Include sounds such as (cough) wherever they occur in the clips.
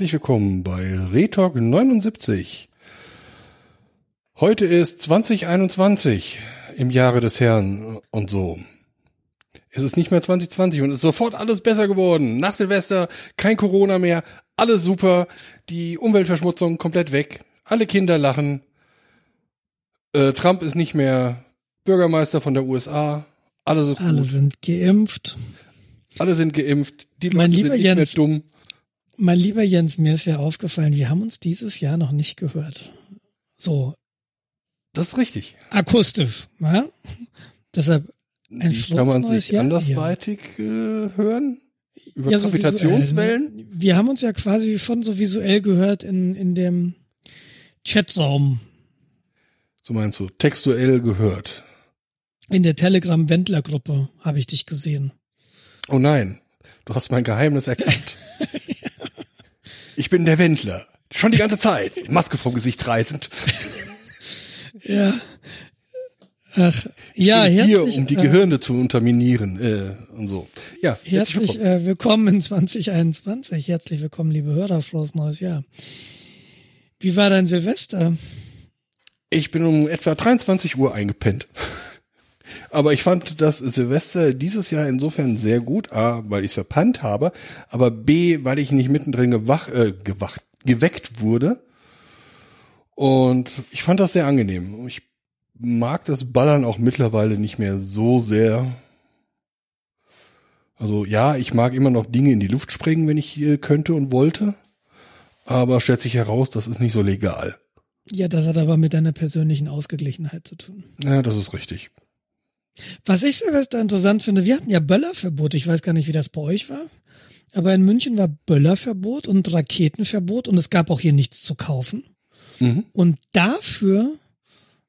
herzlich willkommen bei Retalk 79. Heute ist 2021 im Jahre des Herrn und so. Es ist nicht mehr 2020 und ist sofort alles besser geworden. Nach Silvester kein Corona mehr, alles super, die Umweltverschmutzung komplett weg, alle Kinder lachen. Äh, Trump ist nicht mehr Bürgermeister von der USA, alles ist Alle sind geimpft. Alle sind geimpft, die Mein Leute sind lieber nicht mehr Jens. dumm. Mein lieber Jens, mir ist ja aufgefallen, wir haben uns dieses Jahr noch nicht gehört. So Das ist richtig. akustisch, ja? Deshalb ein Wie kann man sich Jahr. andersweitig äh, hören? Über Ja, so Gravitationswellen? visuell, ne? Wir haben uns ja quasi schon so visuell gehört in, in dem Chatraum, So meinst du, textuell gehört. in der Telegram-Wendler-Gruppe habe ich dich gesehen. Oh nein, du hast mein Geheimnis erkannt. (laughs) Ich bin der Wendler. Schon die ganze Zeit. Maske vom Gesicht reißend. Ja. Ach, ja, Ich bin hier, um die äh, Gehirne zu unterminieren äh, und so. Ja, herzlich Herzlich willkommen. äh, willkommen in 2021. Herzlich willkommen, liebe Hörer, frohes neues Jahr. Wie war dein Silvester? Ich bin um etwa 23 Uhr eingepennt. Aber ich fand das Silvester dieses Jahr insofern sehr gut. A, weil ich es verpannt habe, aber B, weil ich nicht mittendrin gewach, äh, gewacht, geweckt wurde. Und ich fand das sehr angenehm. Ich mag das Ballern auch mittlerweile nicht mehr so sehr. Also ja, ich mag immer noch Dinge in die Luft sprengen, wenn ich äh, könnte und wollte. Aber stellt sich heraus, das ist nicht so legal. Ja, das hat aber mit deiner persönlichen Ausgeglichenheit zu tun. Ja, das ist richtig. Was ich Silvester interessant finde, wir hatten ja Böllerverbot. Ich weiß gar nicht, wie das bei euch war. Aber in München war Böllerverbot und Raketenverbot und es gab auch hier nichts zu kaufen. Mhm. Und dafür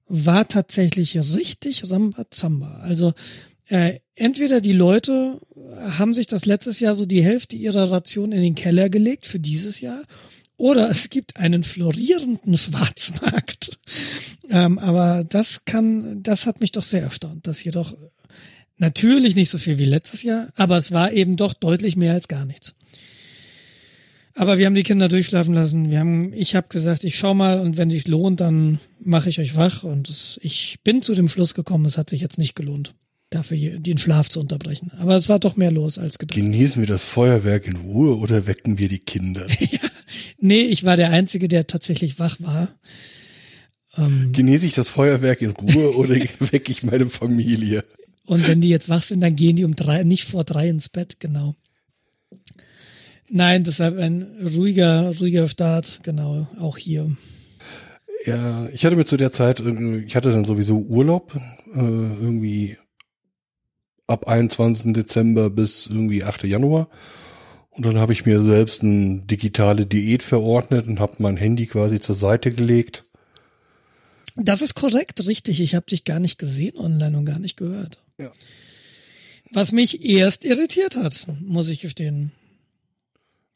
war tatsächlich richtig Rambazamba. Also äh, entweder die Leute haben sich das letztes Jahr so die Hälfte ihrer Ration in den Keller gelegt für dieses Jahr, oder es gibt einen florierenden Schwarzmarkt. Ähm, aber das kann, das hat mich doch sehr erstaunt, dass hier doch natürlich nicht so viel wie letztes Jahr, aber es war eben doch deutlich mehr als gar nichts. Aber wir haben die Kinder durchschlafen lassen. Wir haben, ich habe gesagt, ich schau mal und wenn sich's lohnt, dann mache ich euch wach. Und es, ich bin zu dem Schluss gekommen, es hat sich jetzt nicht gelohnt, dafür den Schlaf zu unterbrechen. Aber es war doch mehr los als gedacht. Genießen wir das Feuerwerk in Ruhe oder wecken wir die Kinder? (laughs) Nee, ich war der Einzige, der tatsächlich wach war. Ähm, Genieße ich das Feuerwerk in Ruhe (laughs) oder wecke ich meine Familie? Und wenn die jetzt wach sind, dann gehen die um drei, nicht vor drei ins Bett, genau. Nein, deshalb ein ruhiger, ruhiger Start, genau, auch hier. Ja, ich hatte mir zu der Zeit, irgendwie- ich hatte dann sowieso Urlaub, äh, irgendwie ab 21. Dezember bis irgendwie 8. Januar. Und dann habe ich mir selbst eine digitale Diät verordnet und habe mein Handy quasi zur Seite gelegt. Das ist korrekt, richtig. Ich habe dich gar nicht gesehen online und gar nicht gehört. Ja. Was mich erst irritiert hat, muss ich gestehen.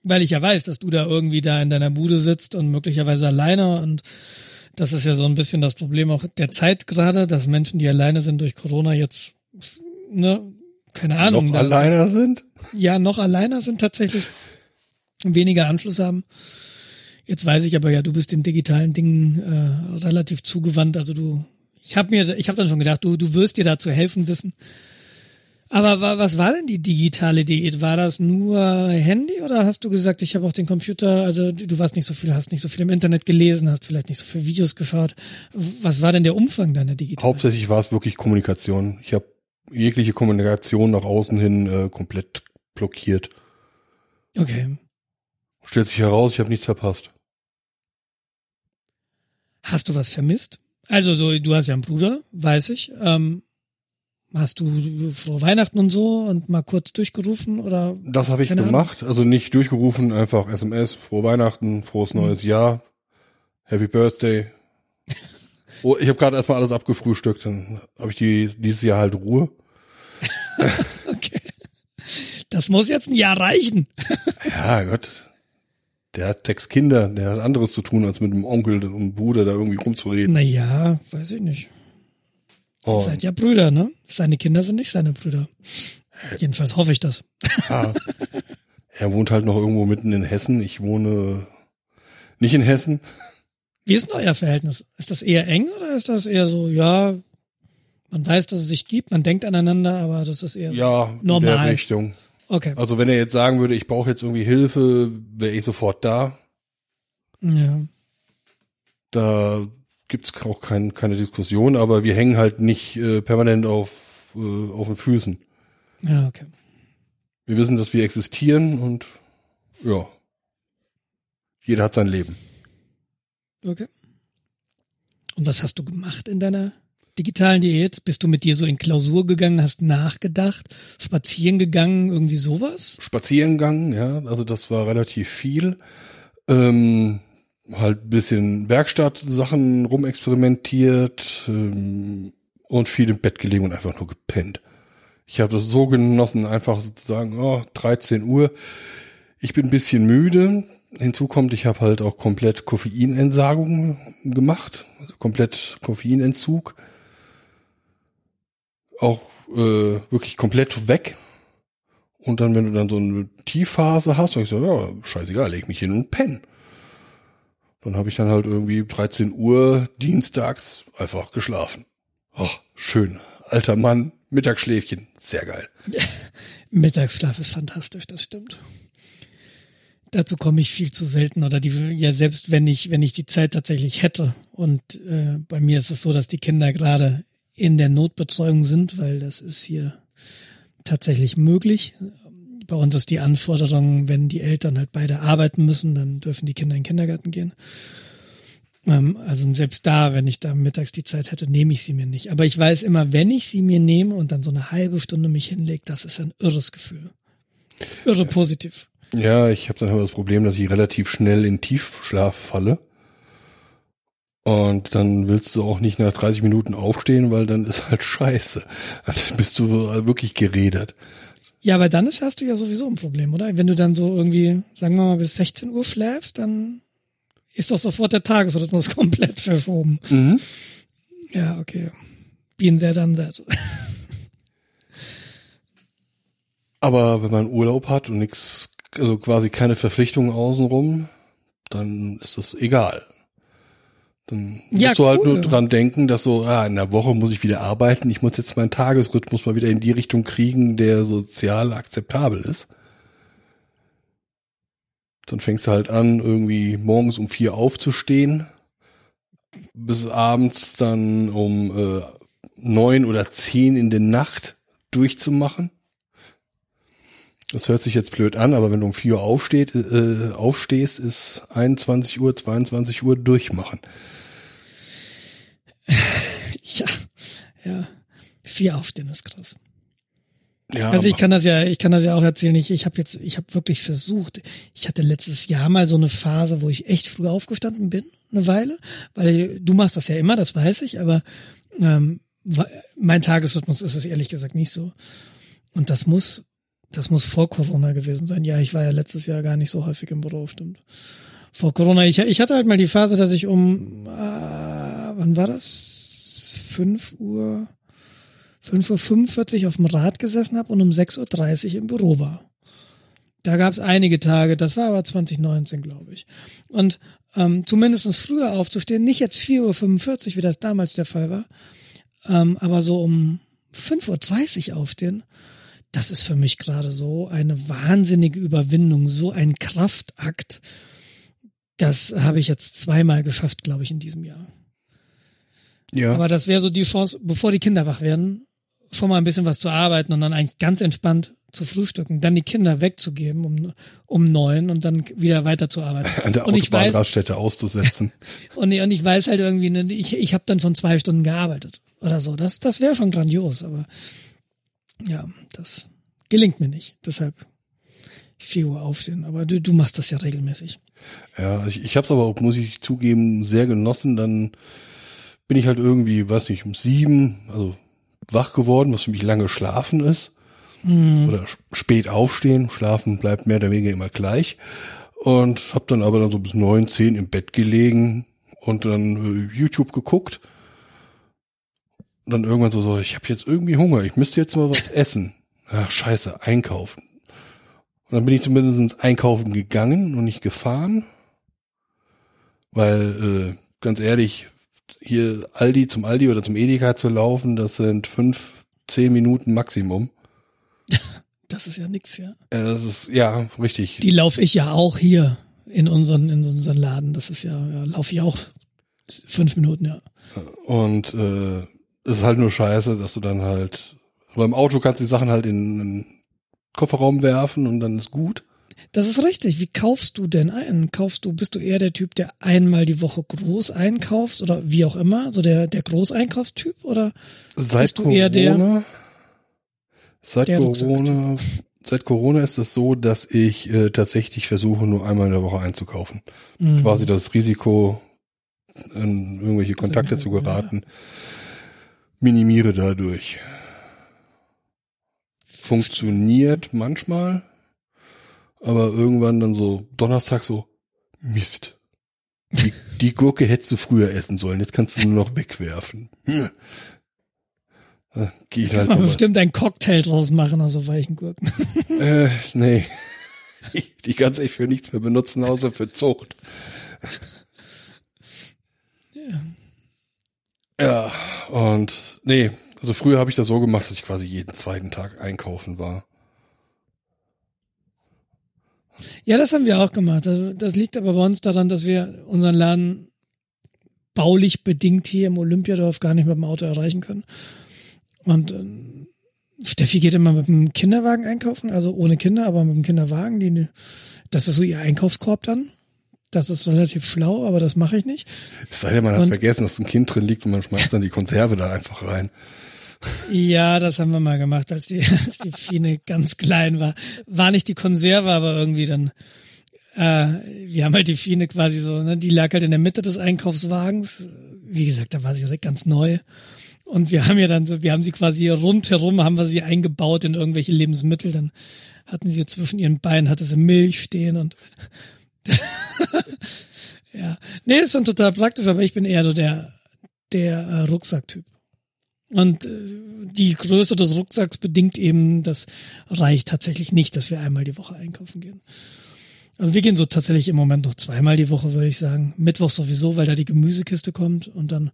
Weil ich ja weiß, dass du da irgendwie da in deiner Bude sitzt und möglicherweise alleine und das ist ja so ein bisschen das Problem auch der Zeit gerade, dass Menschen, die alleine sind durch Corona jetzt, ne, keine Ahnung, Noch da- alleiner sind? ja noch alleiner sind tatsächlich, weniger Anschluss haben. Jetzt weiß ich aber ja, du bist den digitalen Dingen äh, relativ zugewandt. Also du, ich habe mir, ich habe dann schon gedacht, du, du wirst dir da zu helfen wissen. Aber wa- was war denn die digitale Diät? War das nur Handy oder hast du gesagt, ich habe auch den Computer, also du du warst nicht so viel, hast nicht so viel im Internet gelesen, hast vielleicht nicht so viele Videos geschaut. Was war denn der Umfang deiner digitalen? Hauptsächlich war es wirklich Kommunikation. Ich habe jegliche Kommunikation nach außen hin äh, komplett blockiert. Okay. Stellt sich heraus, ich habe nichts verpasst. Hast du was vermisst? Also so, du hast ja einen Bruder, weiß ich. Ähm, hast du vor Weihnachten und so und mal kurz durchgerufen oder? Das habe ich Keine Ahnung. gemacht, also nicht durchgerufen, einfach SMS, frohe Weihnachten, frohes neues Jahr, Happy Birthday. (laughs) Oh, ich habe gerade erstmal alles abgefrühstückt, dann habe ich die dieses Jahr halt Ruhe. (laughs) Okay. Das muss jetzt ein Jahr reichen. Ja, Gott. Der hat sechs Kinder, der hat anderes zu tun, als mit dem Onkel und Bruder da irgendwie rumzureden. Naja, weiß ich nicht. Ihr Oh, seid ja Brüder, ne? Seine Kinder sind nicht seine Brüder. Jedenfalls hoffe ich das. ja. (laughs) Er wohnt halt noch irgendwo mitten in Hessen. Ich wohne nicht in Hessen. Wie ist denn euer Verhältnis? Ist das eher eng oder ist das eher so, ja, man weiß, dass es sich gibt, man denkt aneinander, aber das ist eher Ja, in normal. der Richtung. Okay. Also wenn er jetzt sagen würde, ich brauche jetzt irgendwie Hilfe, wäre ich sofort da. Ja. Da gibt's auch kein, keine Diskussion, aber wir hängen halt nicht äh, permanent auf, äh, auf den Füßen. Ja, okay. Wir wissen, dass wir existieren und ja, jeder hat sein Leben. Okay. Und was hast du gemacht in deiner digitalen Diät? Bist du mit dir so in Klausur gegangen, hast nachgedacht, spazieren gegangen, irgendwie sowas? Spazieren gegangen, ja, also das war relativ viel. Ähm, halt bisschen Werkstattsachen rumexperimentiert ähm, und viel im Bett gelegen und einfach nur gepennt. Ich habe das so genossen, einfach sozusagen, oh, 13 Uhr. Ich bin ein bisschen müde. Hinzu kommt, ich habe halt auch komplett Koffeinentsagung gemacht, also komplett Koffeinentzug. Auch äh, wirklich komplett weg. Und dann, wenn du dann so eine Tiefphase hast, dann ich so, ja, scheißegal, leg mich hin und penn. Dann habe ich dann halt irgendwie 13 Uhr dienstags einfach geschlafen. Oh, schön. Alter Mann, Mittagsschläfchen, sehr geil. (laughs) Mittagsschlaf ist fantastisch, das stimmt. Dazu komme ich viel zu selten oder die, ja, selbst wenn ich, wenn ich die Zeit tatsächlich hätte. Und äh, bei mir ist es so, dass die Kinder gerade in der Notbetreuung sind, weil das ist hier tatsächlich möglich. Bei uns ist die Anforderung, wenn die Eltern halt beide arbeiten müssen, dann dürfen die Kinder in den Kindergarten gehen. Ähm, also selbst da, wenn ich da mittags die Zeit hätte, nehme ich sie mir nicht. Aber ich weiß immer, wenn ich sie mir nehme und dann so eine halbe Stunde mich hinlege, das ist ein irres Gefühl. Irre positiv. Ja, ich habe dann aber das Problem, dass ich relativ schnell in Tiefschlaf falle. Und dann willst du auch nicht nach 30 Minuten aufstehen, weil dann ist halt scheiße. Dann bist du wirklich geredet. Ja, aber dann ist, hast du ja sowieso ein Problem, oder? Wenn du dann so irgendwie, sagen wir mal, bis 16 Uhr schläfst, dann ist doch sofort der Tagesrhythmus (laughs) komplett verschoben. Mhm. Ja, okay. Been there, done that. (laughs) Aber wenn man Urlaub hat und nix, also quasi keine Verpflichtungen außenrum, dann ist das egal. Dann Ja, musst du halt cool. nur dran denken, dass so, ah, in der Woche muss ich wieder arbeiten, ich muss jetzt meinen Tagesrhythmus mal wieder in die Richtung kriegen, der sozial akzeptabel ist. Dann fängst du halt an, irgendwie morgens um vier aufzustehen, bis abends dann um äh, neun oder zehn in der Nacht durchzumachen. Das hört sich jetzt blöd an, aber wenn du um vier Uhr aufsteht, äh, aufstehst, ist 21 Uhr, 22 Uhr durchmachen. (laughs) ja, ja. Vier aufstehen ist krass. Ja, Also ich kann das ja, ich kann das ja auch erzählen. Ich, ich habe jetzt, ich habe wirklich versucht. Ich hatte letztes Jahr mal so eine Phase, wo ich echt früh aufgestanden bin, eine Weile, weil du machst das ja immer, das weiß ich, aber ähm, mein Tagesrhythmus ist es ehrlich gesagt nicht so. Und das muss, das muss vor Corona gewesen sein. Ja, ich war ja letztes Jahr gar nicht so häufig im Büro, stimmt. Vor Corona, ich, ich hatte halt mal die Phase, dass ich um, äh, wann war das? Fünf Uhr, 5.45 Uhr auf dem Rad gesessen habe und um 6.30 Uhr im Büro war. Da gab es einige Tage, das war aber 2019, glaube ich. Und ähm, zumindest früher aufzustehen, nicht jetzt 4.45 Uhr, wie das damals der Fall war, ähm, aber so um 5.30 Uhr aufstehen, das ist für mich gerade so eine wahnsinnige Überwindung, so ein Kraftakt. Das habe ich jetzt zweimal geschafft, glaube ich, in diesem Jahr. ja. Aber das wäre so die Chance, bevor die Kinder wach werden, schon mal ein bisschen was zu arbeiten und dann eigentlich ganz entspannt zu frühstücken, dann die Kinder wegzugeben um, um neun und dann wieder weiterzuarbeiten. (laughs) an der und ich weiß, auszusetzen. (laughs) und, und ich weiß halt irgendwie, ne, ich, ich habe dann schon zwei Stunden gearbeitet oder so. Das, das wäre schon grandios, aber ja, das gelingt mir nicht. Deshalb 4 Uhr aufstehen. Aber du, du machst das ja regelmäßig. Ja, ich, ich habe es aber auch, muss ich zugeben, sehr genossen. Dann bin ich halt irgendwie, weiß nicht, um sieben, also wach geworden, was für mich lange schlafen ist. Oder sch- spät aufstehen, schlafen bleibt mehr oder weniger immer gleich. Und habe dann aber dann so bis neun, zehn im Bett gelegen und dann äh, YouTube geguckt. Und dann irgendwann so, so ich habe jetzt irgendwie Hunger, ich müsste jetzt mal was essen. Ach scheiße, einkaufen. Und dann bin ich zumindest einkaufen gegangen und nicht gefahren. Weil, äh, ganz ehrlich, hier Aldi zum Aldi oder zum Edeka zu laufen, das sind fünf, zehn Minuten Maximum. (laughs) Das ist ja nix, ja. Ja, das ist, ja, richtig. Die laufe ich ja auch hier in unseren, in unseren Laden. Das ist ja, ja laufe ich auch fünf Minuten, ja. Und äh, es ist halt nur scheiße, dass du dann halt, beim Auto kannst du die Sachen halt in den Kofferraum werfen und dann ist gut. Das ist richtig. Wie kaufst du denn ein? Kaufst du, bist du eher der Typ, der einmal die Woche groß einkaufst oder wie auch immer, so der, der Großeinkaufstyp oder Seit bist du eher der, Corona, seit der Corona, seit Corona ist es so, dass ich äh, tatsächlich versuche, nur einmal in der Woche einzukaufen. Mhm. Quasi das Risiko, in irgendwelche Kontakte zu ja. Minimiere dadurch. Funktioniert manchmal, aber irgendwann dann so Donnerstag so, Mist. Die, die Gurke hättest du früher essen sollen, jetzt kannst du nur noch wegwerfen. Hm. Äh, Geh ich Kann halt man bestimmt einen Cocktail draus machen aus so weichen Gurken. (laughs) Äh, nee. (laughs) Die, die kannst du echt für nichts mehr benutzen, außer für Zucht. Ja, und nee, also früher habe ich das so gemacht, dass ich quasi jeden zweiten Tag einkaufen war. Ja, das haben wir auch gemacht. Also, Das liegt aber bei uns daran, dass wir unseren Laden baulich bedingt hier im Olympiadorf gar nicht mit dem Auto erreichen können. Und ähm, Steffi geht immer mit dem Kinderwagen einkaufen, also ohne Kinder, aber mit dem Kinderwagen. Die, das ist so ihr Einkaufskorb dann. Das ist relativ schlau, aber das mache ich nicht. Es sei denn, man hat Und- vergessen, dass ein Kind drin liegt und man schmeißt dann die Konserve da einfach rein. Ja, das haben wir mal gemacht, als die, (laughs) als die Fine ganz klein war. War nicht die Konserve, aber irgendwie dann, äh, wir haben halt die Fine quasi so, ne, die lag halt in der Mitte des Einkaufswagens. Wie gesagt, da war sie direkt ganz neu. Und wir haben ja dann so, wir haben sie quasi rundherum, haben wir sie eingebaut in irgendwelche Lebensmittel. Dann hatten sie zwischen ihren Beinen, hatte sie Milch stehen und (laughs) ja. Nee, ist schon total praktisch, aber ich bin eher so der, der äh, Rucksacktyp. Und äh, die Größe des Rucksacks bedingt eben, das reicht tatsächlich nicht, dass wir einmal die Woche einkaufen gehen. Also wir gehen so tatsächlich im Moment noch zweimal die Woche, würde ich sagen. Mittwoch sowieso, weil da die Gemüsekiste kommt und dann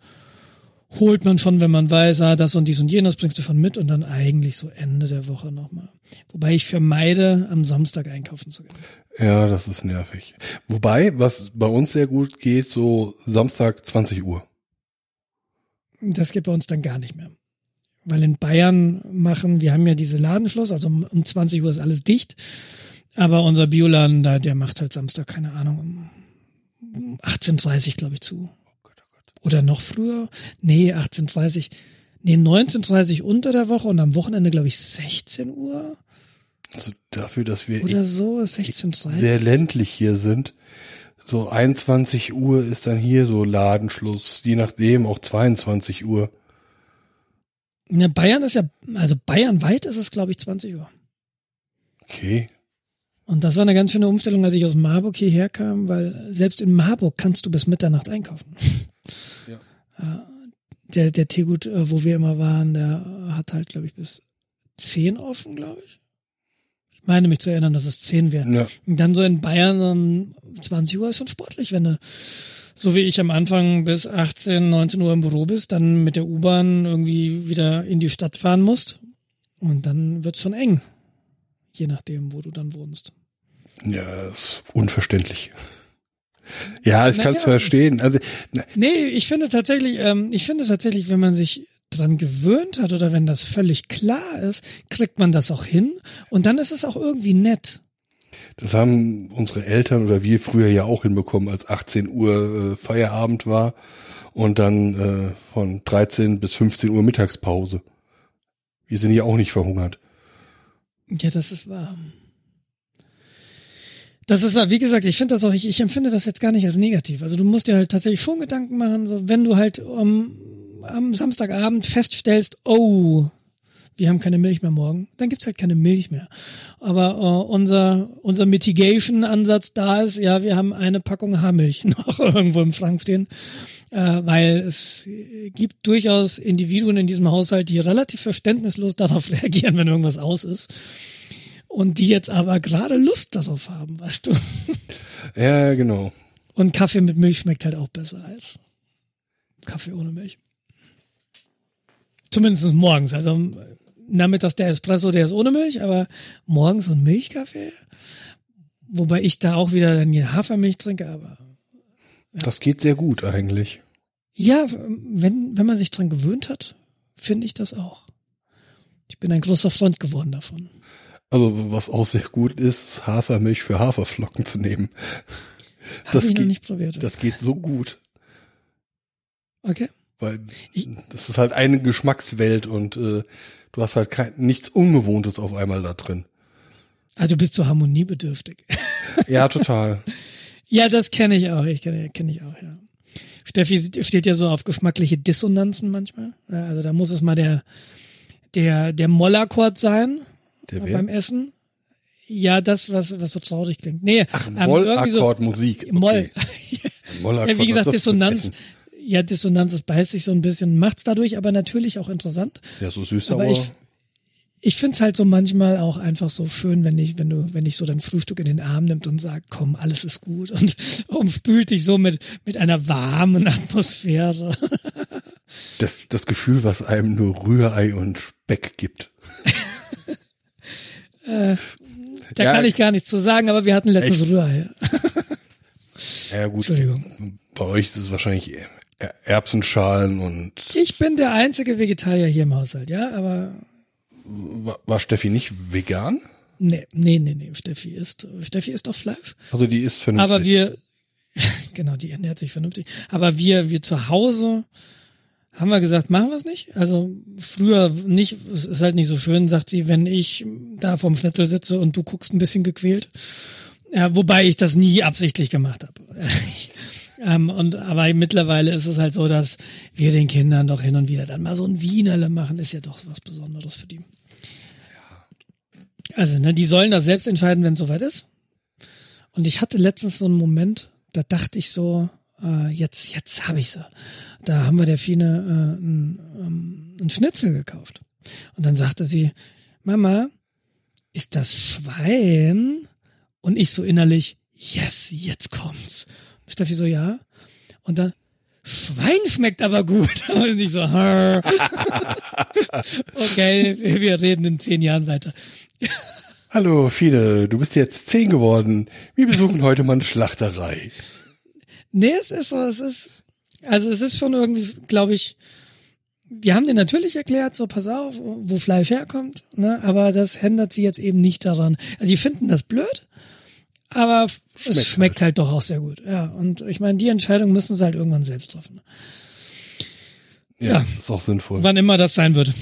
holt man schon, wenn man weiß, ah, das und dies und jenes bringst du schon mit und dann eigentlich so Ende der Woche nochmal. Wobei ich vermeide, am Samstag einkaufen zu gehen. Ja, das ist nervig. Wobei, was bei uns sehr gut geht, so Samstag 20 Uhr. Das geht bei uns dann gar nicht mehr. Weil in Bayern machen, wir haben ja diese Ladenschluss, also um, um 20 Uhr ist alles dicht. Aber unser Bioladen da, der macht halt Samstag, keine Ahnung, um um 18.30 glaube ich zu. Oder noch früher? Nee, 18.30 Nee, 19.30 unter der Woche und am Wochenende, glaube ich, 16 Uhr Also dafür, dass wir oder so, 16.30 sehr ländlich hier sind. So 21 Uhr ist dann hier so Ladenschluss, je nachdem auch 22 Uhr. Ja, Bayern ist ja, also Bayern weit ist es, glaube ich, 20 Uhr. Okay. Und das war eine ganz schöne Umstellung, als ich aus Marburg hierher kam, weil selbst in Marburg kannst du bis Mitternacht einkaufen. Ja. Ja, Der, der Teegut, äh, wo wir immer waren, der hat halt, glaube ich, bis 10 offen, glaube ich. Ich meine mich zu erinnern, dass es 10 wäre. Ja. Und dann so in Bayern um 20 Uhr ist schon sportlich, wenn du, so wie ich am Anfang bis 18, 19 Uhr im Büro bist, dann mit der U-Bahn irgendwie wieder in die Stadt fahren musst. Und dann wird's schon eng. Je nachdem, wo du dann wohnst. Ja, das ist unverständlich. Ja, ich kann es ja. verstehen. Also, na, Nee, ich finde tatsächlich, ähm, ich finde tatsächlich, wenn man sich dran gewöhnt hat oder wenn das völlig klar ist, kriegt man das auch hin und dann ist es auch irgendwie nett. das haben unsere Eltern oder wir früher ja auch hinbekommen, als 18 Uhr äh, Feierabend war und dann äh, von 13 bis 15 Uhr Mittagspause. Wir sind ja auch nicht verhungert. Ja, das ist wahr. Das ist. Wie gesagt, ich finde das auch, ich, ich empfinde das jetzt gar nicht als negativ. Also du musst dir halt tatsächlich schon Gedanken machen, so wenn du halt um, am Samstagabend feststellst, oh, wir haben keine Milch mehr morgen, dann gibt's halt keine Milch mehr. Aber äh, unser, unser Mitigation-Ansatz da ist, ja, wir haben eine Packung Haarmilch (laughs) noch irgendwo im Schrank stehen, äh, weil es gibt durchaus Individuen in diesem Haushalt, die relativ verständnislos darauf (laughs) reagieren, wenn irgendwas aus ist. Und die jetzt aber gerade Lust darauf haben, weißt du. Ja, genau. Und Kaffee mit Milch schmeckt halt auch besser als Kaffee ohne Milch. Zumindest morgens. Also nachmittags der Espresso, der ist ohne Milch, aber morgens so ein Milchkaffee. Wobei ich da auch wieder dann die Hafermilch trinke, aber. Das geht sehr gut eigentlich. Ja, wenn, wenn man sich dran gewöhnt hat, finde ich das auch. Ich bin ein großer Freund geworden davon. Also was auch sehr gut ist, Hafermilch für Haferflocken zu nehmen. Habe Das ich noch geht- nicht probiert. Das geht so gut, okay. weil Ich- das ist halt eine Geschmackswelt und äh, du hast halt kein, nichts Ungewohntes auf einmal da drin. Ah, du bist so harmoniebedürftig. Ja, total. (laughs) ja, das kenne ich auch. Ich kenne kenn ich auch, ja. Steffi steht ja so auf geschmackliche Dissonanzen manchmal. Ja, also da muss es mal der, der, der Mollakkord sein Der beim wer? Essen. Ja, das, was, was so traurig klingt. Nee, Ach, ähm, irgendwie so- Mollakkord Musik. Moll. Mollakkord, Ja, wie gesagt, Dissonanz. Ja, Dissonanz, das beißt sich so ein bisschen, macht's dadurch aber natürlich auch interessant. Ja, so süß, Aber aber, ich, ich find's halt so manchmal auch einfach so schön, wenn ich, wenn du, wenn ich so dein Frühstück in den Arm nimmt und sagt, komm, alles ist gut (laughs) und umspült dich so mit, mit einer warmen Atmosphäre. das, das Gefühl, was einem nur Rührei und Speck gibt. Da Ja, kann ich gar nichts zu sagen, aber wir hatten letztens echt? Rührei. (laughs) Ja gut, Entschuldigung. bei euch ist es wahrscheinlich Er- Erbsenschalen und Ich bin der einzige Vegetarier hier im Haushalt, ja, aber war, war Steffi nicht vegan? nee, nee, nee, nee, Steffi isst, Steffi isst doch Fleisch. Also die ist vernünftig. Aber wir, (laughs) genau, die ernährt sich vernünftig. Aber wir, wir zu Hause haben wir gesagt, machen wir es nicht. Also früher nicht, es ist halt nicht so schön, sagt sie, wenn ich da vorm Schnitzel sitze und du guckst ein bisschen gequält. Ja, wobei ich das nie absichtlich gemacht habe. (laughs) ähm, und aber mittlerweile ist es halt so, dass wir den Kindern doch hin und wieder dann mal so ein Wienerle machen, ist ja doch was Besonderes für die. Also, ne, die sollen das selbst entscheiden, wenn es soweit ist. Und ich hatte letztens so einen Moment, da dachte ich so, äh, jetzt, jetzt habe ich sie. Da haben wir der Fine äh, ein, ähm, ein Schnitzel gekauft. Und dann sagte sie, Mama, ist das Schwein? Und ich so innerlich, yes, jetzt kommt's. Und Steffi so, ja. Und dann, Schwein schmeckt aber gut. (laughs) Und ich so, (laughs) okay, wir reden in zehn Jahren weiter. Hallo Fide, du bist jetzt zehn geworden. Wir besuchen heute mal eine Schlachterei. Nee, es ist so, es ist, also es ist schon irgendwie, glaube ich, wir haben dir natürlich erklärt, so pass auf, wo Fleisch herkommt, ne, aber das ändert sie jetzt eben nicht daran. Also sie finden das blöd, aber f- es Schmeckt schmeckt halt. doch auch sehr gut. Ja, und ich meine, die Entscheidung müssen sie halt irgendwann selbst treffen. Ja, Ja. ist auch sinnvoll. Wann immer das sein wird.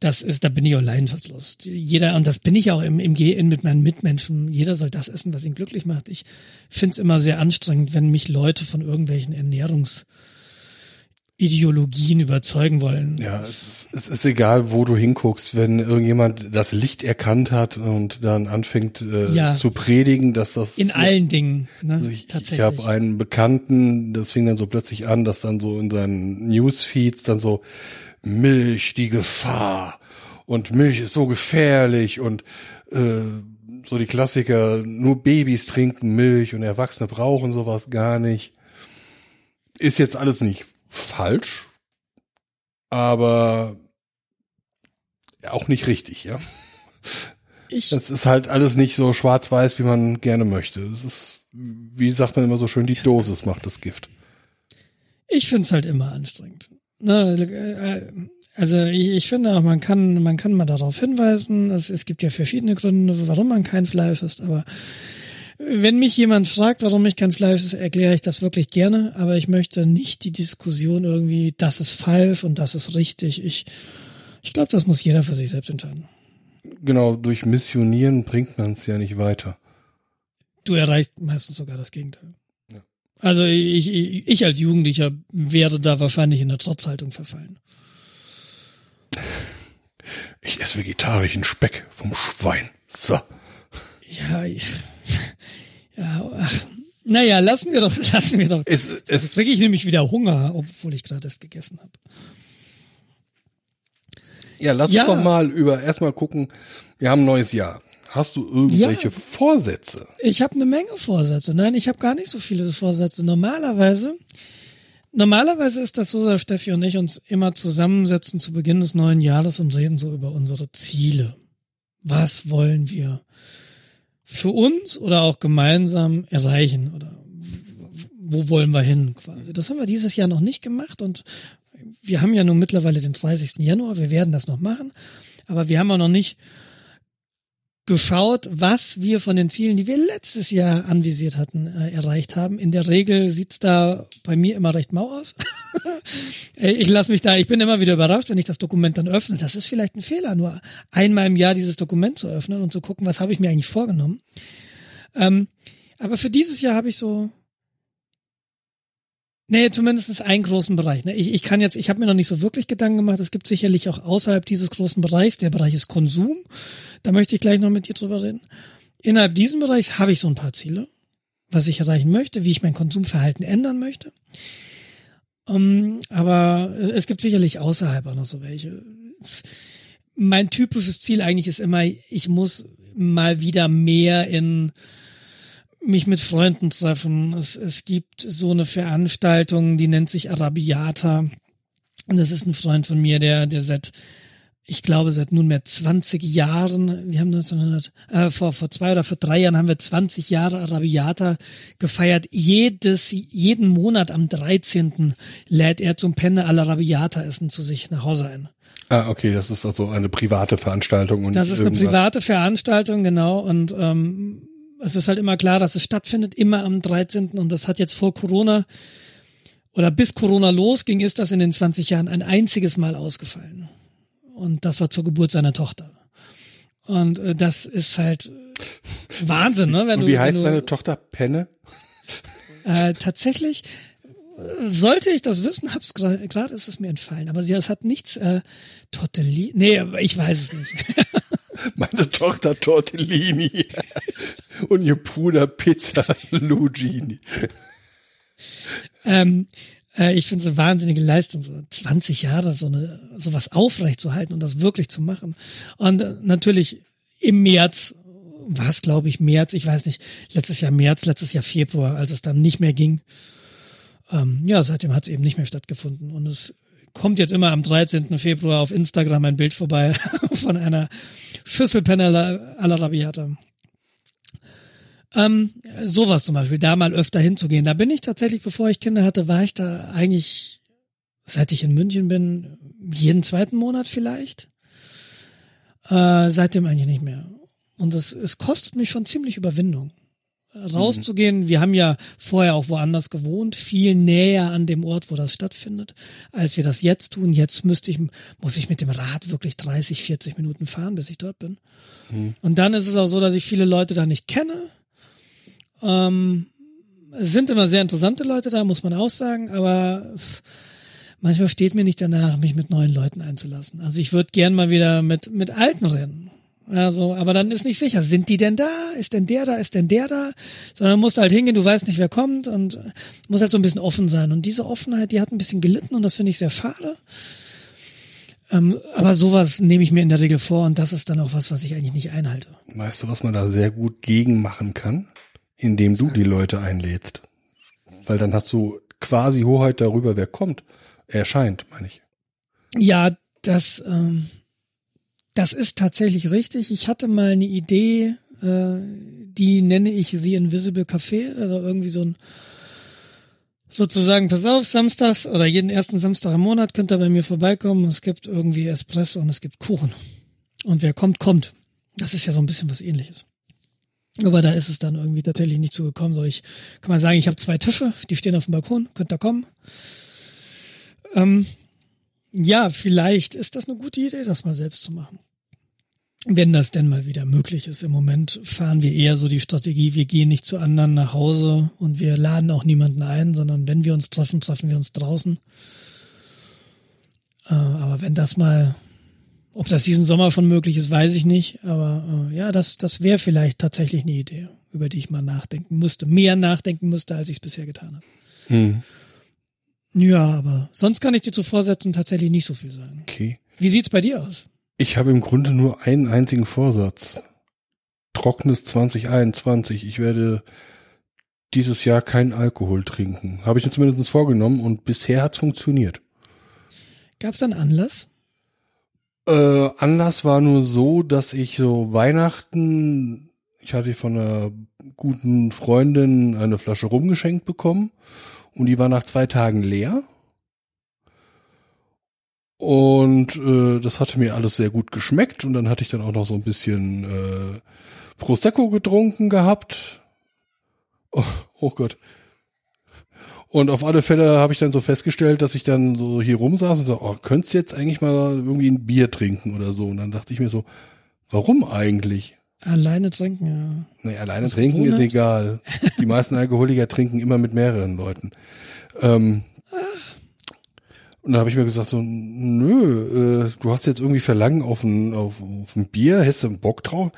Das ist, da bin ich auch leidenschaftlos. Jeder, und das bin ich auch im, im Gehen mit meinen Mitmenschen. Jeder soll das essen, was ihn glücklich macht. Ich find's immer sehr anstrengend, wenn mich Leute von irgendwelchen Ernährungsideologien überzeugen wollen. Ja, es ist, es ist egal, wo du hinguckst, wenn irgendjemand das Licht erkannt hat und dann anfängt äh, Ja. zu predigen, dass das In allen Dingen, ne? Also ich, ich tatsächlich. habe einen Bekannten, das fing dann so plötzlich an, dass dann so in seinen Newsfeeds dann so Milch, die Gefahr und Milch ist so gefährlich und äh, so die Klassiker, nur Babys trinken Milch und Erwachsene brauchen sowas gar nicht. Ist jetzt alles nicht falsch, aber auch nicht richtig, ja. ich, Das ist halt alles nicht so schwarz-weiß, wie man gerne möchte. Es ist, wie sagt man immer so schön, die Dosis macht das Gift. ich find's halt immer anstrengend. Ne, äh, also ich, ich finde auch, man kann, man kann mal darauf hinweisen, es, es gibt ja verschiedene Gründe, warum man kein Fleisch isst, aber wenn mich jemand fragt, warum ich kein Fleisch esse, erkläre ich das wirklich gerne, aber ich möchte nicht die Diskussion irgendwie, das ist falsch und das ist richtig. Ich, ich glaube, das muss jeder für sich selbst entscheiden. Genau, durch Missionieren bringt man es ja nicht weiter. Du erreichst meistens sogar das Gegenteil. Also ich, ich, ich als Jugendlicher wäre da wahrscheinlich in eine Trotzhaltung verfallen. Ich esse vegetarischen Speck vom Schwein. So. Ja, ich, ja, ach, naja, lassen wir doch, (laughs) lassen wir doch. Es, Jetzt es, kriege ich nämlich wieder Hunger, obwohl ich gerade erst gegessen habe. Ja, lass Ja. uns doch mal über erstmal gucken. Wir haben ein neues Jahr. Hast du irgendwelche Ja. Vorsätze? Ich habe eine Menge Vorsätze. Nein, ich habe gar nicht so viele Vorsätze. Normalerweise, normalerweise ist das so, dass Steffi und ich uns immer zusammensetzen zu Beginn des neuen Jahres und reden so über unsere Ziele. Was wollen wir für uns oder auch gemeinsam erreichen oder wo wollen wir hin quasi. Das haben wir dieses Jahr noch nicht gemacht und wir haben ja nun mittlerweile den 30. Januar, wir werden das noch machen, aber wir haben auch noch nicht geschaut, was wir von den Zielen, die wir letztes Jahr anvisiert hatten, äh, erreicht haben. In der Regel sieht's da bei mir immer recht mau aus. Ey, (laughs) ich lasse mich da, ich bin immer wieder überrascht, wenn ich das Dokument dann öffne. Das ist vielleicht ein Fehler, nur einmal im Jahr dieses Dokument zu öffnen und zu gucken, was habe ich mir eigentlich vorgenommen. Ähm, aber für dieses Jahr habe ich so Nee, zumindest einen großen Bereich. Ne? Ich, ich kann jetzt, ich habe mir noch nicht so wirklich Gedanken gemacht. Es gibt sicherlich auch außerhalb dieses großen Bereichs, der Bereich ist Konsum. Da möchte ich gleich noch mit dir drüber reden. Innerhalb diesem Bereichs habe ich so ein paar Ziele, was ich erreichen möchte, wie ich mein Konsumverhalten ändern möchte. Um, aber es gibt sicherlich außerhalb auch noch so welche. Mein typisches Ziel eigentlich ist immer, ich muss mal wieder mehr in mich mit Freunden treffen. Es, es gibt so eine Veranstaltung, die nennt sich Arabiata. Und das ist ein Freund von mir, der, der seit, ich glaube, seit nunmehr 20 Jahren, wir haben 1900, äh, vor, vor zwei oder vor drei Jahren haben wir 20 Jahre Arabiata gefeiert. Jedes, jeden Monat am 13. lädt er zum Penne Arabiata essen zu sich nach Hause ein. Ah, okay, das ist also eine private Veranstaltung. Und Das ist eine private Veranstaltung, genau. Und ähm, es ist halt immer klar, dass es stattfindet, immer am 13. Und das hat jetzt vor Corona oder bis Corona losging, ist das in den 20 Jahren ein einziges Mal ausgefallen. Und das war zur Geburt seiner Tochter. Und äh, das ist halt Wahnsinn, ne? Wenn Und du, wie heißt du, deine Tochter? Penne? Äh, tatsächlich äh, sollte ich das wissen, hab's gerade gerade ist es mir entfallen. Aber sie es hat nichts äh, Tortelli. Nee, ich weiß es nicht. (laughs) Meine Tochter Tortellini. (laughs) Und ihr Bruder Pizza Lugini. ähm, äh, ich finde es eine wahnsinnige Leistung, so 20 Jahre so eine sowas aufrecht zu halten und das wirklich zu machen. Und äh, natürlich im März war es, glaube ich, März, ich weiß nicht, letztes Jahr März, letztes Jahr Februar, als es dann nicht mehr ging. Ähm, ja, seitdem hat es eben nicht mehr stattgefunden. Und es kommt jetzt immer am 13. Februar auf Instagram ein Bild vorbei (laughs) von einer Schüsselpenne à la Rabiata. Ähm, sowas zum Beispiel, da mal öfter hinzugehen. Da bin ich tatsächlich, bevor ich Kinder hatte, war ich da eigentlich, seit ich in München bin, jeden zweiten Monat vielleicht. Äh, seitdem eigentlich nicht mehr. Und es, es kostet mich schon ziemlich Überwindung. Rauszugehen, wir haben ja vorher auch woanders gewohnt, viel näher an dem Ort, wo das stattfindet, als wir das jetzt tun. Jetzt müsste ich, muss ich mit dem Rad wirklich 30, 40 Minuten fahren, bis ich dort bin. Und dann ist es auch so, dass ich viele Leute da nicht kenne. Ähm, es sind immer sehr interessante Leute da, muss man auch sagen, aber manchmal steht mir nicht danach, mich mit neuen Leuten einzulassen. Also ich würde gern mal wieder mit, mit Alten rennen. Also, aber dann ist nicht sicher, sind die denn da? Ist denn der da? Ist denn der da? Sondern musst halt hingehen, du weißt nicht, wer kommt und muss halt so ein bisschen offen sein. Und diese Offenheit, die hat ein bisschen gelitten und das finde ich sehr schade. Ähm, aber sowas nehme ich mir in der Regel vor und das ist dann auch was, was ich eigentlich nicht einhalte. Weißt du, was man da sehr gut gegen machen kann? Indem du die Leute einlädst. Weil dann hast du quasi Hoheit darüber, wer kommt. Erscheint, meine ich. Ja, das, ähm, das ist tatsächlich richtig. Ich hatte mal eine Idee, äh, die nenne ich The Invisible Café, also irgendwie so ein sozusagen, pass auf, samstags oder jeden ersten Samstag im Monat könnt ihr bei mir vorbeikommen. Es gibt irgendwie Espresso und es gibt Kuchen. Und wer kommt, kommt. Das ist ja so ein bisschen was ähnliches. Aber da ist es dann irgendwie tatsächlich nicht zugekommen. So, ich kann mal sagen, ich habe zwei Tische, die stehen auf dem Balkon, könnt ihr kommen. Ähm, ja, vielleicht ist das eine gute Idee, das mal selbst zu machen. Wenn das denn mal wieder möglich ist. Im Moment fahren wir eher so die Strategie, wir gehen nicht zu anderen nach Hause und wir laden auch niemanden ein, sondern wenn wir uns treffen, treffen wir uns draußen. Äh, aber wenn das mal, ob das diesen Sommer schon möglich ist, weiß ich nicht. Aber äh, ja, das, das wäre vielleicht tatsächlich eine Idee, über die ich mal nachdenken müsste. Mehr nachdenken müsste, als ich es bisher getan habe. Hm. Ja, aber sonst kann ich dir zu Vorsätzen tatsächlich nicht so viel sagen. Okay. Wie sieht's bei dir aus? Ich habe im Grunde nur einen einzigen Vorsatz. Trockenes 2021. Ich werde dieses Jahr keinen Alkohol trinken. Habe ich mir zumindest vorgenommen und bisher hat's funktioniert. Gab's einen Anlass? Äh, Anlass war nur so, dass ich so Weihnachten, ich hatte von einer guten Freundin eine Flasche rumgeschenkt bekommen und die war nach zwei Tagen leer. Und äh, das hatte mir alles sehr gut geschmeckt und dann hatte ich dann auch noch so ein bisschen äh, Prosecco getrunken gehabt. Oh, oh Gott. Und auf alle Fälle habe ich dann so festgestellt, dass ich dann so hier rumsaß und so, oh, könntest jetzt eigentlich mal irgendwie ein Bier trinken oder so. Und dann dachte ich mir so, warum eigentlich? Alleine trinken, ja. Nee, alleine trinken ist egal. Die meisten Alkoholiker trinken immer mit mehreren Leuten. Ähm, und da habe ich mir gesagt so, nö, äh, du hast jetzt irgendwie Verlangen auf ein, auf, auf ein Bier, hast du einen Bock drauf?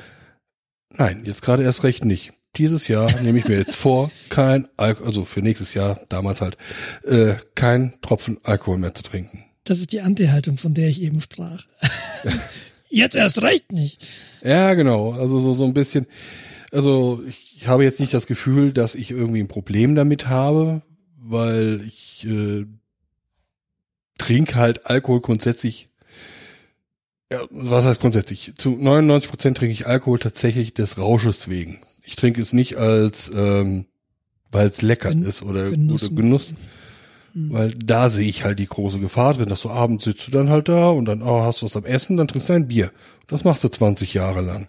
Nein, jetzt gerade erst recht nicht. Dieses Jahr nehme ich mir jetzt vor, kein Alkohol, also für nächstes Jahr, damals halt, äh, kein Tropfen Alkohol mehr zu trinken. Das ist die Anti-Haltung, von der ich eben sprach. (laughs) jetzt erst recht nicht. Ja, genau. Also so, so ein bisschen, also ich habe jetzt nicht das Gefühl, dass ich irgendwie ein Problem damit habe, weil ich äh, trinke halt Alkohol grundsätzlich. Ja, was heißt grundsätzlich? Zu 99 Prozent trinke ich Alkohol tatsächlich des Rausches wegen. Ich trinke es nicht als, ähm, weil es lecker Gen ist oder Genuss. Oder Genuss. Mhm. Weil da sehe ich halt die große Gefahr drin, dass du abends sitzt du dann halt da und dann oh, hast du was am Essen, dann trinkst du ein Bier. Das machst du 20 Jahre lang.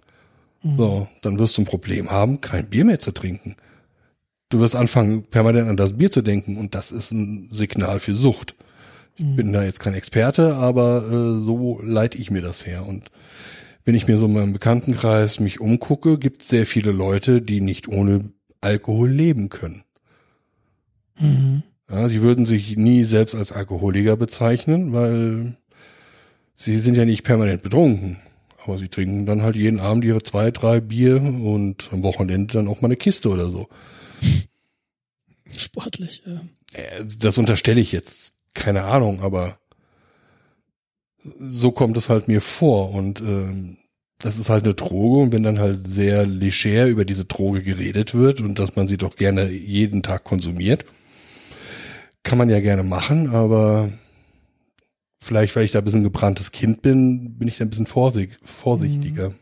Mhm. So, dann wirst du ein Problem haben, kein Bier mehr zu trinken. Du wirst anfangen, permanent an das Bier zu denken und das ist ein Signal für Sucht. Ich mhm. bin da jetzt kein Experte, aber äh, so leite ich mir das her. Und wenn ich mir so in meinem Bekanntenkreis mich umgucke, gibt es sehr viele Leute, die nicht ohne Alkohol leben können. Mhm. Ja, sie würden sich nie selbst als Alkoholiker bezeichnen, weil sie sind ja nicht permanent betrunken. Aber sie trinken dann halt jeden Abend ihre zwei, drei Bier und am Wochenende dann auch mal eine Kiste oder so. Sportlich, ja. Äh, das unterstelle ich jetzt. Keine Ahnung, aber so kommt es halt mir vor und ähm, das ist halt eine Droge und wenn dann halt sehr leger über diese Droge geredet wird und dass man sie doch gerne jeden Tag konsumiert, kann man ja gerne machen, aber vielleicht, weil ich da ein bisschen gebranntes Kind bin, bin ich da ein bisschen vorsichtiger.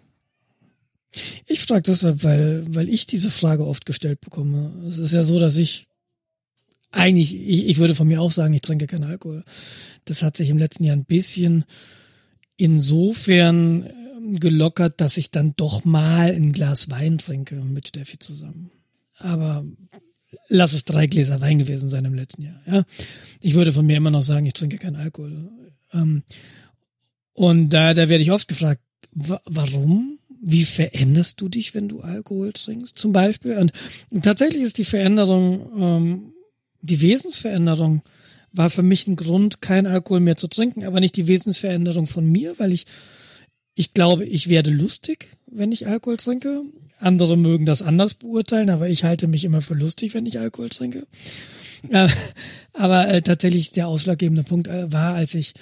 Ich frage deshalb, weil, weil ich diese Frage oft gestellt bekomme. Es ist ja so, dass ich eigentlich, ich, ich würde von mir auch sagen, ich trinke keinen Alkohol. Das hat sich im letzten Jahr ein bisschen insofern ähm, gelockert, dass ich dann doch mal ein Glas Wein trinke mit Steffi zusammen. Aber lass es drei Gläser Wein gewesen sein im letzten Jahr. Ja, ich würde von mir immer noch sagen, ich trinke keinen Alkohol. Ähm, und da, da werde ich oft gefragt, warum? Wie veränderst du dich, wenn du Alkohol trinkst, zum Beispiel? Und, und tatsächlich ist die Veränderung, ähm, die Wesensveränderung war für mich ein Grund, kein Alkohol mehr zu trinken, aber nicht die Wesensveränderung von mir, weil ich, ich glaube, ich werde lustig, wenn ich Alkohol trinke. Andere mögen das anders beurteilen, aber ich halte mich immer für lustig, wenn ich Alkohol trinke. Äh, aber äh, tatsächlich der ausschlaggebende Punkt äh, war, als ich,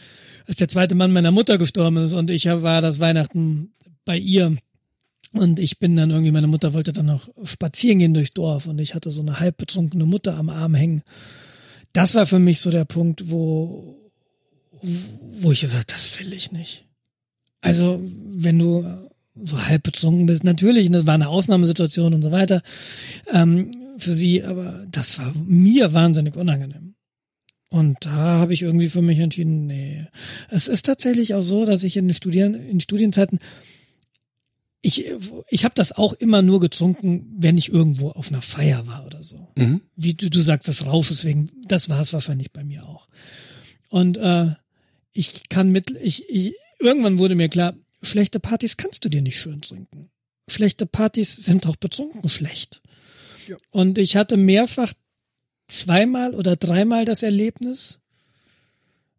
als der zweite Mann meiner Mutter gestorben ist und ich war das Weihnachten bei ihr und ich bin dann irgendwie, meine Mutter wollte dann noch spazieren gehen durchs Dorf und ich hatte so eine halb betrunkene Mutter am Arm hängen. Das war für mich so der Punkt, wo, wo ich gesagt, das will ich nicht. Also, wenn du so halb betrunken bist. Natürlich, das war eine Ausnahmesituation und so weiter ähm, für sie, aber das war mir wahnsinnig unangenehm. Und da habe ich irgendwie für mich entschieden, nee. Es ist tatsächlich auch so, dass ich in Studien, in Studienzeiten, ich, ich habe das auch immer nur getrunken, wenn ich irgendwo auf einer Feier war oder so. Mhm. Wie du, du sagst, das Rausches wegen, das war es wahrscheinlich bei mir auch. Und äh, ich kann mit, ich, ich, irgendwann wurde mir klar, schlechte Partys kannst du dir nicht schön trinken. Schlechte Partys sind auch betrunken schlecht. Ja. Und ich hatte mehrfach zweimal oder dreimal das Erlebnis,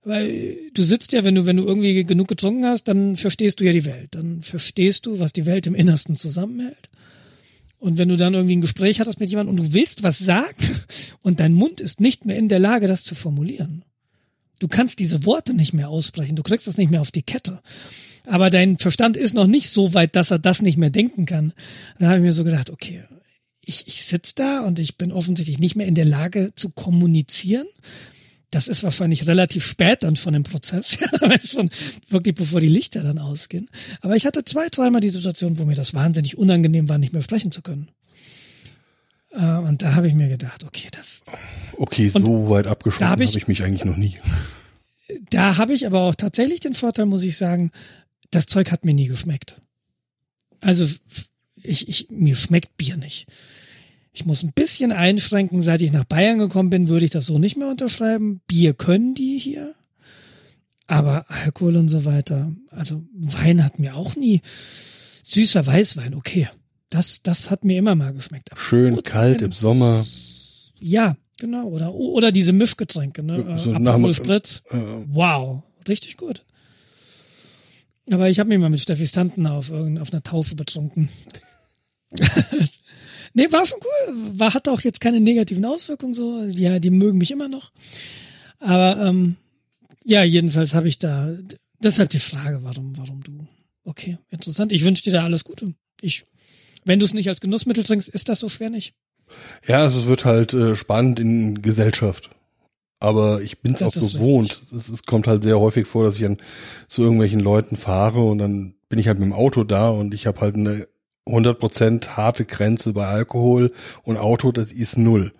weil du sitzt ja, wenn du, wenn du irgendwie genug getrunken hast, dann verstehst du ja die Welt. Dann verstehst du, was die Welt im Innersten zusammenhält. Und wenn du dann irgendwie ein Gespräch hattest mit jemandem und du willst was sagen (laughs) und dein Mund ist nicht mehr in der Lage, das zu formulieren, Du kannst diese Worte nicht mehr aussprechen, du kriegst das nicht mehr auf die Kette. Aber dein Verstand ist noch nicht so weit, dass er das nicht mehr denken kann. Da habe ich mir so gedacht, okay, ich, ich sitze da und ich bin offensichtlich nicht mehr in der Lage zu kommunizieren. Das ist wahrscheinlich relativ spät dann schon im Prozess, (laughs) schon wirklich bevor die Lichter dann ausgehen. Aber ich hatte zwei, dreimal die Situation, wo mir das wahnsinnig unangenehm war, nicht mehr sprechen zu können. Äh, und da habe ich mir gedacht, okay, das. Okay, so weit abgeschossen habe ich, hab ich mich eigentlich noch nie. (laughs) Da habe ich aber auch tatsächlich den Vorteil, muss ich sagen, das Zeug hat mir nie geschmeckt. Also ich, ich, mir schmeckt Bier nicht. Ich muss ein bisschen einschränken. Seit ich nach Bayern gekommen bin, würde ich das so nicht mehr unterschreiben. Bier können die hier. Aber Alkohol und so weiter. Also Wein hat mir auch nie. Süßer Weißwein, okay. Das, das hat mir immer mal geschmeckt. Schön Rotwein, kalt im Sommer. Ja, genau. Oder, oder diese Mischgetränke, ne? So Aperol Spritz. Äh, wow. Richtig gut. Aber ich habe mich mal mit Steffi Stanten auf, auf einer Taufe betrunken. (laughs) nee, war schon cool. War, hatte auch jetzt keine negativen Auswirkungen so. Ja, die mögen mich immer noch. Aber ähm, ja, jedenfalls habe ich da deshalb die Frage, warum, warum du. Okay, interessant. Ich wünsche dir da alles Gute. Ich, wenn du es nicht als Genussmittel trinkst, ist das so schwer nicht. Ja, also es wird halt äh, spannend in Gesellschaft. Aber ich bin es auch so gewohnt. Es kommt halt sehr häufig vor, dass ich dann zu irgendwelchen Leuten fahre und dann bin ich halt mit dem Auto da und ich habe halt eine 100% harte Grenze bei Alkohol und Auto, das ist null.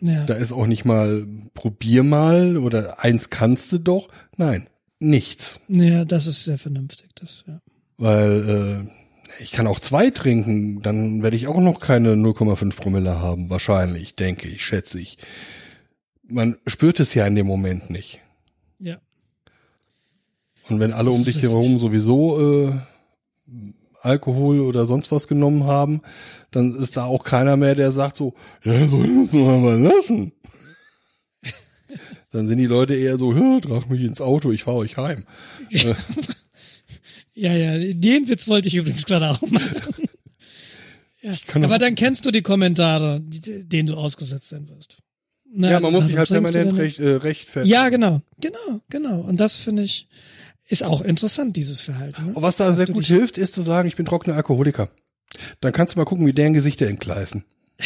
Ja. Da ist auch nicht mal probier mal oder eins kannst du doch. Nein, nichts. Ja, das ist sehr vernünftig, das, ja. Weil äh, ich kann auch zwei trinken, dann werde ich auch noch keine 0,5 Promille haben, wahrscheinlich, denke ich, schätze ich. Man spürt es ja in dem Moment nicht. Ja. Und wenn alle um dich herum sowieso äh, Alkohol oder sonst was genommen haben, dann ist da auch keiner mehr, der sagt so, ja, soll ich uns noch mal lassen. (laughs) dann sind die Leute eher so, ja, trag mich ins Auto, ich fahre euch heim. (laughs) ja, ja, den Witz wollte ich übrigens gerade auch machen. (laughs) ja. Aber dann kennst du die Kommentare, denen du ausgesetzt sein wirst. Na, ja, man muss sich halt permanent recht, äh, rechtfertigen. Ja, genau, genau, genau. Und das finde ich, ist auch interessant, dieses Verhalten. Ne? Was da Hast sehr gut hilft, ist zu sagen, ich bin trockener Alkoholiker. Dann kannst du mal gucken, wie deren Gesichter entgleisen. (laughs)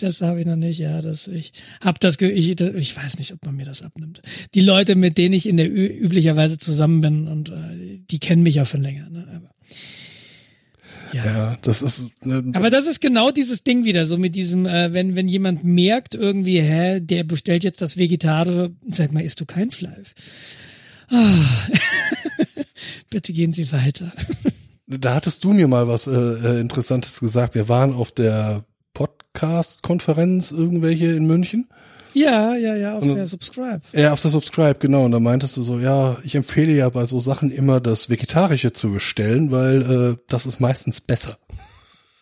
das habe ich noch nicht, ja, das ich hab das ich, ich weiß nicht, ob man mir das abnimmt. Die Leute, mit denen ich in der üblicherweise zusammen bin und äh, die kennen mich ja schon länger, ne? Aber ja. ja, das ist. Ne, Aber das ist genau dieses Ding wieder, so mit diesem, äh, wenn wenn jemand merkt irgendwie, hä, der bestellt jetzt das Vegetarische, sag mal, isst du kein Fleisch? (laughs) Bitte gehen Sie weiter. Da hattest du mir mal was äh, äh, Interessantes gesagt. Wir waren auf der Podcast-Konferenz irgendwelche in München. Ja, ja, ja, auf und, der Subscribe. Ja, auf der Subscribe, genau. Und da meintest du so, ja, ich empfehle ja bei so Sachen immer das Vegetarische zu bestellen, weil äh, das ist meistens besser.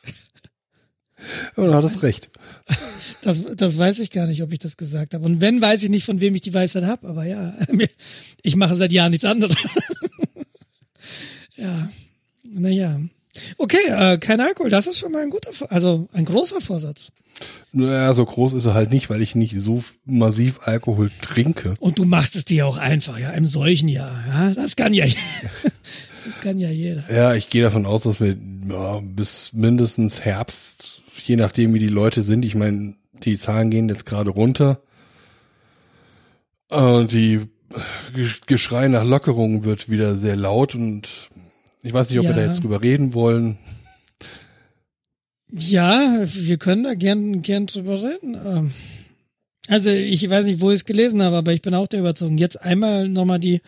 (laughs) und du hattest recht. (laughs) Das, das weiß ich gar nicht, ob ich das gesagt habe. Und wenn, weiß ich nicht, von wem ich die Weisheit habe. Aber ja, (laughs) ich mache seit Jahren nichts anderes. (laughs) ja, naja. Okay, äh, kein Alkohol, das ist schon mal ein guter, also ein großer Vorsatz. Naja, so groß ist er halt nicht, weil ich nicht so massiv Alkohol trinke. Und du machst es dir auch einfach, ja, im solchen Jahr. Ja, das kann ja, das kann ja jeder. Ja, ich gehe davon aus, dass wir ja, bis mindestens Herbst, je nachdem wie die Leute sind, ich meine, die Zahlen gehen jetzt gerade runter. Äh, die Geschrei nach Lockerung wird wieder sehr laut und ich weiß nicht, ob ja. wir da jetzt drüber reden wollen. Ja, wir können da gern, gern drüber reden. Ähm, also ich weiß nicht, wo ich es gelesen habe, aber ich bin auch der Überzeugung, jetzt einmal nochmal die,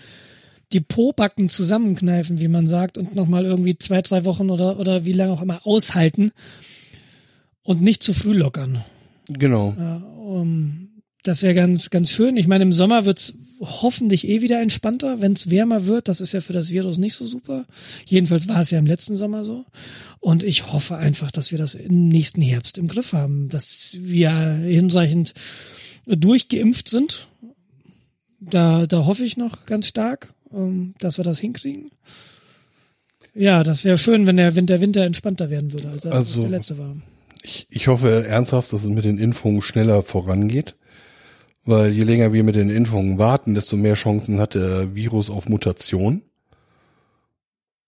die Pobacken zusammenkneifen, wie man sagt, und nochmal irgendwie zwei, drei Wochen oder, oder wie lange auch immer aushalten und nicht zu früh lockern. Genau. Ja, um, das wäre ganz, ganz schön. Ich meine, im Sommer wird's hoffentlich eh wieder entspannter, wenn es wärmer wird. Das ist ja für das Virus nicht so super. Jedenfalls war es ja im letzten Sommer so. Und ich hoffe einfach, dass wir das im nächsten Herbst im Griff haben, dass wir hinreichend durchgeimpft sind. Da, da hoffe ich noch ganz stark, ähm, dass wir das hinkriegen. Ja, das wäre schön, wenn der, Winter Winter entspannter werden würde, als, also, der letzte war. Ich, ich hoffe ernsthaft, dass es mit den Impfungen schneller vorangeht Weil je länger wir mit den Impfungen warten, desto mehr Chancen hat der Virus auf Mutation.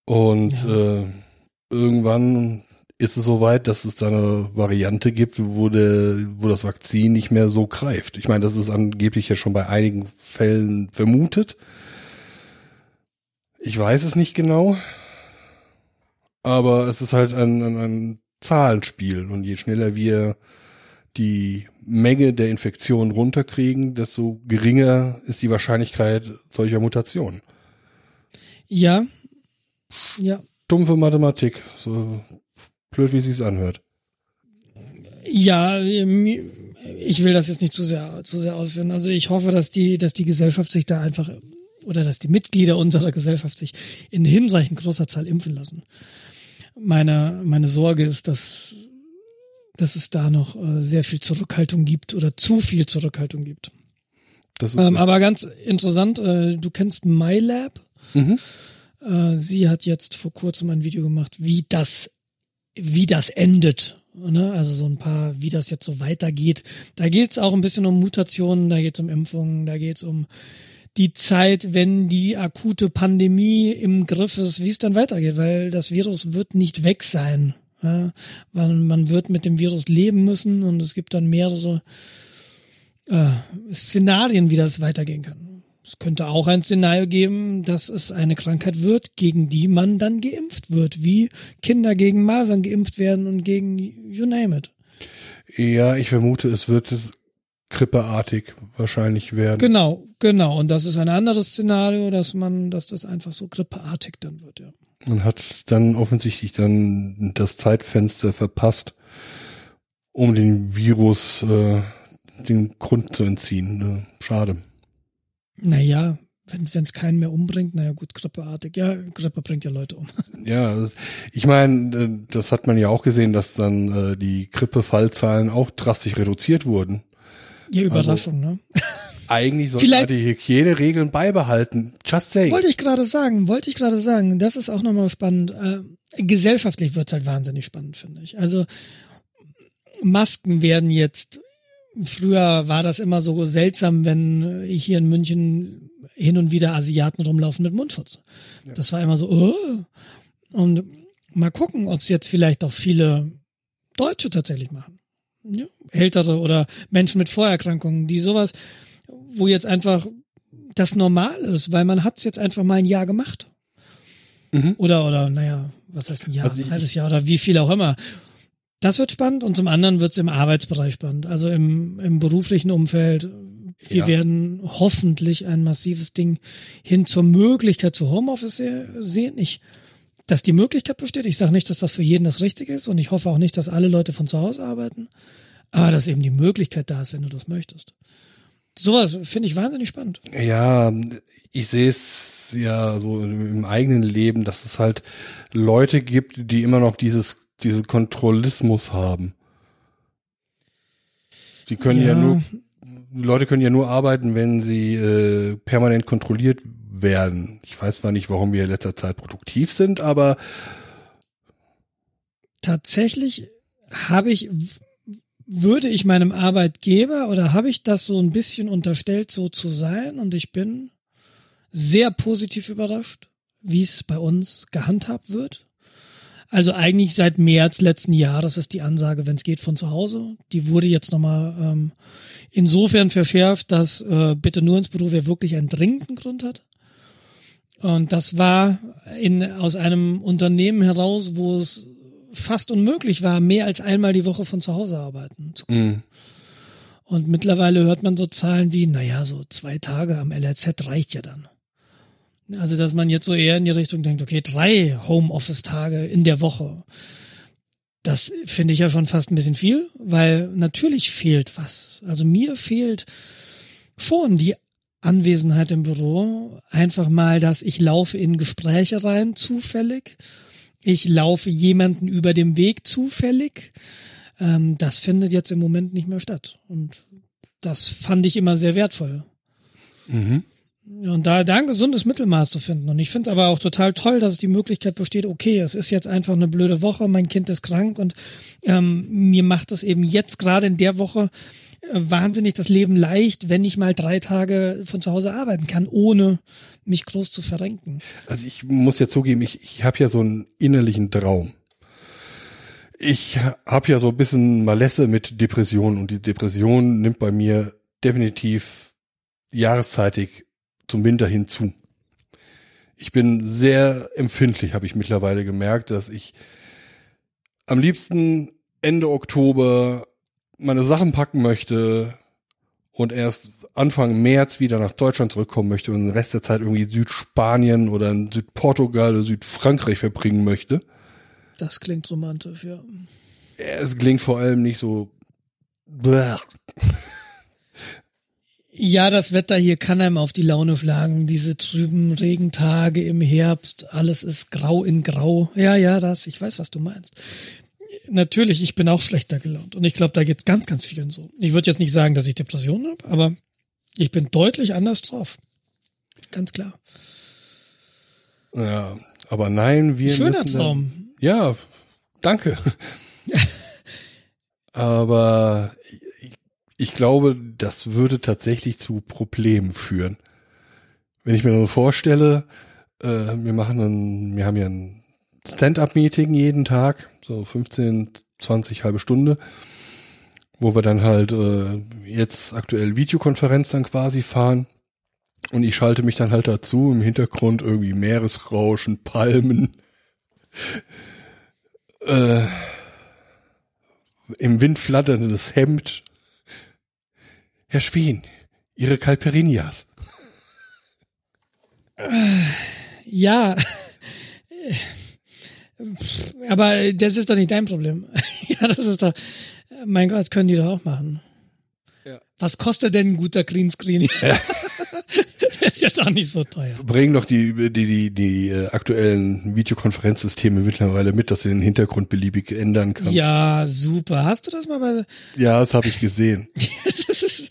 Und ja. äh, irgendwann ist es soweit, dass es da eine Variante gibt, wo, der, wo das Vakzin nicht mehr so greift. Ich meine, das ist angeblich ja schon bei einigen Fällen vermutet. Ich weiß es nicht genau, aber es ist halt ein, ein, ein Zahlenspiel und je schneller wir die Menge der Infektionen runterkriegen, desto geringer ist die Wahrscheinlichkeit solcher Mutationen. Ja, ja. Dumpfe Mathematik, so blöd wie es sich anhört. Ja, ich will das jetzt nicht zu sehr, zu sehr ausführen. Also ich hoffe, dass die, dass die Gesellschaft sich da einfach oder dass die Mitglieder unserer Gesellschaft sich in hinreichend großer Zahl impfen lassen. Meine, meine Sorge ist, dass, dass es da noch äh, sehr viel Zurückhaltung gibt oder zu viel Zurückhaltung gibt. Ähm, aber ganz interessant, äh, du kennst MyLab. Mhm. Äh, sie hat jetzt vor kurzem ein Video gemacht, wie das, wie das endet. Ne? Also so ein paar, wie das jetzt so weitergeht. Da geht es auch ein bisschen um Mutationen, da geht es um Impfungen, da geht es um die Zeit, wenn die akute Pandemie im Griff ist, wie es dann weitergeht, weil das Virus wird nicht weg sein. Ja? Weil man wird mit dem Virus leben müssen und es gibt dann mehrere äh, Szenarien, wie das weitergehen kann. Es könnte auch ein Szenario geben, dass es eine Krankheit wird, gegen die man dann geimpft wird, wie Kinder gegen Masern geimpft werden und gegen you name it. Ja, ich vermute, es wird grippeartig wahrscheinlich werden. Genau, genau. Und das ist ein anderes Szenario, dass man, dass das einfach so grippeartig dann wird, ja. Man hat dann offensichtlich dann das Zeitfenster verpasst, um den Virus äh, den Grund zu entziehen. Ne? Schade. Naja, wenn es keinen mehr umbringt, naja gut, grippeartig. Ja, Grippe bringt ja Leute um. (laughs) Ja, ich meine, äh, das hat man ja auch gesehen, dass dann äh, die Grippefallzahlen auch drastisch reduziert wurden. Ja, Überraschung, also, ne? Eigentlich sollte man die Hygieneregeln beibehalten. Just say. Wollte ich gerade sagen, wollte ich gerade sagen. Das ist auch nochmal spannend. Äh, gesellschaftlich wird's halt wahnsinnig spannend, finde ich. Also Masken werden jetzt, früher war das immer so seltsam, wenn hier in München hin und wieder Asiaten rumlaufen mit Mundschutz. Ja. Das war immer so, oh. und mal gucken, ob es jetzt vielleicht auch viele Deutsche tatsächlich machen ältere oder Menschen mit Vorerkrankungen, die sowas, wo jetzt einfach das normal ist, weil man hat's jetzt einfach mal ein Jahr gemacht. Mhm. Oder, oder, naja, was heißt ein Jahr, also ein halbes Jahr oder wie viel auch immer. Das wird spannend und zum anderen wird's im Arbeitsbereich spannend, also im, im beruflichen Umfeld. Wir ja. werden hoffentlich ein massives Ding hin zur Möglichkeit zu Homeoffice sehen. Ich, dass die Möglichkeit besteht. Ich sage nicht, dass das für jeden das Richtige ist und ich hoffe auch nicht, dass alle Leute von zu Hause arbeiten. Aber dass eben die Möglichkeit da ist, wenn du das möchtest. Sowas finde ich wahnsinnig spannend. Ja, ich sehe es ja so im eigenen Leben, dass es halt Leute gibt, die immer noch dieses, diese Kontrollismus haben. Die können ja, ja nur, Leute können ja nur arbeiten, wenn sie äh, permanent kontrolliert werden. Ich weiß zwar nicht, warum wir in letzter Zeit produktiv sind, aber tatsächlich habe ich würde ich meinem Arbeitgeber oder habe ich das so ein bisschen unterstellt, so zu sein und ich bin sehr positiv überrascht, wie es bei uns gehandhabt wird. Also eigentlich seit März letzten Jahres ist die Ansage, wenn es geht, von zu Hause. Die wurde jetzt nochmal ähm, insofern verschärft, dass äh, bitte nur ins Büro, wer wirklich einen dringenden Grund hat. Und das war in, aus einem Unternehmen heraus, wo es fast unmöglich war, mehr als einmal die Woche von zu Hause arbeiten zu können. Mhm. Und mittlerweile hört man so Zahlen wie, naja, so zwei Tage am LRZ reicht ja dann. Also, dass man jetzt so eher in die Richtung denkt, okay, drei Homeoffice-Tage in der Woche. Das finde ich ja schon fast ein bisschen viel, weil natürlich fehlt was. Also mir fehlt schon die Anwesenheit im Büro. Einfach mal, dass ich laufe in Gespräche rein, zufällig ich laufe jemanden über dem Weg zufällig. Ähm, das findet jetzt im Moment nicht mehr statt. Und das fand ich immer sehr wertvoll. Mhm. Und da, da ein gesundes Mittelmaß zu finden. Und ich finde es aber auch total toll, dass es die Möglichkeit besteht, okay, es ist jetzt einfach eine blöde Woche, mein Kind ist krank und ähm, mir macht es eben jetzt gerade in der Woche wahnsinnig das Leben leicht, wenn ich mal drei Tage von zu Hause arbeiten kann, ohne mich groß zu verrenken. Also ich muss ja zugeben, ich, ich habe ja so einen innerlichen Traum. Ich habe ja so ein bisschen Malesse mit Depressionen und die Depression nimmt bei mir definitiv jahreszeitig zum Winter hinzu. Ich bin sehr empfindlich, habe ich mittlerweile gemerkt, dass ich am liebsten Ende Oktober meine Sachen packen möchte und erst Anfang März wieder nach Deutschland zurückkommen möchte und den Rest der Zeit irgendwie Südspanien oder in Südportugal oder Südfrankreich verbringen möchte. Das klingt romantisch, ja. Es klingt vor allem nicht so. Ja, das Wetter hier kann einem auf die Laune schlagen. Diese trüben Regentage im Herbst, alles ist grau in grau. Ja, ja, das, ich weiß, was du meinst. Natürlich, ich bin auch schlechter gelaunt. Und ich glaube, da geht's ganz, ganz vielen so. Ich würde jetzt nicht sagen, dass ich Depressionen habe, aber ich bin deutlich anders drauf. Ganz klar. Ja, aber nein, wir Schöner müssen Traum. Ja, danke. (laughs) aber ich, glaube, das würde tatsächlich zu Problemen führen. Wenn ich mir nur vorstelle, äh, wir machen ein, wir haben ja ein Stand-up-Meeting jeden Tag, so 15, 20, halbe Stunde, wo wir dann halt äh, jetzt aktuell Videokonferenz dann quasi fahren. Und ich schalte mich dann halt dazu, im Hintergrund irgendwie Meeresrauschen, Palmen, (laughs) äh, im Wind flatterndes Hemd. Herr Schwien, Ihre Calperinias. Ja. Aber das ist doch nicht dein Problem. (laughs) ja, das ist doch, mein Gott, können die doch auch machen. Ja. Was kostet denn ein guter Greenscreen? Ja. (laughs) Der ist jetzt auch nicht so teuer. Bringen doch die, die, die, die äh, aktuellen Videokonferenzsysteme mittlerweile mit, dass du den Hintergrund beliebig ändern kannst. Ja, super. Hast du das mal bei, Ja, das habe ich gesehen. (laughs) das ist,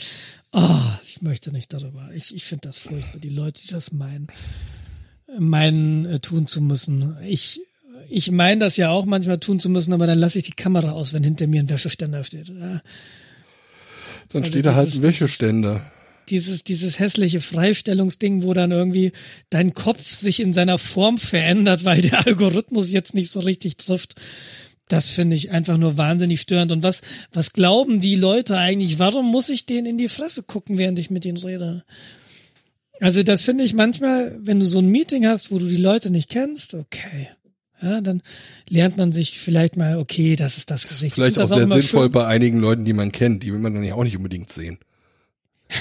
oh, ich möchte nicht darüber. Ich, ich finde das furchtbar, die Leute, die das meinen, meinen äh, tun zu müssen. Ich, ich meine das ja auch manchmal tun zu müssen, aber dann lasse ich die Kamera aus, wenn hinter mir ein Wäscheständer steht. Ja. Dann Also steht da halt ein Wäscheständer. Dieses, dieses hässliche Freistellungsding, wo dann irgendwie dein Kopf sich in seiner Form verändert, weil der Algorithmus jetzt nicht so richtig trifft. Das finde ich einfach nur wahnsinnig störend. Und was, was glauben die Leute eigentlich? Warum muss ich denen in die Fresse gucken, während ich mit ihnen rede? Also das finde ich manchmal, wenn du so ein Meeting hast, wo du die Leute nicht kennst, okay. Ja, dann lernt man sich vielleicht mal, okay, das ist das Gesicht. Ich Vielleicht find auch das sehr immer sinnvoll schön. bei einigen Leuten, die man kennt. Die will man dann ja auch nicht unbedingt sehen. (laughs)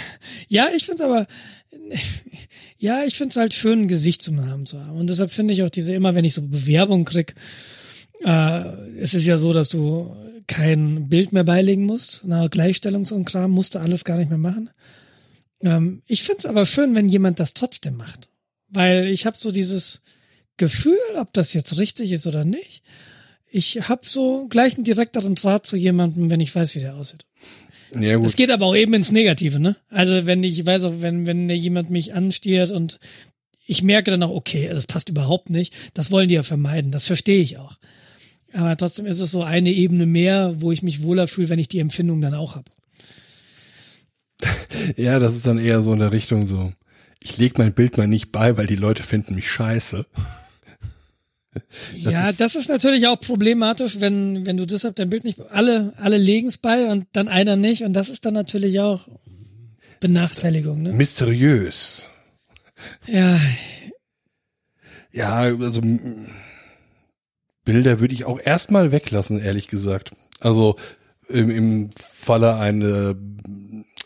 Ja, ich finde aber, (laughs) ja, ich finde es halt schön, ein Gesicht zum Namen zu haben. Und deshalb finde ich auch diese, immer wenn ich so Bewerbung krieg, äh, es ist ja so, dass du kein Bild mehr beilegen musst. Na, Gleichstellungs- und Kram musst du alles gar nicht mehr machen. Ähm, ich finde es aber schön, wenn jemand das trotzdem macht. Weil ich habe so dieses Gefühl, ob das jetzt richtig ist oder nicht. Ich habe so gleich einen direkteren Draht zu jemandem, wenn ich weiß, wie der aussieht. Ja gut. Das geht aber auch eben ins Negative, ne? Also wenn ich weiß auch, wenn, wenn jemand mich anstiert und ich merke dann auch, okay, das passt überhaupt nicht, das wollen die ja vermeiden, das verstehe ich auch. Aber trotzdem ist es so eine Ebene mehr, wo ich mich wohler fühle, wenn ich die Empfindung dann auch habe. (laughs) Ja, das ist dann eher so in der Richtung so. Ich leg mein Bild mal nicht bei, weil die Leute finden mich scheiße. Ja, das ist natürlich auch problematisch, wenn, wenn du deshalb dein Bild nicht, alle, alle legen's bei und dann einer nicht und das ist dann natürlich auch Benachteiligung, ne? Mysteriös. Ja, Ja, also Bilder würde ich auch erstmal weglassen, ehrlich gesagt. Also im, im Falle einer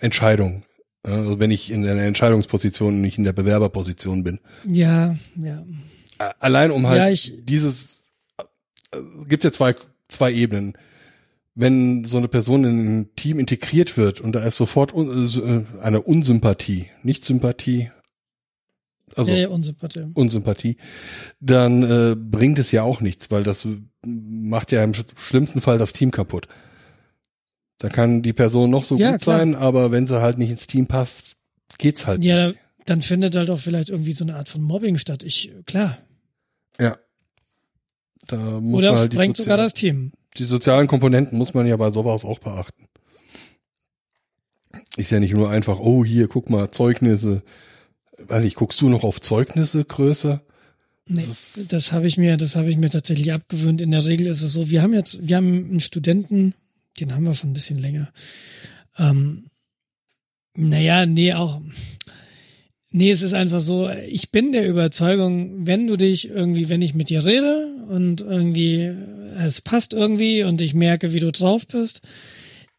Entscheidung. Also wenn ich in einer Entscheidungsposition und nicht in der Bewerberposition bin. ja, ja. A- Allein um halt Ja, ich- dieses äh, gibt ja zwei zwei Ebenen. Wenn so eine Person in ein Team integriert wird und da ist sofort un, äh, eine Unsympathie, nicht Sympathie, also ja, Unsympathie. Unsympathie, dann äh, bringt es ja auch nichts, weil das macht ja im sch- schlimmsten Fall das Team kaputt. Da kann die Person noch so Ja, gut klar. sein, aber wenn sie halt nicht ins Team passt, geht's halt. Ja, dann findet halt auch vielleicht irgendwie so eine Art von Mobbing statt. Ich, klar. Ja. Da muss Oder man halt sprengt sogar das Team. die sozialen Komponenten muss man ja bei sowas auch beachten. ist ja nicht nur einfach, oh hier, guck mal, Zeugnisse. Weiß ich, guckst du noch auf Zeugnisse größer? Nee, das, das habe ich mir, das habe ich mir tatsächlich abgewöhnt. In der Regel ist es so, wir haben jetzt, wir haben einen Studenten, den haben wir schon ein bisschen länger. Ähm, naja, nee, auch. Nee, es ist einfach so, ich bin der Überzeugung, wenn du dich irgendwie, wenn ich mit dir rede und irgendwie es passt irgendwie und ich merke, wie du drauf bist,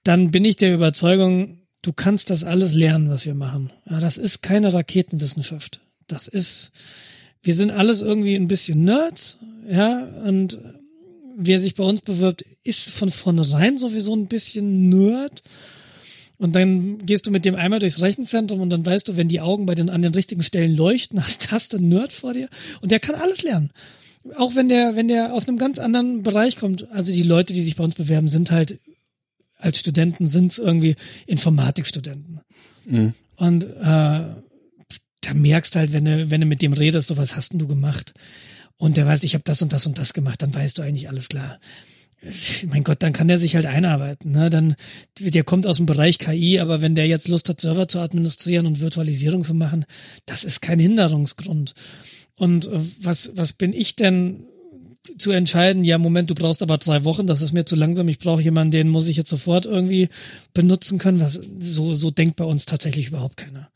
dann bin ich der Überzeugung, du kannst das alles lernen, was wir machen. Ja, das ist keine Raketenwissenschaft. Das ist, wir sind alles irgendwie ein bisschen Nerds, ja, und wer sich bei uns bewirbt, ist von vornherein sowieso ein bisschen Nerd. Und dann gehst du mit dem einmal durchs Rechenzentrum und dann weißt du, wenn die Augen bei den an den richtigen Stellen leuchten, (laughs) hast, hast du einen Nerd vor dir und der kann alles lernen. Auch wenn der, wenn der aus einem ganz anderen Bereich kommt. Also die Leute, die sich bei uns bewerben, sind halt als Studenten sind irgendwie Informatikstudenten. Mhm. Und äh, da merkst halt, wenn du, wenn du mit dem redest, so was hast denn du gemacht? Und der weiß, ich habe das und das und das gemacht, dann weißt du eigentlich alles klar. Mein Gott, dann kann der sich halt einarbeiten. Ne? Dann, der kommt aus dem Bereich KI, aber wenn der jetzt Lust hat, Server zu administrieren und Virtualisierung zu machen, das ist kein Hinderungsgrund. Und äh, was, was bin ich denn zu entscheiden, ja, Moment, du brauchst aber drei Wochen, das ist mir zu langsam, ich brauche jemanden, den muss ich jetzt sofort irgendwie benutzen können. Was, so, so denkt bei uns tatsächlich überhaupt keiner.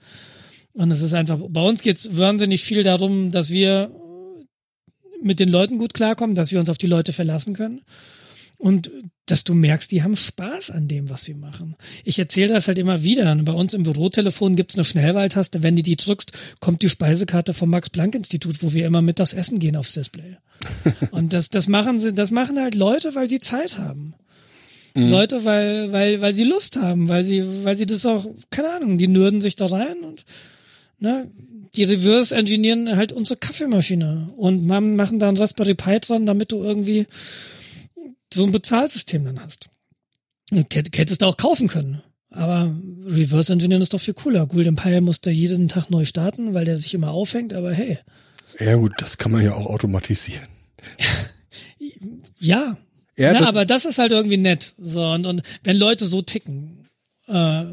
Und es ist einfach, bei uns geht es wahnsinnig viel darum, dass wir mit den Leuten gut klarkommen, dass wir uns auf die Leute verlassen können. Und dass du merkst, die haben Spaß an dem, was sie machen. Ich erzähle das halt immer wieder. Bei uns im Bürotelefon gibt's eine Schnellwahltaste. Wenn du die drückst, kommt die Speisekarte vom Max-Planck-Institut, wo wir immer mit das Essen gehen aufs Display. (laughs) Und das, das machen sie, das machen halt Leute, weil sie Zeit haben. Mhm. Leute, weil, weil, weil sie Lust haben, weil sie, weil sie das auch, keine Ahnung, die nürden sich da rein und, ne, die Reverse engineeren halt unsere Kaffeemaschine und machen da ein Raspberry Pi dran, damit du irgendwie so ein Bezahlsystem dann hast. Hättest du auch kaufen können. Aber Reverse Engineering ist doch viel cooler. Golden Pi musste jeden Tag neu starten, weil der sich immer aufhängt, aber hey. Ja gut, das kann man ja auch automatisieren. (laughs) ja. Ja, Na, aber das ist halt irgendwie nett. So, und, und wenn Leute so ticken, äh,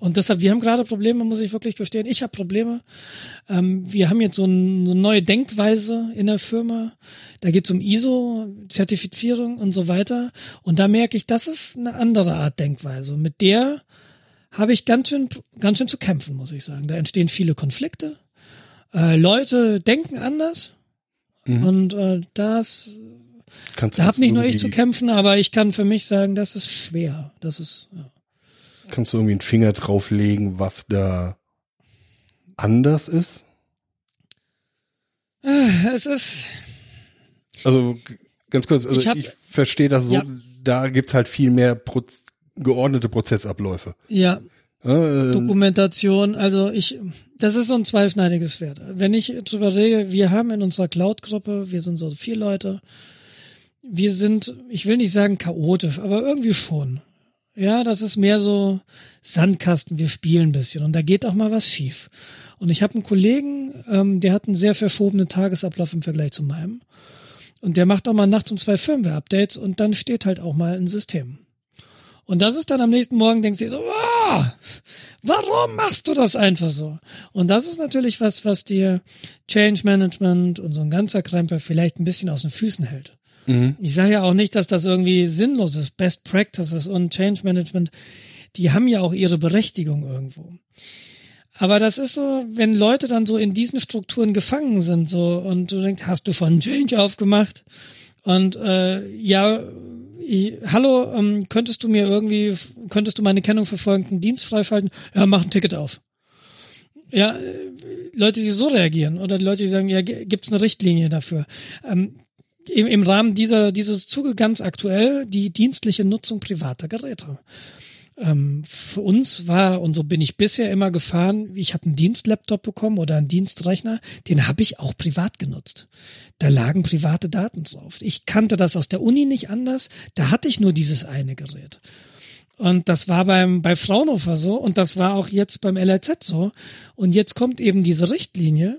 und deshalb, wir haben gerade Probleme, muss ich wirklich gestehen. Ich habe Probleme. Ähm, wir haben jetzt so, ein, so, eine neue Denkweise in der Firma. Da geht es um ISO, Zertifizierung und so weiter. Und da merke ich, das ist eine andere Art Denkweise. Mit der habe ich ganz schön, ganz schön zu kämpfen, muss ich sagen. Da entstehen viele Konflikte. Äh, Leute denken anders. Mhm. Und äh, das Kannst da habe nicht nur ich zu kämpfen, aber ich kann für mich sagen, das ist schwer. Das ist ja. Kannst du irgendwie einen Finger drauflegen, was da anders ist? Ah, es ist. Also ganz kurz, also ich, hab, ich verstehe das so, ja. da gibt's halt viel mehr Proz geordnete Prozessabläufe. Ja. Äh, Dokumentation, also ich, das ist so ein zweischneidiges Schwert. Wenn ich drüber rede, wir haben in unserer Cloud-Gruppe, wir sind so vier Leute, wir sind, ich will nicht sagen chaotisch, aber irgendwie schon. Ja, das ist mehr so Sandkasten, wir spielen ein bisschen und da geht auch mal was schief. Und ich habe einen Kollegen, ähm, der hat einen sehr verschobenen Tagesablauf im Vergleich zu meinem. Und der macht auch mal nachts um zwei Firmware-Updates und dann steht halt auch mal ein System. Und das ist dann am nächsten Morgen, denkst du dir so, oh, warum machst du das einfach so? Und das ist natürlich was, was dir Change Management und so ein ganzer Krempel vielleicht ein bisschen aus den Füßen hält. Mhm. Ich sage ja auch nicht, dass das irgendwie sinnlos ist. Best Practices und Change Management, die haben ja auch ihre Berechtigung irgendwo. Aber das ist so, wenn Leute dann so in diesen Strukturen gefangen sind, so und du denkst, hast du schon einen Change aufgemacht? Und äh, ja, ich, hallo, ähm, könntest du mir irgendwie, könntest du meine Kennung für folgenden Dienst freischalten? Ja, mach ein Ticket auf. Ja, äh, Leute, die so reagieren oder Leute, die sagen, ja, gibt's eine Richtlinie dafür. Ähm, im, im Rahmen dieser, dieses Zuge ganz aktuell die dienstliche Nutzung privater Geräte. Ähm, für uns war, und so bin ich bisher immer gefahren, ich habe einen Dienstlaptop bekommen oder einen Dienstrechner, den habe ich auch privat genutzt. Da lagen private Daten drauf. Ich kannte das aus der Uni nicht anders, da hatte ich nur dieses eine Gerät. Und das war beim, bei Fraunhofer so und das war auch jetzt beim LRZ so. Und jetzt kommt eben diese Richtlinie,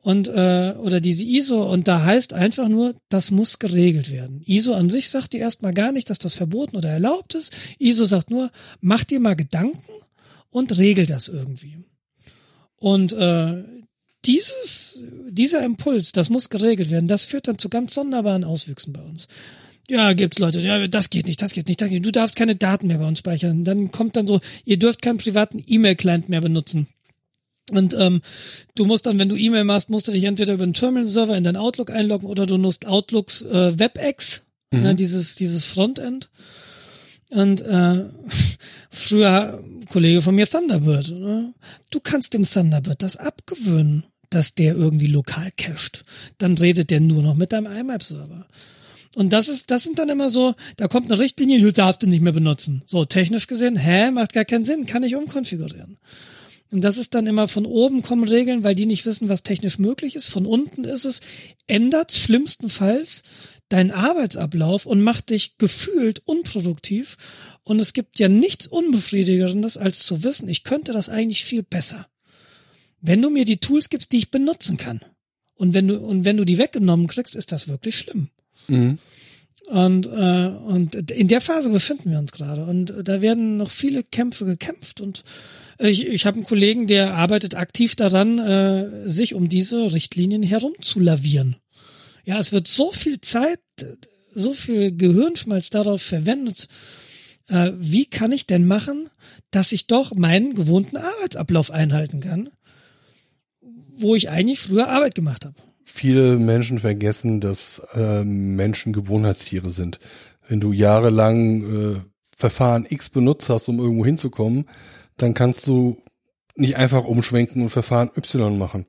und äh, oder diese ISO und da heißt einfach nur, das muss geregelt werden. ISO an sich sagt dir erstmal gar nicht, dass das verboten oder erlaubt ist. ISO sagt nur, mach dir mal Gedanken und regel das irgendwie. Und äh, dieses, dieser Impuls, das muss geregelt werden, das führt dann zu ganz sonderbaren Auswüchsen bei uns. Ja, gibt's Leute, ja, das geht nicht, das geht nicht, das geht nicht. Du darfst keine Daten mehr bei uns speichern. Dann kommt dann so, ihr dürft keinen privaten E-Mail-Client mehr benutzen. Und ähm, du musst dann, wenn du E-Mail machst, musst du dich entweder über einen Terminal-Server in dein Outlook einloggen oder du nutzt Outlooks äh, WebEx, mhm. ja, dieses dieses Frontend. Und äh, (laughs) früher Kollege von mir Thunderbird. Ne? Du kannst dem Thunderbird das abgewöhnen, dass der irgendwie lokal cached. Dann redet der nur noch mit deinem IMAP-Server. Und das ist, das sind dann immer so, da kommt eine Richtlinie, du darfst den nicht mehr benutzen. So, technisch gesehen, hä, macht gar keinen Sinn, kann ich umkonfigurieren. Und das ist dann immer von oben kommen Regeln, weil die nicht wissen, was technisch möglich ist. Von unten ist es, ändert schlimmstenfalls deinen Arbeitsablauf und macht dich gefühlt unproduktiv. Und es gibt ja nichts Unbefriedigendes, als zu wissen, ich könnte das eigentlich viel besser. Wenn du mir die Tools gibst, die ich benutzen kann. Und wenn du, und wenn du die weggenommen kriegst, ist das wirklich schlimm. Mhm. Und, äh, und in der Phase befinden wir uns gerade. Und da werden noch viele Kämpfe gekämpft. Und ich, ich habe einen Kollegen, der arbeitet aktiv daran, äh, sich um diese Richtlinien herumzulavieren. Ja, es wird so viel Zeit, so viel Gehirnschmalz darauf verwendet. Äh, wie kann ich denn machen, dass ich doch meinen gewohnten Arbeitsablauf einhalten kann, wo ich eigentlich früher Arbeit gemacht habe? Viele Menschen vergessen, dass äh, Menschen Gewohnheitstiere sind. Wenn du jahrelang äh, Verfahren X benutzt hast, um irgendwo hinzukommen, dann kannst du nicht einfach umschwenken und Verfahren Y machen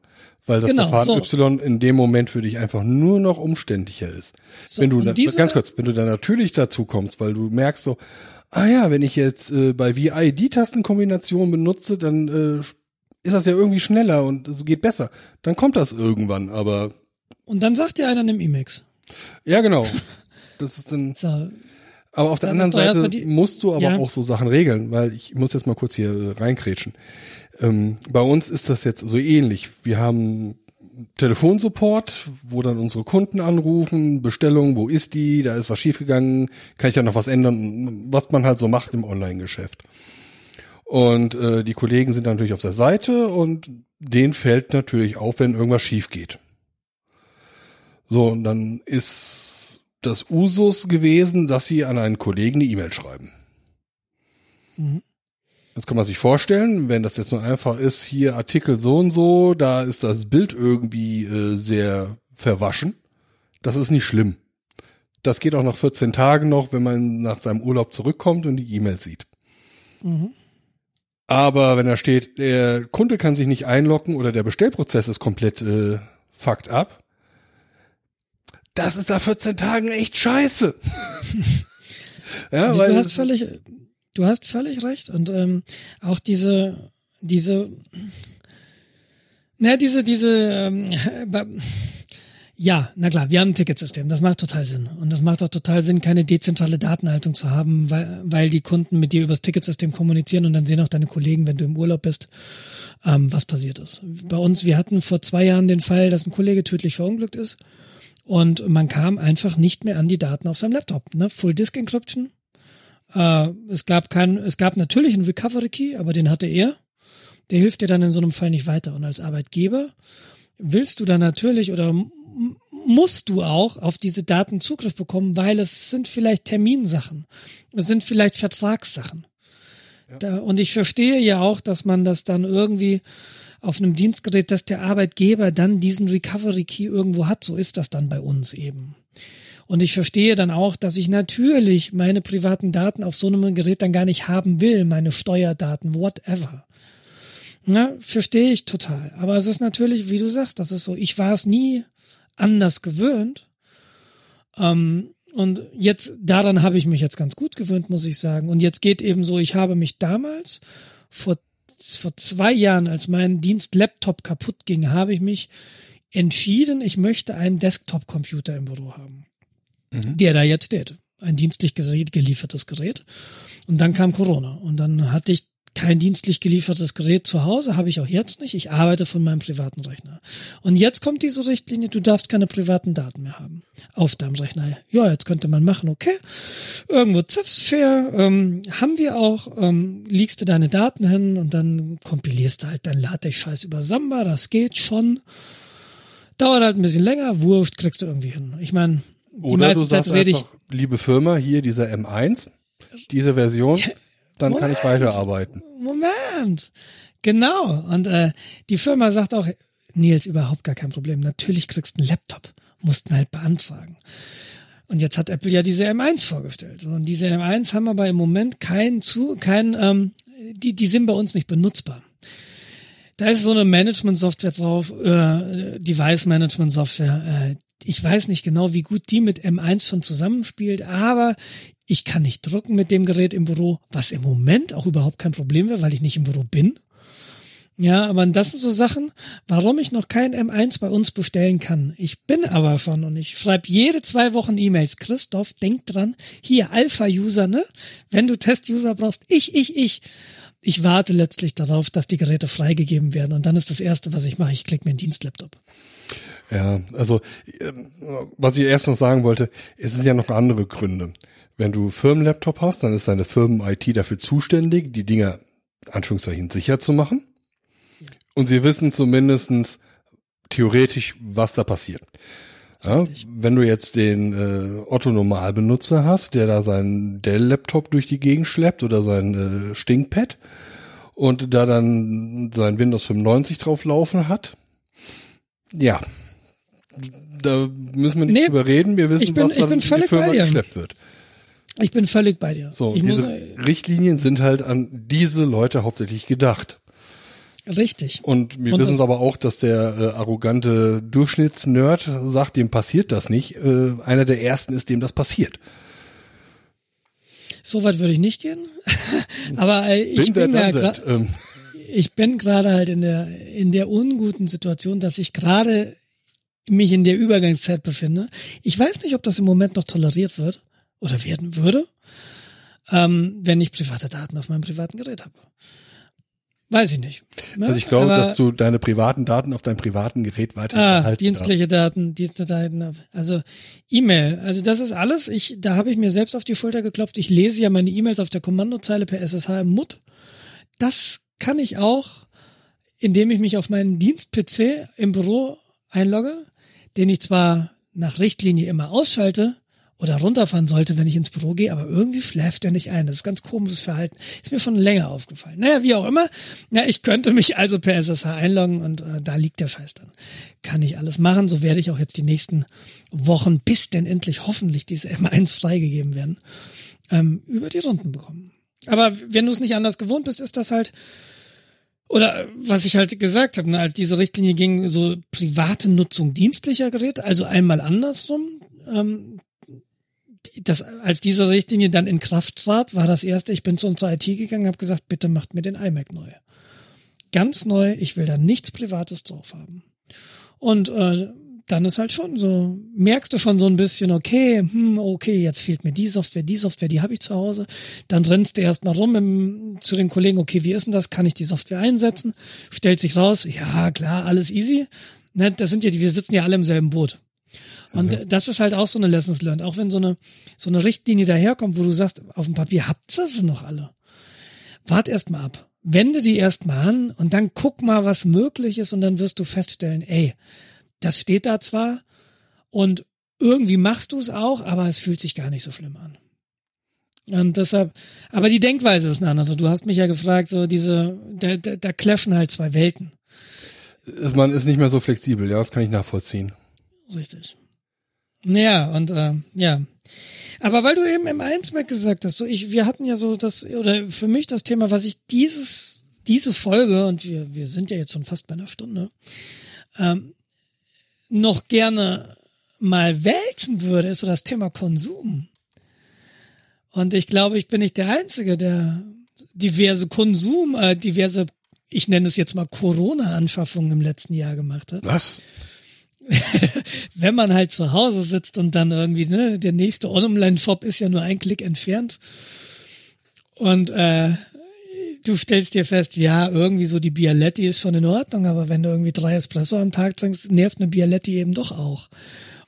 weil das genau, Verfahren so. Y in dem Moment für dich einfach nur noch umständlicher ist. So, wenn du dann, ganz kurz, wenn du dann natürlich dazu kommst, weil du merkst so, ah ja, wenn ich jetzt äh, bei VI die Tastenkombination benutze, dann äh, ist das ja irgendwie schneller und es geht besser. Dann kommt das irgendwann, aber und dann sagt dir einer nimm Emacs. Ja, genau. (laughs) Das ist dann so. Aber auf der anderen Seite musst du aber ja. auch so Sachen regeln, weil ich muss jetzt mal kurz hier äh, reinkrätschen. Ähm, bei uns ist das jetzt so ähnlich. Wir haben Telefonsupport, wo dann unsere Kunden anrufen, Bestellung, wo ist die, da ist was schiefgegangen, kann ich ja noch was ändern, was man halt so macht im Online-Geschäft. Und äh, die Kollegen sind natürlich auf der Seite und denen fällt natürlich auf, wenn irgendwas schief geht. So, und dann ist das Usus gewesen, dass sie an einen Kollegen eine E-Mail schreiben. Mhm. Das kann man sich vorstellen, wenn das jetzt nur einfach ist, hier Artikel so und so, da ist das Bild irgendwie äh, sehr verwaschen. Das ist nicht schlimm. Das geht auch nach 14 Tagen noch, wenn man nach seinem Urlaub zurückkommt und die E-Mail sieht. Mhm. Aber wenn da steht, der Kunde kann sich nicht einloggen oder der Bestellprozess ist komplett äh, fucked up, das ist da 14 Tagen echt scheiße. (laughs) ja, du weil hast völlig, du hast völlig recht. Und ähm, auch diese, diese, na, diese, diese, ähm, (laughs) ja, na klar, wir haben ein Ticketsystem, das macht total Sinn. Und das macht auch total Sinn, keine dezentrale Datenhaltung zu haben, weil, weil die Kunden mit dir übers Ticketsystem kommunizieren und dann sehen auch deine Kollegen, wenn du im Urlaub bist, ähm, was passiert ist. Bei uns, wir hatten vor zwei Jahren den Fall, dass ein Kollege tödlich verunglückt ist und man kam einfach nicht mehr an die Daten auf seinem Laptop. Ne? Full Disk Encryption, äh, es gab kein, es gab natürlich einen Recovery Key, aber den hatte er. Der hilft dir dann in so einem Fall nicht weiter. Und als Arbeitgeber willst du dann natürlich oder musst du auch auf diese Daten Zugriff bekommen, weil es sind vielleicht Terminsachen. Es sind vielleicht Vertragssachen. Ja. Da, und ich verstehe ja auch, dass man das dann irgendwie auf einem Dienstgerät, dass der Arbeitgeber dann diesen Recovery Key irgendwo hat. So ist das dann bei uns eben. Und ich verstehe dann auch, dass ich natürlich meine privaten Daten auf so einem Gerät dann gar nicht haben will, meine Steuerdaten, whatever. Na, verstehe ich total. Aber es ist natürlich, wie du sagst, das ist so, ich war es nie anders gewöhnt. Ähm, und jetzt, daran habe ich mich jetzt ganz gut gewöhnt, muss ich sagen. Und jetzt geht eben so, ich habe mich damals vor, vor zwei Jahren, als mein Dienst-Laptop kaputt ging, habe ich mich entschieden, ich möchte einen Desktop-Computer im Büro haben mhm. der da jetzt steht. Ein dienstlich geliefertes Gerät. Und dann kam Corona. Und dann hatte ich kein dienstlich geliefertes Gerät zu Hause, habe ich auch jetzt nicht. Ich arbeite von meinem privaten Rechner. Und jetzt kommt diese Richtlinie, du darfst keine privaten Daten mehr haben auf deinem Rechner. Ja, jetzt könnte man machen, okay, irgendwo Ziffs-Share, ähm, haben wir auch, ähm, legst du deine Daten hin und dann kompilierst du halt dein LaTeX-Scheiß über Samba, das geht schon. Dauert halt ein bisschen länger, wurscht, kriegst du irgendwie hin. Ich meine, die Oder meiste du Zeit sagst rede ich, liebe Firma, hier dieser M1, diese Version, (laughs) dann kann ich Moment. weiterarbeiten. Moment. Genau. Und äh, die Firma sagt auch, Nils, überhaupt gar kein Problem. Natürlich kriegst du einen Laptop. Mussten halt beantragen. Und jetzt hat Apple ja diese M1 vorgestellt. Und diese M1 haben aber im Moment keinen zu, kein, ähm, die, die sind bei uns nicht benutzbar. Da ist so eine Management-Software drauf, äh, Device-Management-Software. Äh, ich weiß nicht genau, wie gut die mit M1 schon zusammenspielt, aber ich kann nicht drucken mit dem Gerät im Büro, was im Moment auch überhaupt kein Problem wäre, weil ich nicht im Büro bin. Ja, aber das sind so Sachen, warum ich noch kein M1 bei uns bestellen kann. Ich bin aber von und ich schreibe jede zwei Wochen E-Mails. Christoph, denk dran, hier Alpha-User, ne? Wenn du Test-User brauchst, ich, ich, ich. Ich warte letztlich darauf, dass die Geräte freigegeben werden und dann ist das erste, was ich mache, ich klicke mir einen Dienstlaptop. Ja, also ähm, was ich erst noch sagen wollte, es sind ja noch andere Gründe. Wenn du Firmenlaptop hast, dann ist deine Firmen-IT dafür zuständig, die Dinger Anführungszeichen sicher zu machen. Und sie wissen zumindestens theoretisch, was da passiert. Ja, wenn du jetzt den äh, Otto Normalbenutzer hast, der da seinen Dell-Laptop durch die Gegend schleppt oder sein äh, Stinkpad und da dann sein Windows 95 drauf laufen hat, ja, da müssen wir nicht Nee, drüber reden. Wir wissen, bin- was in die Firma geschleppt wird. Ich bin völlig bei dir. So, ich muss, diese Richtlinien sind halt an diese Leute hauptsächlich gedacht. richtig. Und wir wissen das- aber auch, dass der äh, arrogante Durchschnittsnerd sagt, dem passiert das nicht. Äh, einer der ersten ist, dem das passiert. So weit würde ich nicht gehen. (laughs) aber äh, ich Bin bin, ja. Ähm, ich bin gerade halt in der in der unguten Situation, dass ich gerade mich in der Übergangszeit befinde. Ich weiß nicht, ob das im Moment noch toleriert wird oder werden würde, ähm, wenn ich private Daten auf meinem privaten Gerät habe. Weiß ich nicht. Ne? also ich glaube, Aber- dass du deine privaten Daten auf deinem privaten Gerät weiter Ah, dienstliche Daten, dienstliche Daten, also E-Mail, also das ist alles. Ich, da habe ich mir selbst auf die Schulter geklopft. Ich lese ja meine E-Mails auf der Kommandozeile per SSH im MUT. Das kann ich auch, indem ich mich auf meinen Dienst-PC im Büro einlogge, den ich zwar nach Richtlinie immer ausschalte oder runterfahren sollte, wenn ich ins Büro gehe, aber irgendwie schläft er nicht ein. Das ist ganz komisches Verhalten. Ist mir schon länger aufgefallen. Naja, wie auch immer. Na, ich könnte mich also per SSH einloggen und äh, da liegt der Scheiß dann. Kann ich alles machen. So werde ich auch jetzt die nächsten Wochen, bis denn endlich hoffentlich diese M1 freigegeben werden, ähm, über die Runden bekommen. Aber wenn du es nicht anders gewohnt bist, ist das halt oder was ich halt gesagt habe, ne, als diese Richtlinie ging, so private Nutzung dienstlicher Geräte, also einmal andersrum, ähm, das, als diese Richtlinie dann in Kraft trat, war das erste, ich bin zu unserer IT gegangen, habe gesagt, bitte macht mir den iMac neu. Ganz neu, ich will da nichts Privates drauf haben. Und äh, dann ist halt schon so, merkst du schon so ein bisschen, okay, hm, okay, jetzt fehlt mir die Software, die Software, die habe ich zu Hause. Dann rennst du erst mal rum im, zu den Kollegen, okay, wie ist denn das? Kann ich die Software einsetzen? Stellt sich raus, ja, klar, alles easy. Ne, das sind ja, die- wir sitzen ja alle im selben Boot. Und das ist halt auch so eine Lessons learned. Auch wenn so eine, so eine Richtlinie daherkommt, wo du sagst, auf dem Papier habt ihr sie noch alle. Wart erst mal ab. Wende die erst mal an und dann guck mal, was möglich ist und dann wirst du feststellen, ey, das steht da zwar und irgendwie machst du es auch, aber es fühlt sich gar nicht so schlimm an. Und deshalb, aber die Denkweise ist eine andere. Du hast mich ja gefragt, so diese, da, da, da clashen halt zwei Welten. Man ist nicht mehr so flexibel, ja, das kann ich nachvollziehen. Richtig. Ja, und äh, ja. Aber weil du eben im 1 Mac gesagt hast, so ich, wir hatten ja so das, oder für mich das Thema, was ich dieses, diese Folge, und wir, wir sind ja jetzt schon fast bei einer Stunde, ähm, noch gerne mal wälzen würde, ist so das Thema Konsum. Und ich glaube, ich bin nicht der Einzige, der diverse Konsum, äh, diverse, ich nenne es jetzt mal Corona-Anschaffungen im letzten Jahr gemacht hat Was? (laughs) wenn man halt zu Hause sitzt und dann irgendwie, ne, der nächste Online-Shop ist ja nur ein Klick entfernt. Und äh, du stellst dir fest, ja, irgendwie so die Bialetti ist schon in Ordnung, aber wenn du irgendwie drei Espresso am Tag trinkst, nervt eine Bialetti eben doch auch.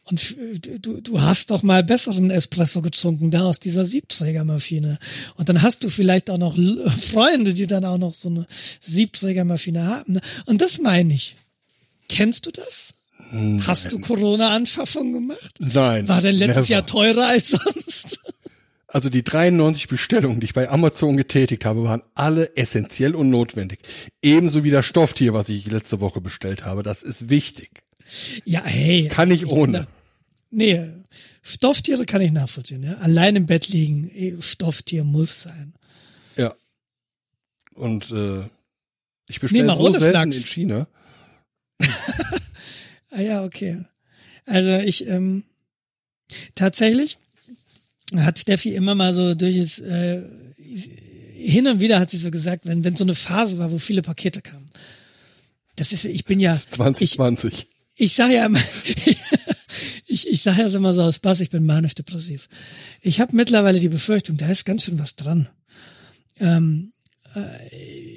Und du, du hast doch mal besseren Espresso getrunken, da aus dieser Siebträgermaschine. Und dann hast du vielleicht auch noch (laughs) Freunde, die dann auch noch so eine Siebträgermaschine haben. Ne? Und das meine ich. Kennst du das? Nein. Hast du Corona-Anschaffung gemacht? Nein. War denn letztes never. Jahr teurer als sonst? Also die 93 Bestellungen, die ich bei Amazon getätigt habe, waren alle essentiell und notwendig. Ebenso wie das Stofftier, was ich letzte Woche bestellt habe. Das ist wichtig. Ja, hey. Kann ich ohne. Nee, Stofftiere kann ich nachvollziehen. Ja? Allein im Bett liegen, eh, Stofftier muss sein. Ja. Und äh, ich bestelle so selten Flachs. in China. (laughs) ah ja, okay. Also ich ähm, tatsächlich hat Steffi immer mal so durch es äh, hin und wieder hat sie so gesagt, wenn wenn so eine Phase war, wo viele Pakete kamen. Das ist, ich bin ja 2020. Ich, ich sage ja immer, (laughs) ich, ich sage ja immer so aus Spaß, ich bin manisch-depressiv. Ich habe mittlerweile die Befürchtung, da ist ganz schön was dran. Ähm, äh,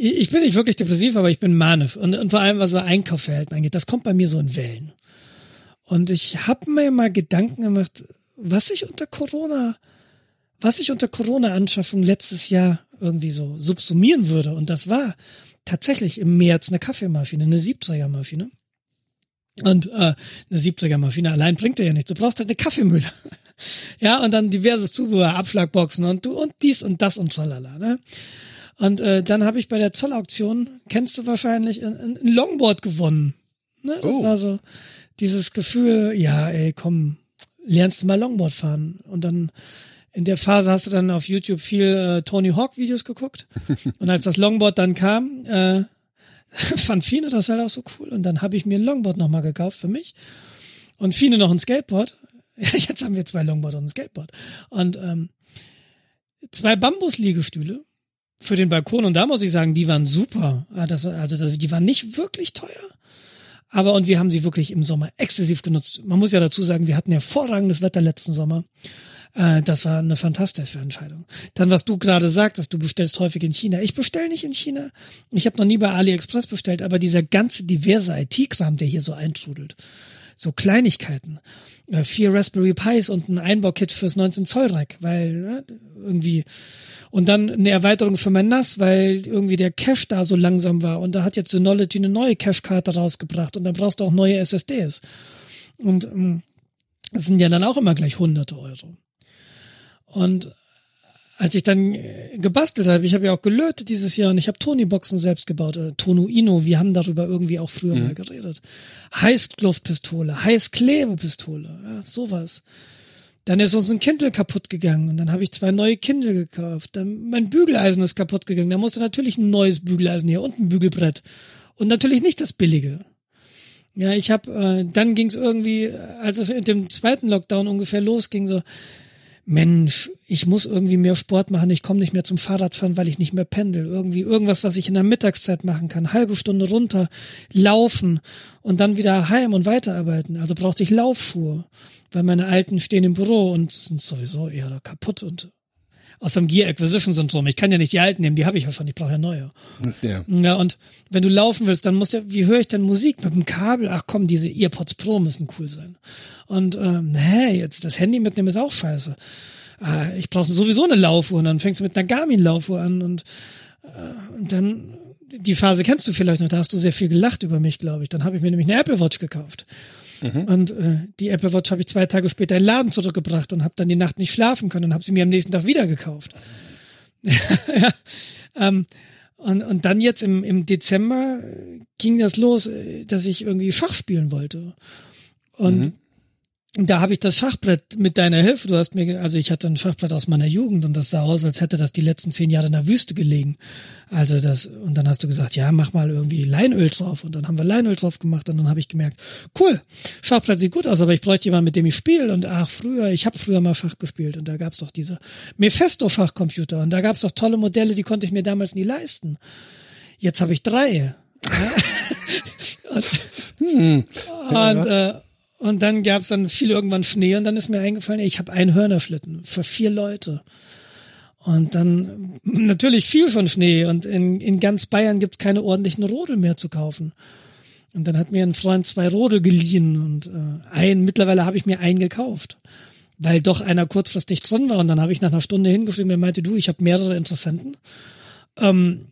ich bin nicht wirklich depressiv, aber ich bin manisch. Und, und vor allem, was so Einkaufsverhalten angeht, das kommt bei mir so in Wellen. Und ich habe mir mal Gedanken gemacht, was ich unter Corona, was ich unter Corona-Anschaffung letztes Jahr irgendwie so subsumieren würde. Und das war tatsächlich im März eine Kaffeemaschine, eine Siebträgermaschine. Und äh, eine 70er Maschine allein bringt dir ja nichts. Du brauchst halt eine Kaffeemühle. (laughs) ja, und dann diverses Zubehör, Abschlagboxen und du und dies und das und tralala, ne? Und äh, dann habe ich bei der Zollauktion, kennst du wahrscheinlich, ein, ein Longboard gewonnen. Ne? Das oh. war so dieses Gefühl, ja, ey, komm, lernst du mal Longboard fahren. Und dann in der Phase hast du dann auf YouTube viel äh, Tony Hawk Videos geguckt. (laughs) Und als das Longboard dann kam, äh, (laughs) fand Fine das halt auch so cool. Und dann habe ich mir ein Longboard nochmal gekauft für mich. Und Fine noch ein Skateboard. (laughs) Jetzt haben wir zwei Longboard und ein Skateboard. Und ähm, zwei Bambusliegestühle für den Balkon. Und da muss ich sagen, die waren super. Ah, das, also die waren nicht wirklich teuer. Aber und wir haben sie wirklich im Sommer exzessiv genutzt. Man muss ja dazu sagen, wir hatten hervorragendes Wetter letzten Sommer. Äh, das war eine fantastische Entscheidung. Dann, was du gerade sagtest, du bestellst häufig in China. Ich bestelle nicht in China. Ich habe noch nie bei AliExpress bestellt, aber dieser ganze diverse IT-Kram, der hier so eintrudelt, so Kleinigkeiten, äh, vier Raspberry Pis und ein Einbaukit fürs 19 Zoll Rack, weil ne, irgendwie und dann eine Erweiterung für mein NAS, weil irgendwie der Cache da so langsam war und da hat jetzt Synology eine neue Cache-Karte rausgebracht und dann brauchst du auch neue SSDs und ähm, das sind ja dann auch immer gleich hunderte Euro. Und als ich dann äh, gebastelt habe, ich habe ja auch gelötet dieses Jahr und ich habe Tony-Boxen selbst gebaut, äh, Tonuino, wir haben darüber irgendwie auch früher mhm. mal geredet. Heißluftpistole, Heißklebepistole, ja, sowas. Dann ist uns ein Kindle kaputt gegangen und dann habe ich zwei neue Kindle gekauft. Dann mein Bügeleisen ist kaputt gegangen. Da musste natürlich ein neues Bügeleisen hier und ein Bügelbrett. Und natürlich nicht das billige. Ja, ich habe, äh, dann ging es irgendwie, als es mit dem zweiten Lockdown ungefähr losging, so, Mensch, ich muss irgendwie mehr Sport machen, ich komme nicht mehr zum Fahrradfahren, weil ich nicht mehr pendel. Irgendwie irgendwas, was ich in der Mittagszeit machen kann. Halbe Stunde runter, laufen und dann wieder heim und weiterarbeiten. Also brauchte ich Laufschuhe, weil meine alten stehen im Büro und sind sowieso eher kaputt und aus dem Gear Acquisition Syndrom. Ich kann ja nicht die alten nehmen, die habe ich ja schon, ich brauche ja neue. Ja. ja, und wenn du laufen willst, dann musst du, wie höre ich denn Musik? Mit dem Kabel? Ach komm, diese Earpods Pro müssen cool sein. Und ähm, hä, jetzt das Handy mitnehmen ist auch scheiße. Ah, ich brauche sowieso eine Laufuhr und dann fängst du mit einer Garmin-Laufuhr an und, äh, und dann die Phase kennst du vielleicht noch, da hast du sehr viel gelacht über mich, glaube ich. Dann habe ich mir nämlich eine Apple Watch gekauft. Mhm. Und äh, die Apple Watch habe ich zwei Tage später in den Laden zurückgebracht und habe dann die Nacht nicht schlafen können und habe sie mir am nächsten Tag wieder gekauft. (laughs) ja, ähm, und, und dann jetzt im, im Dezember ging das los, äh, dass ich irgendwie Schach spielen wollte. Und mhm da habe ich das Schachbrett mit deiner Hilfe, du hast mir, also ich hatte ein Schachbrett aus meiner Jugend und das sah aus, als hätte das die letzten zehn Jahre in der Wüste gelegen. Also das, und dann hast du gesagt, ja, mach mal irgendwie Leinöl drauf. Und dann haben wir Leinöl drauf gemacht und dann habe ich gemerkt, cool, Schachbrett sieht gut aus, aber ich bräuchte jemanden, mit dem ich spiele. Und ach, früher, ich habe früher mal Schach gespielt und da gab's doch diese Mephisto-Schachcomputer und da gab's doch tolle Modelle, die konnte ich mir damals nie leisten. Jetzt habe ich drei. Ja. und, (laughs) hm. und äh, und dann gab es dann viel irgendwann Schnee und dann ist mir eingefallen, ich habe einen Hörnerschlitten für vier Leute. Und dann natürlich viel schon Schnee und in, in ganz Bayern gibt's keine ordentlichen Rodel mehr zu kaufen. Und dann hat mir ein Freund zwei Rodel geliehen und äh, ein, mittlerweile habe ich mir einen gekauft, weil doch einer kurzfristig drin war. Und dann habe ich nach einer Stunde hingeschrieben, der meinte, du, ich habe mehrere Interessenten. Ähm,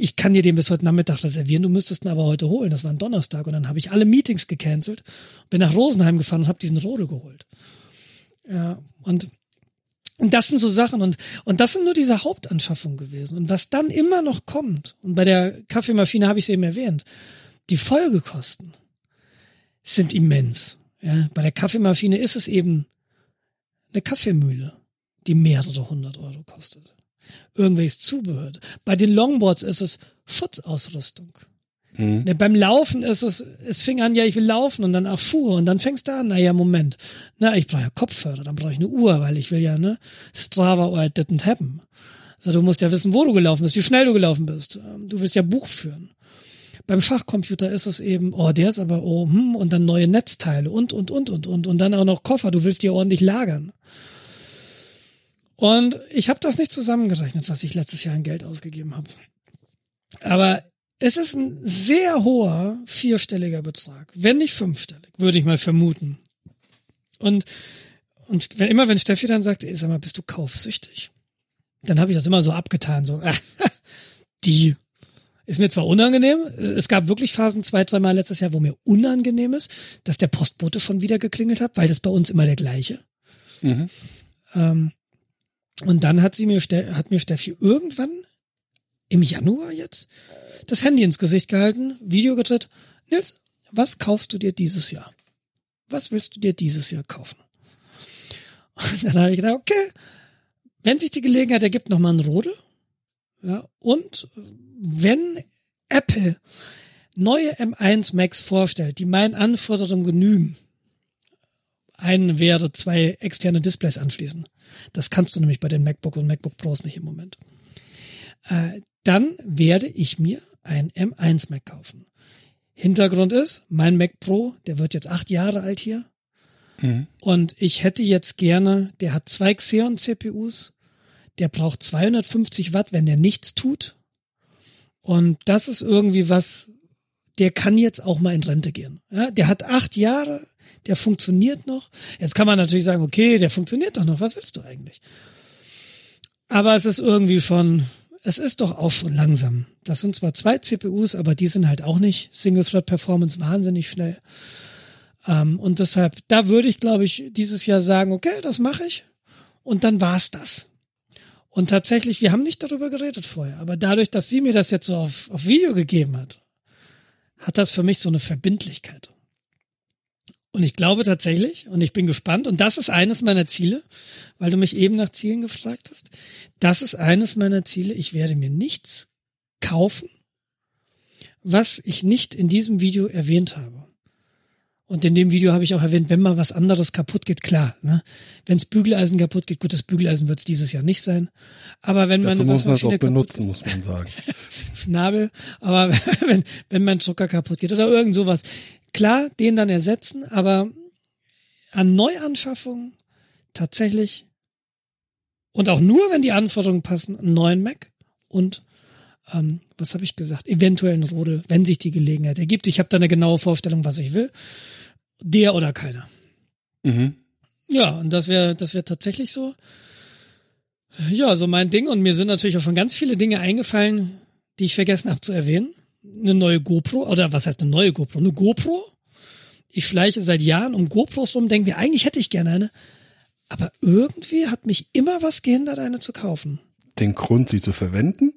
ich kann dir den bis heute Nachmittag reservieren, du müsstest ihn aber heute holen. Das war ein Donnerstag. Und dann habe ich alle Meetings gecancelt, bin nach Rosenheim gefahren und habe diesen Rodel geholt. Ja, und das sind so Sachen und, und das sind nur diese Hauptanschaffungen gewesen. Und was dann immer noch kommt, und bei der Kaffeemaschine habe ich es eben erwähnt, die Folgekosten sind immens. Ja, bei der Kaffeemaschine ist es eben eine Kaffeemühle, die mehrere hundert Euro kostet. Irgendwelches Zubehör. Bei den Longboards ist es Schutzausrüstung. Mhm. Ja, beim Laufen ist es, es fing an, ja, ich will laufen und dann auch Schuhe und dann fängst du an, naja, Moment, na, ich brauche ja Kopfhörer, dann brauche ich eine Uhr, weil ich will ja, ne, Strava or it didn't happen. Also du musst ja wissen, wo du gelaufen bist, wie schnell du gelaufen bist. Ähm, du willst ja Buch führen. Beim Schachcomputer ist es eben, oh, der ist aber, oh, hm, und dann neue Netzteile und, und, und, und, und, und dann auch noch Koffer, du willst dir ordentlich lagern. Und ich habe das nicht zusammengerechnet, was ich letztes Jahr an Geld ausgegeben habe. Aber es ist ein sehr hoher vierstelliger Betrag, wenn nicht fünfstellig, würde ich mal vermuten. Und und wenn, immer wenn Steffi dann sagt, ey, sag mal, bist du kaufsüchtig? Dann habe ich das immer so abgetan, so äh, (laughs) die ist mir zwar unangenehm, es gab wirklich Phasen zwei, dreimal letztes Jahr, wo mir unangenehm ist, dass der Postbote schon wieder geklingelt hat, weil das bei uns immer der gleiche. Mhm. Ähm, und dann hat sie mir, hat mir Steffi irgendwann im Januar jetzt das Handy ins Gesicht gehalten, Video gedreht. Nils, was kaufst du dir dieses Jahr? Was willst du dir dieses Jahr kaufen? Und dann habe ich gedacht, okay, wenn sich die Gelegenheit ergibt, nochmal ein Rodel. Ja, und wenn Apple neue M1 Max vorstellt, die meinen Anforderungen genügen, einen wäre zwei externe Displays anschließen. Das kannst du nämlich bei den MacBook und MacBook Pros nicht im Moment. Äh, dann werde ich mir ein M1 Mac kaufen. Hintergrund ist, mein Mac Pro, der wird jetzt acht Jahre alt hier. Mhm. Und ich hätte jetzt gerne, der hat zwei Xeon CPUs, der braucht 250 Watt, wenn der nichts tut. Und das ist irgendwie was, der kann jetzt auch mal in Rente gehen. Ja, der hat acht Jahre, der funktioniert noch. Jetzt kann man natürlich sagen, okay, der funktioniert doch noch, was willst du eigentlich? Aber es ist irgendwie schon, es ist doch auch schon langsam. Das sind zwar zwei CPUs, aber die sind halt auch nicht Single-Thread-Performance wahnsinnig schnell. Ähm, und deshalb, da würde ich, glaube ich, dieses Jahr sagen, okay, das mache ich. Und dann war's das. Und tatsächlich, wir haben nicht darüber geredet vorher, aber dadurch, dass sie mir das jetzt so auf, auf Video gegeben hat, hat das für mich so eine Verbindlichkeit. Und ich glaube tatsächlich, und ich bin gespannt, und das ist eines meiner Ziele, weil du mich eben nach Zielen gefragt hast, das ist eines meiner Ziele, ich werde mir nichts kaufen, was ich nicht in diesem Video erwähnt habe. Und in dem Video habe ich auch erwähnt, wenn mal was anderes kaputt geht, klar. Ne? Wenns Bügeleisen kaputt geht, gut, das Bügeleisen wird es dieses Jahr nicht sein. Aber wenn man Dazu muss man es auch benutzen, muss man sagen. (laughs) Schnabel. Aber (laughs) wenn, wenn mein Drucker kaputt geht oder irgend sowas, klar, den dann ersetzen. Aber an Neuanschaffungen tatsächlich und auch nur, wenn die Anforderungen passen, einen neuen Mac und ähm, was habe ich gesagt? Eventuell ein Rodel, wenn sich die Gelegenheit ergibt. Ich habe da eine genaue Vorstellung, was ich will. Der oder keiner. Mhm. Ja, und das wäre das wäre tatsächlich so. Ja, so mein Ding. Und mir sind natürlich auch schon ganz viele Dinge eingefallen, die ich vergessen habe zu erwähnen. Eine neue GoPro, oder was heißt eine neue GoPro? Eine GoPro. Ich schleiche seit Jahren um GoPros rum, denke mir, eigentlich hätte ich gerne eine. Aber irgendwie hat mich immer was gehindert, eine zu kaufen. Den Grund, sie zu verwenden?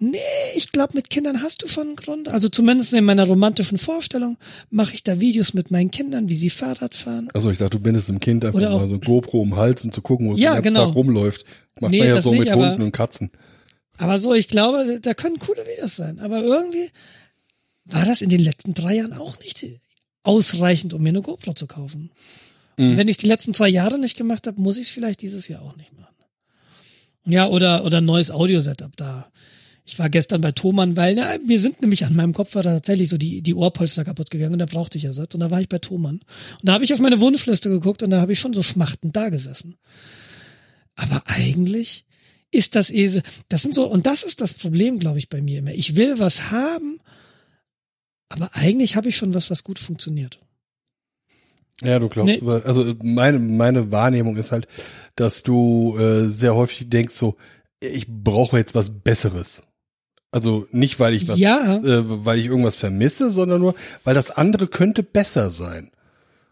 Nee, ich glaube, mit Kindern hast du schon einen Grund. Also zumindest in meiner romantischen Vorstellung mache ich da Videos mit meinen Kindern, wie sie Fahrrad fahren. Also ich dachte, du bindest dem Kind einfach Oder mal so ein GoPro um den Hals und zu gucken, wo es Ja, den ganzen genau. Tag rumläuft. Macht Nee, man ja so nicht, mit Hunden und Katzen. Aber so, ich glaube, da können coole Videos sein. Aber irgendwie war das in den letzten drei Jahren auch nicht ausreichend, um mir eine GoPro zu kaufen. Und wenn ich die letzten zwei Jahre nicht gemacht habe, muss ich es vielleicht dieses Jahr auch nicht machen. Ja, oder, oder ein neues Audio-Setup da. Ich war gestern bei Thomann, weil na, mir sind nämlich an meinem Kopfhörer tatsächlich so die, die Ohrpolster kaputt gegangen und da brauchte ich Ersatz. Und da war ich bei Thomann. Und da habe ich auf meine Wunschliste geguckt und da habe ich schon so schmachtend da gesessen. Aber eigentlich ist das eh, das sind so, und das ist das Problem, glaube ich, bei mir immer. Ich will was haben, aber eigentlich habe ich schon was, was gut funktioniert. Ja, du glaubst, nee. also meine, meine Wahrnehmung ist halt, dass du äh, sehr häufig denkst so, ich brauche jetzt was Besseres. Also nicht, weil ich was, ja. äh, weil ich irgendwas vermisse, sondern nur, weil das andere könnte besser sein.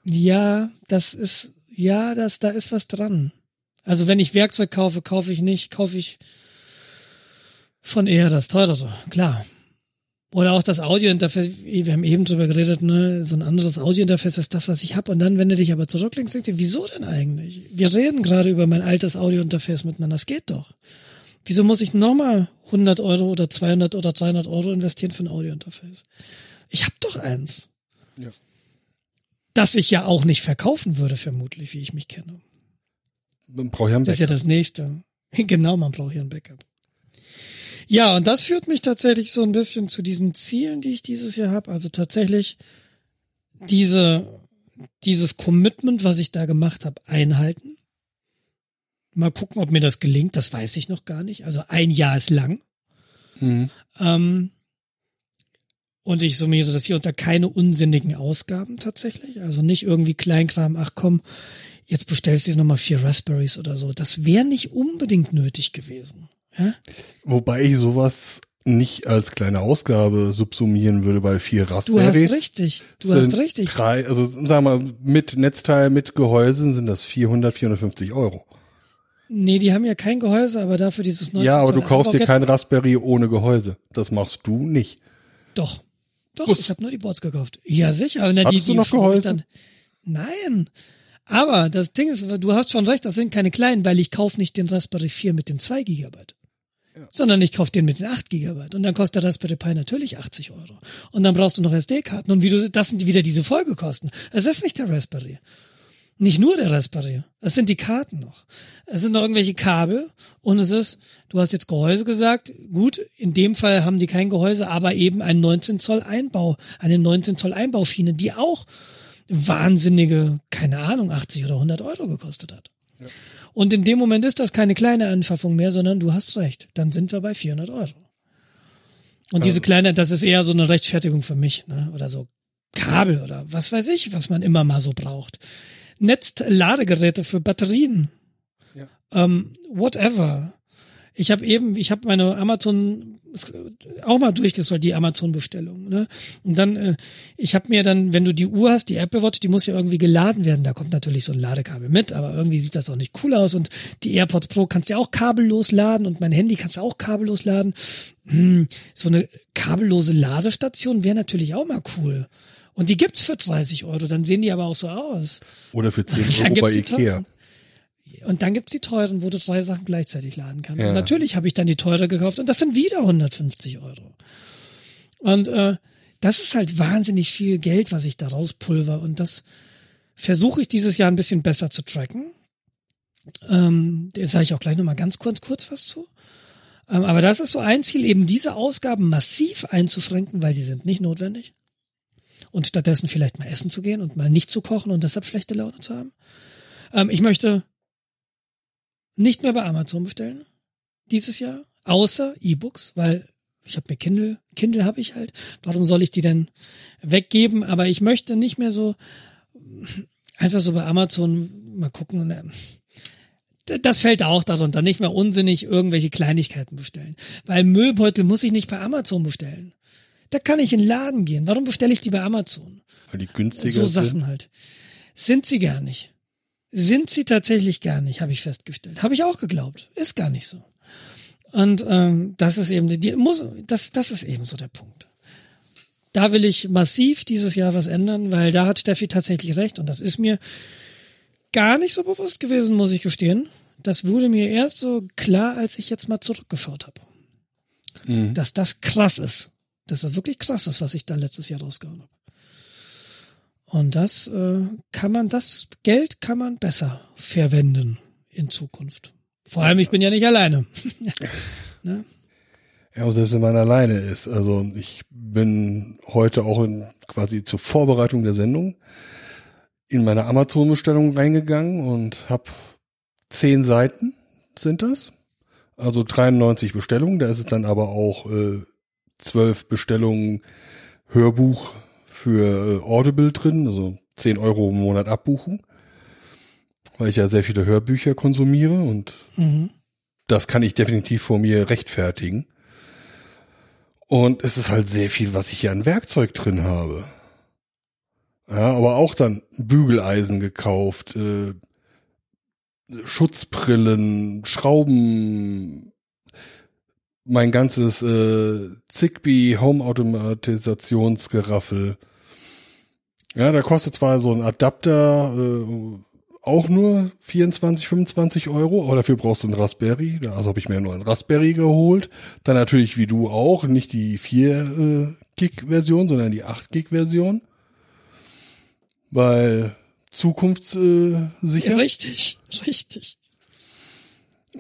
Ja, das ist, ja, das, da ist was dran. Also wenn ich Werkzeug kaufe, kaufe ich nicht, kaufe ich schon eher das teurere, klar. Oder auch das Audiointerface, wir haben eben drüber geredet, ne, so ein anderes Audiointerface als das, was ich habe. Und dann, wenn du dich aber zurücklenkst, denkst du, wieso denn eigentlich? Wir reden gerade über mein altes Audiointerface miteinander, das geht doch. Wieso muss ich nochmal 100 Euro oder 200 oder 300 Euro investieren für ein Audiointerface? Ich habe doch eins. Ja. Das ich ja auch nicht verkaufen würde, vermutlich, wie ich mich kenne. Man braucht ja ein Backup. Das ist ja das nächste. (laughs) Genau, man braucht ja ein Backup. Ja, und das führt mich tatsächlich so ein bisschen zu diesen Zielen, die ich dieses Jahr habe. Also tatsächlich diese, dieses Commitment, was ich da gemacht habe, einhalten. Mal gucken, ob mir das gelingt. Das weiß ich noch gar nicht. Also ein Jahr ist lang. Mhm. Ähm, und ich summiere das hier unter keine unsinnigen Ausgaben tatsächlich. Also nicht irgendwie Kleinkram, ach komm, jetzt bestellst du dir nochmal vier Raspberries oder so. Das wäre nicht unbedingt nötig gewesen. Ja? Wobei ich sowas nicht als kleine Ausgabe subsumieren würde, weil vier Raspberries. Du hast richtig. Du hast richtig. Drei, also wir mal, mit Netzteil, mit Gehäusen sind das 400, 450 Euro. Nee, die haben ja kein Gehäuse, aber dafür dieses neue. Ja, aber du kaufst dir kein Raspberry ohne Gehäuse. Das machst du nicht. Doch. Doch, Was? ich habe nur die Boards gekauft. Ja, sicher. Na, die, du noch Gehäuse? Dann, nein. Aber das Ding ist, du hast schon recht, das sind keine kleinen, weil ich kaufe nicht den Raspberry 4 mit den 2 Gigabyte sondern ich kaufe den mit den 8 Gigabyte und dann kostet der Raspberry Pi natürlich 80 Euro. Und dann brauchst du noch SD-Karten und wie du, das sind wieder diese Folgekosten. Es ist nicht der Raspberry. Nicht nur der Raspberry. Es sind die Karten noch. Es sind noch irgendwelche Kabel und es ist, du hast jetzt Gehäuse gesagt. Gut, in dem Fall haben die kein Gehäuse, aber eben ein 19 Zoll Einbau, eine 19 Zoll Einbauschiene, die auch wahnsinnige, keine Ahnung, 80 oder 100 Euro gekostet hat. Ja. Und in dem Moment ist das keine kleine Anschaffung mehr, sondern du hast recht. Dann sind wir bei 400 Euro. Und diese kleine, das ist eher so eine Rechtfertigung für mich, ne? Oder so Kabel oder was weiß ich, was man immer mal so braucht. Netzladegeräte für Batterien. Ja. Ähm, whatever. Ich habe eben, ich habe meine Amazon auch mal durchgesollt, die Amazon-Bestellung. Ne? Und dann, äh, ich habe mir dann, wenn du die Uhr hast, die Apple Watch, die muss ja irgendwie geladen werden. Da kommt natürlich so ein Ladekabel mit, aber irgendwie sieht das auch nicht cool aus. Und die AirPods Pro kannst du ja auch kabellos laden und mein Handy kannst du auch kabellos laden. Hm, so eine kabellose Ladestation wäre natürlich auch mal cool. Und die gibt's für 30 Euro, dann sehen die aber auch so aus. Oder für 10 (laughs) Euro bei Ikea. Und dann gibt's die teuren, wo du drei Sachen gleichzeitig laden kannst. Ja. Und natürlich habe ich dann die teure gekauft und das sind wieder 150 Euro. Und äh, das ist halt wahnsinnig viel Geld, was ich da rauspulver. Und das versuche ich dieses Jahr ein bisschen besser zu tracken. Ähm, da sage ich auch gleich nochmal ganz kurz, kurz was zu. Ähm, aber das ist so ein Ziel, eben diese Ausgaben massiv einzuschränken, weil die sind nicht notwendig. Und stattdessen vielleicht mal essen zu gehen und mal nicht zu kochen und deshalb schlechte Laune zu haben. Ähm, ich möchte nicht mehr bei Amazon bestellen dieses Jahr, außer E-Books, weil ich habe mir Kindle, Kindle habe ich halt. Warum soll ich die denn weggeben? Aber ich möchte nicht mehr so einfach so bei Amazon mal gucken. Äh, das fällt auch darunter, nicht mehr unsinnig irgendwelche Kleinigkeiten bestellen. Weil Müllbeutel muss ich nicht bei Amazon bestellen. Da kann ich in den Laden gehen. Warum bestelle ich die bei Amazon? Weil die günstiger sind. So Sachen sind. halt. Sind sie gar nicht. Sind sie tatsächlich gar nicht, habe ich festgestellt. Habe ich auch geglaubt. Ist gar nicht so. Und ähm, das ist eben die muss das das ist eben so der Punkt. Da will ich massiv dieses Jahr was ändern, weil da hat Steffi tatsächlich recht und das ist mir gar nicht so bewusst gewesen, muss ich gestehen. Das wurde mir erst so klar, als ich jetzt mal zurückgeschaut habe. Mhm. Dass das krass ist. Dass das wirklich krass ist, was ich da letztes Jahr rausgehauen habe. Und das äh, kann man, das Geld kann man besser verwenden in Zukunft. Vor allem, ich bin ja nicht alleine. (laughs) ne? Ja, selbst wenn man alleine ist. Also ich bin heute auch in, quasi zur Vorbereitung der Sendung in meine Amazon-Bestellung reingegangen und habe zehn Seiten sind das. Also 93 Bestellungen, da ist es dann aber auch äh, 12 Bestellungen Hörbuch für äh, Audible drin, also 10 Euro im Monat Abbuchung, weil ich ja sehr viele Hörbücher konsumiere und Mhm. das kann ich definitiv vor mir rechtfertigen. Und es ist halt sehr viel, was ich hier an Werkzeug drin habe. Ja, aber auch dann Bügeleisen gekauft, äh, Schutzbrillen, Schrauben, mein ganzes äh, Zigbee Home Automatisationsgeraffel. Ja, da kostet zwar so ein Adapter äh, auch nur 24, 25 Euro, aber dafür brauchst du einen Raspberry. Also habe ich mir nur einen Raspberry geholt. Dann natürlich wie du auch, nicht die 4 äh, Gig Version, sondern die 8 Gig Version. Weil zukunftssicher. Äh, sicher. Richtig, richtig.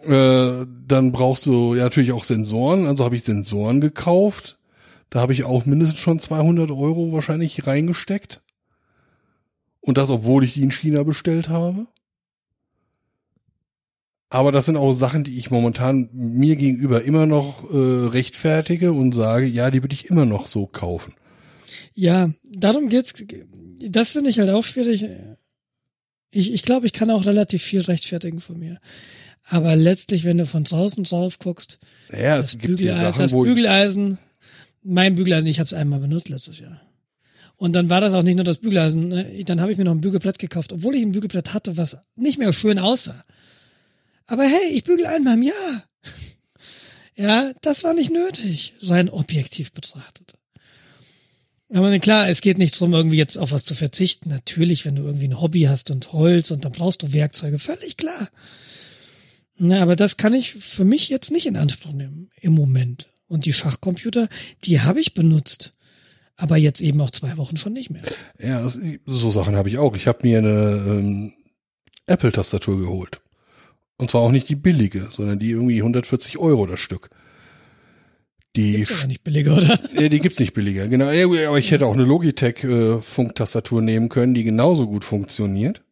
Äh, dann brauchst du ja natürlich auch Sensoren. Also habe ich Sensoren gekauft. Da habe ich auch mindestens schon 200 Euro wahrscheinlich reingesteckt. Und das, obwohl ich die in China bestellt habe. Aber das sind auch Sachen, die ich momentan mir gegenüber immer noch äh, rechtfertige und sage, ja, die würde ich immer noch so kaufen. Ja, darum geht's. Das finde ich halt auch schwierig. Ich, ich glaube, ich kann auch relativ viel rechtfertigen von mir. Aber letztlich, wenn du von draußen drauf guckst, Ja, das, es gibt hier Bügeleisen, das Bügeleisen, mein Bügeleisen, ich habe es einmal benutzt letztes Jahr. Und dann war das auch nicht nur das Bügeleisen. Ne? Dann habe ich mir noch ein Bügelbrett gekauft, obwohl ich ein Bügelbrett hatte, was nicht mehr schön aussah. Aber hey, ich bügel einmal im Jahr. (laughs) Ja, das war nicht nötig, rein objektiv betrachtet. Aber klar, es geht nicht drum, irgendwie jetzt auf was zu verzichten. Natürlich, wenn du irgendwie ein Hobby hast und Holz und dann brauchst du Werkzeuge, völlig klar. Na, aber das kann ich für mich jetzt nicht in Anspruch nehmen im Moment. Und die Schachcomputer, die habe ich benutzt. Aber jetzt eben auch zwei Wochen schon nicht mehr. ja, so Sachen habe ich auch. Ich habe mir eine ähm, Apple-Tastatur geholt. Und zwar auch nicht die billige, sondern die irgendwie 140 Euro das Stück. Die, Ist aber nicht billiger, oder? Ja, die gibt's nicht billiger, genau. Ja, Aber ich hätte auch eine Logitech äh, nehmen können, die genauso gut funktioniert.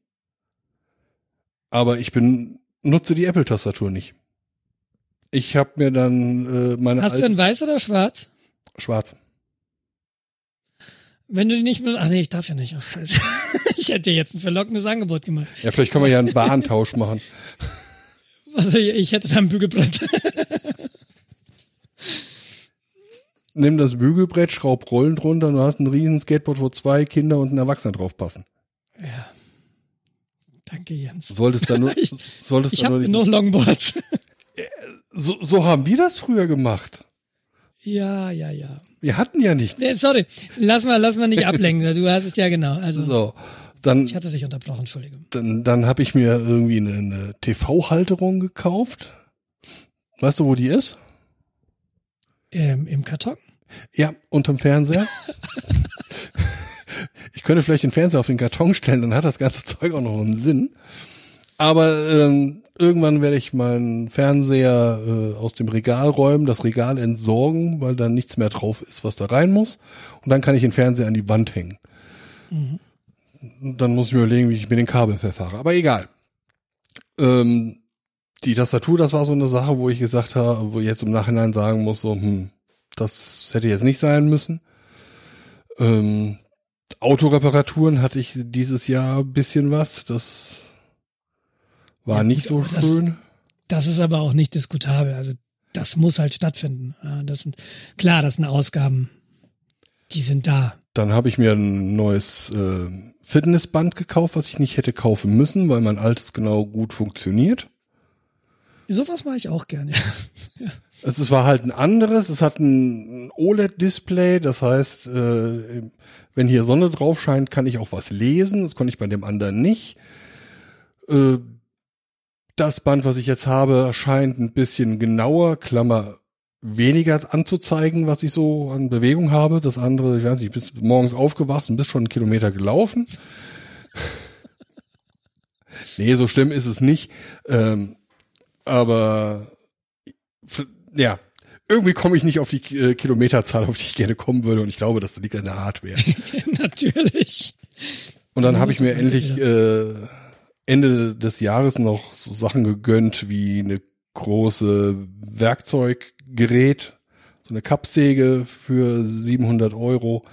Aber ich bin nutze die Apple Tastatur nicht. Ich habe mir dann äh, meine Hast du denn weiß oder schwarz? schwarz. Wenn du nicht benutzt, ach nee, ich darf ja nicht. (laughs) Ich hätte dir jetzt ein verlockendes Angebot gemacht. Ja, vielleicht können wir ja einen Warentausch machen. Also ich hätte da ein Bügelbrett. (laughs) Nimm das Bügelbrett, schraub Rollen drunter und du hast ein riesen Skateboard, wo zwei Kinder und ein Erwachsener drauf passen. Ja. Danke, Jens. Solltest da nur, (laughs) Ich- solltest Ich da nur habe genug Longboards. so, so haben wir das früher gemacht. Ja, ja, ja. Wir hatten ja nichts. Nee, sorry, lass mal, lass mal nicht (laughs) ablenken. Du hast es ja genau. Also So, dann ich hatte dich unterbrochen, Entschuldigung. dann, dann habe ich mir irgendwie eine, eine TV-Halterung gekauft. Weißt du, wo die ist? Ähm, Im Karton? Ja, unterm Fernseher. (laughs) ich könnte vielleicht den Fernseher auf den Karton stellen, dann hat das ganze Zeug auch noch einen Sinn. Aber ähm, irgendwann werde ich meinen Fernseher äh, aus dem Regal räumen, das Regal entsorgen, weil dann nichts mehr drauf ist, was da rein muss. Und dann kann ich den Fernseher an die Wand hängen. Und Dann muss ich mir überlegen, wie ich mit den Kabeln verfahre. Aber egal. Ähm, die Tastatur, das war so eine Sache, wo ich gesagt habe, wo ich jetzt im Nachhinein sagen muss, so, hm, das hätte jetzt nicht sein müssen. Ähm, Autoreparaturen hatte ich dieses Jahr ein bisschen was. Das war Ja, nicht so das- schön. Das ist aber auch nicht diskutabel. Also das muss halt stattfinden. Ja, Das sind klar, das sind Ausgaben, die sind da. Dann habe ich mir ein neues äh, Fitnessband gekauft, was ich nicht hätte kaufen müssen, weil mein altes genau gut funktioniert. Sowas mache ich auch gerne. (laughs) Es es war halt ein anderes, es hat ein OLED-Display, das heißt, äh, wenn hier Sonne drauf scheint, kann ich auch was lesen. Das konnte ich bei dem anderen nicht. Äh, das Band, was ich jetzt habe, scheint ein bisschen genauer, Klammer, weniger anzuzeigen, was ich so an Bewegung habe. Das andere, ich weiß nicht, bist morgens aufgewacht und bist schon einen Kilometer gelaufen. (laughs) nee, so schlimm ist es nicht. Ähm, aber ja, irgendwie komme ich nicht auf die äh, Kilometerzahl, auf die ich gerne kommen würde. Und ich glaube, das liegt an der Hardware. (laughs) Natürlich. Und dann habe ich mir endlich äh, Ende des Jahres noch so Sachen gegönnt wie eine große Werkzeuggerät, so eine Kappsäge für 700 Euro.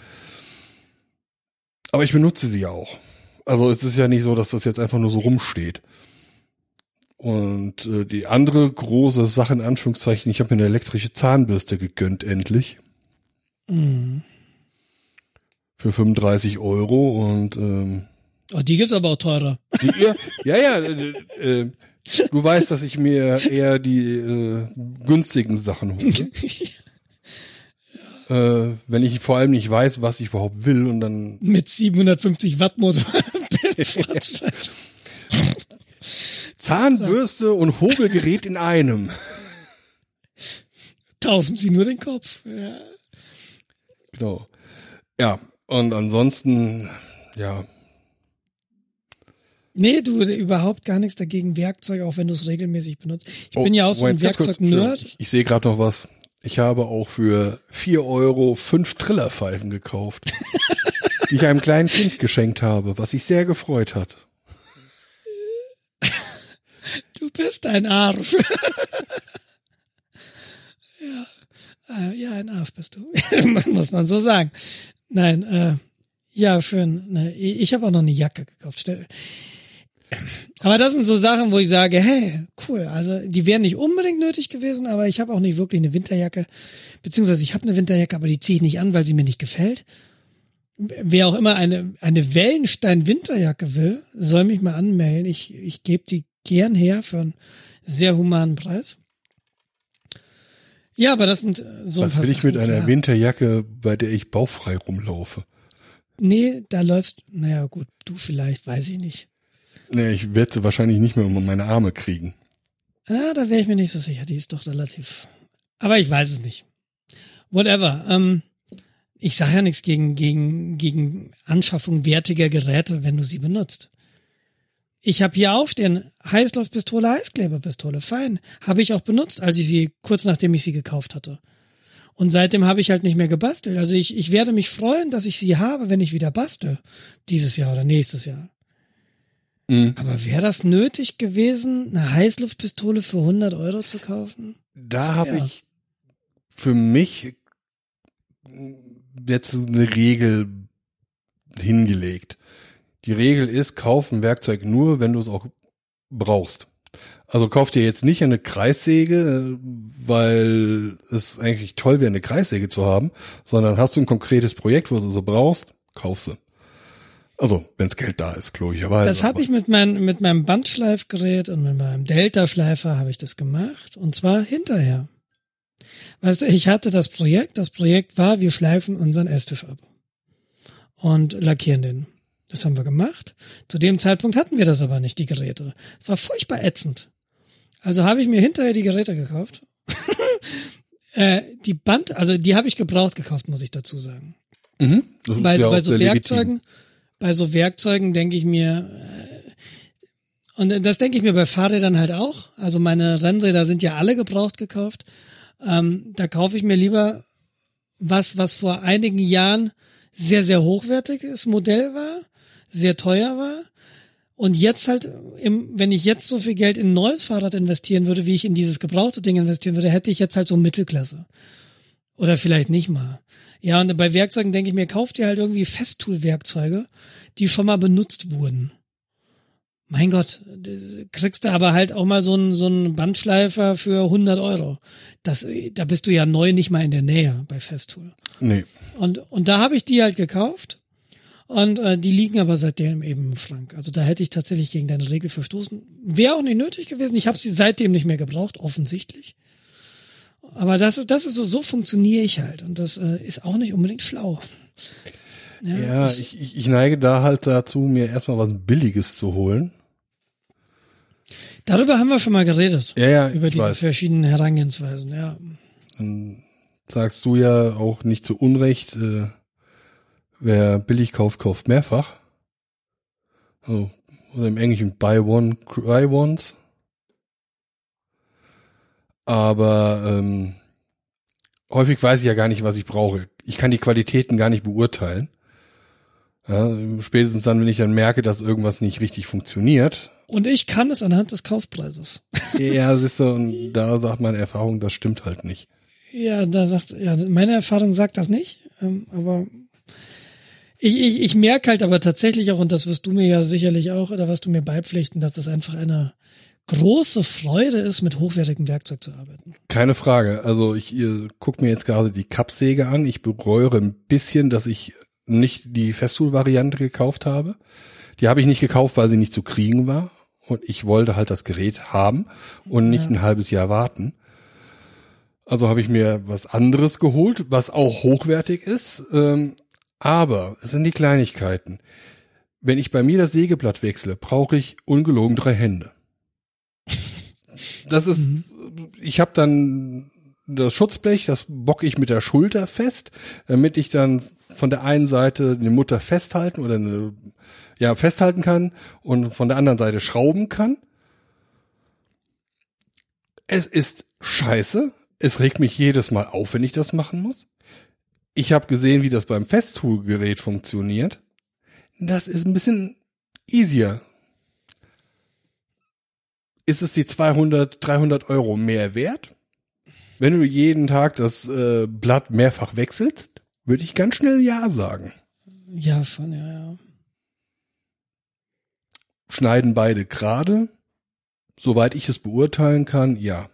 Aber ich benutze sie auch. Also es ist ja nicht so, dass das jetzt einfach nur so rumsteht. Und äh, die andere große Sache in Anführungszeichen, ich habe mir eine elektrische Zahnbürste gegönnt, endlich. Mhm. Für 35 Euro und ähm, Oh, die gibt's aber auch teurer. Die, ja, ja, ja äh, äh, du weißt, dass ich mir eher die äh, günstigen Sachen hole. (laughs) äh, wenn ich vor allem nicht weiß, was ich überhaupt will und dann Mit 750 Watt Motor. (laughs) Zahnbürste und Hobelgerät in einem. Taufen Sie nur den Kopf. Ja. Genau. Ja, und ansonsten, ja, Nee, du überhaupt gar nichts dagegen Werkzeuge, auch wenn du es regelmäßig benutzt. Ich Oh, bin ja auch so ein Werkzeug-Nerd. Ich, ich sehe gerade noch was. Ich habe auch für vier Euro fünf Trillerpfeifen gekauft, (laughs) die ich einem kleinen Kind geschenkt habe, was sich sehr gefreut hat. Du bist ein Arsch. (laughs) ja. Äh, ja, ein Arsch bist du. (laughs) Muss man so sagen. Nein, äh, ja, schön. Ne, ich habe auch noch eine Jacke gekauft. Stell- Aber das sind so Sachen, wo ich sage, hey, cool. Also die wären nicht unbedingt nötig gewesen, aber ich habe auch nicht wirklich eine Winterjacke. Beziehungsweise ich habe eine Winterjacke, aber die ziehe ich nicht an, weil sie mir nicht gefällt. Wer auch immer eine, eine Wellenstein-Winterjacke will, soll mich mal anmelden. Ich, ich gebe die gern her für einen sehr humanen Preis. Ja, aber das sind äh, so ein Was paar will ich mit Sachen, einer klar. Winterjacke, bei der ich bauchfrei rumlaufe? Nee, da läufst, naja gut, du vielleicht, weiß ich nicht. Nee, ich werde sie wahrscheinlich nicht mehr um meine Arme kriegen. Ah, da wäre ich mir nicht so sicher. Die ist doch relativ. Aber ich weiß es nicht. Whatever. Ähm, ich sage ja nichts gegen, gegen, gegen Anschaffung wertiger Geräte, wenn du sie benutzt. Ich habe hier aufstehen, Heißluftpistole, Heißkleberpistole, fein. Habe ich auch benutzt, als ich sie, kurz nachdem ich sie gekauft hatte. Und seitdem habe ich halt nicht mehr gebastelt. Also ich, ich werde mich freuen, dass ich sie habe, wenn ich wieder bastel. Dieses Jahr oder nächstes Jahr. Mhm. Aber wäre das nötig gewesen, eine Heißluftpistole für 100 Euro zu kaufen? Da habe Ja. ich für mich jetzt eine Regel hingelegt. Die Regel ist, kauf ein Werkzeug nur, wenn du es auch brauchst. Also kauf dir jetzt nicht eine Kreissäge, weil es eigentlich toll wäre, eine Kreissäge zu haben, sondern hast du ein konkretes Projekt, wo du sie brauchst, kauf sie. Also, wenns Geld da ist, logischerweise. Das habe ich mit, mein, mit meinem Bandschleifgerät und mit meinem Delta-Schleifer habe ich das gemacht. Und zwar hinterher. Weißt du, ich hatte das Projekt. Das Projekt war, wir schleifen unseren Esstisch ab. Und lackieren den. Das haben wir gemacht. Zu dem Zeitpunkt hatten wir das aber nicht, die Geräte. Es war furchtbar ätzend. Also habe ich mir hinterher die Geräte gekauft. (laughs) äh, die Band, also die habe ich gebraucht gekauft, muss ich dazu sagen. Mhm. Das ist Bei, ja bei so sehr legitim. Bei so Werkzeugen denke ich mir, äh, und das denke ich mir bei Fahrrädern halt auch. Also meine Rennräder sind ja alle gebraucht gekauft. Ähm, da kaufe ich mir lieber was, was vor einigen Jahren sehr, sehr hochwertiges Modell war, sehr teuer war. Und jetzt halt, im, wenn ich jetzt so viel Geld in ein neues Fahrrad investieren würde, wie ich in dieses gebrauchte Ding investieren würde, hätte ich jetzt halt so Mittelklasse. Oder vielleicht nicht mal. Ja, und bei Werkzeugen denke ich mir, kauft ihr halt irgendwie Festtool-Werkzeuge, die schon mal benutzt wurden. Mein Gott, kriegst du aber halt auch mal so einen, so einen Bandschleifer für 100 Euro. Das, da bist du ja neu nicht mal in der Nähe bei Festool. Nee. Und, und da habe ich die halt gekauft. Und äh, die liegen aber seitdem eben im Schrank. Also da hätte ich tatsächlich gegen deine Regel verstoßen. Wäre auch nicht nötig gewesen. Ich habe sie seitdem nicht mehr gebraucht, offensichtlich. Aber das ist, das ist so, so funktioniere ich halt. Und das äh, ist auch nicht unbedingt schlau. Ja, es- ich, ich, ich neige da halt dazu, mir erstmal was Billiges zu holen. Darüber haben wir schon mal geredet. Ja, ja, Über diese weiß. verschiedenen Herangehensweisen, ja. Dann sagst du ja auch nicht zu Unrecht, äh, wer billig kauft, kauft mehrfach. Also, oder im Englischen buy one, cry once. Aber ähm, häufig weiß ich ja gar nicht, was ich brauche. Ich kann die Qualitäten gar nicht beurteilen. Ja, spätestens dann, wenn ich dann merke, dass irgendwas nicht richtig funktioniert Und ich kann es anhand des Kaufpreises. Ja, (laughs) siehst du, und da sagt meine Erfahrung, das stimmt halt nicht. Ja, da sagt, ja, meine Erfahrung sagt das nicht, ähm, aber ich, ich, ich merke halt aber tatsächlich auch, und das wirst du mir ja sicherlich auch, oder wirst du mir beipflichten, dass es einfach eine große Freude ist, mit hochwertigem Werkzeug zu arbeiten. Keine Frage. Also ich ihr, guck mir jetzt gerade die Kappsäge an. Ich bereue ein bisschen, dass ich nicht die Festool-Variante gekauft habe. Die habe ich nicht gekauft, weil sie nicht zu kriegen war. Und ich wollte halt das Gerät haben und nicht ja. ein halbes Jahr warten. Also habe ich mir was anderes geholt, was auch hochwertig ist. Ähm, aber es sind die Kleinigkeiten. Wenn ich bei mir das Sägeblatt wechsle, brauche ich ungelogen drei Hände. Das ist, mhm. ich habe dann das Schutzblech, das bock ich mit der Schulter fest, damit ich dann von der einen Seite eine Mutter festhalten oder eine, ja, festhalten kann und von der anderen Seite schrauben kann. Es ist scheiße. Es regt mich jedes Mal auf, wenn ich das machen muss. Ich habe gesehen, wie das beim Festtoolgerät funktioniert. Das ist ein bisschen easier. Ist es die 200, 300 Euro mehr wert? Wenn du jeden Tag das äh, Blatt mehrfach wechselst, würde ich ganz schnell Ja sagen. Ja, schon, ja, ja. Schneiden beide gerade? Soweit ich es beurteilen kann, ja.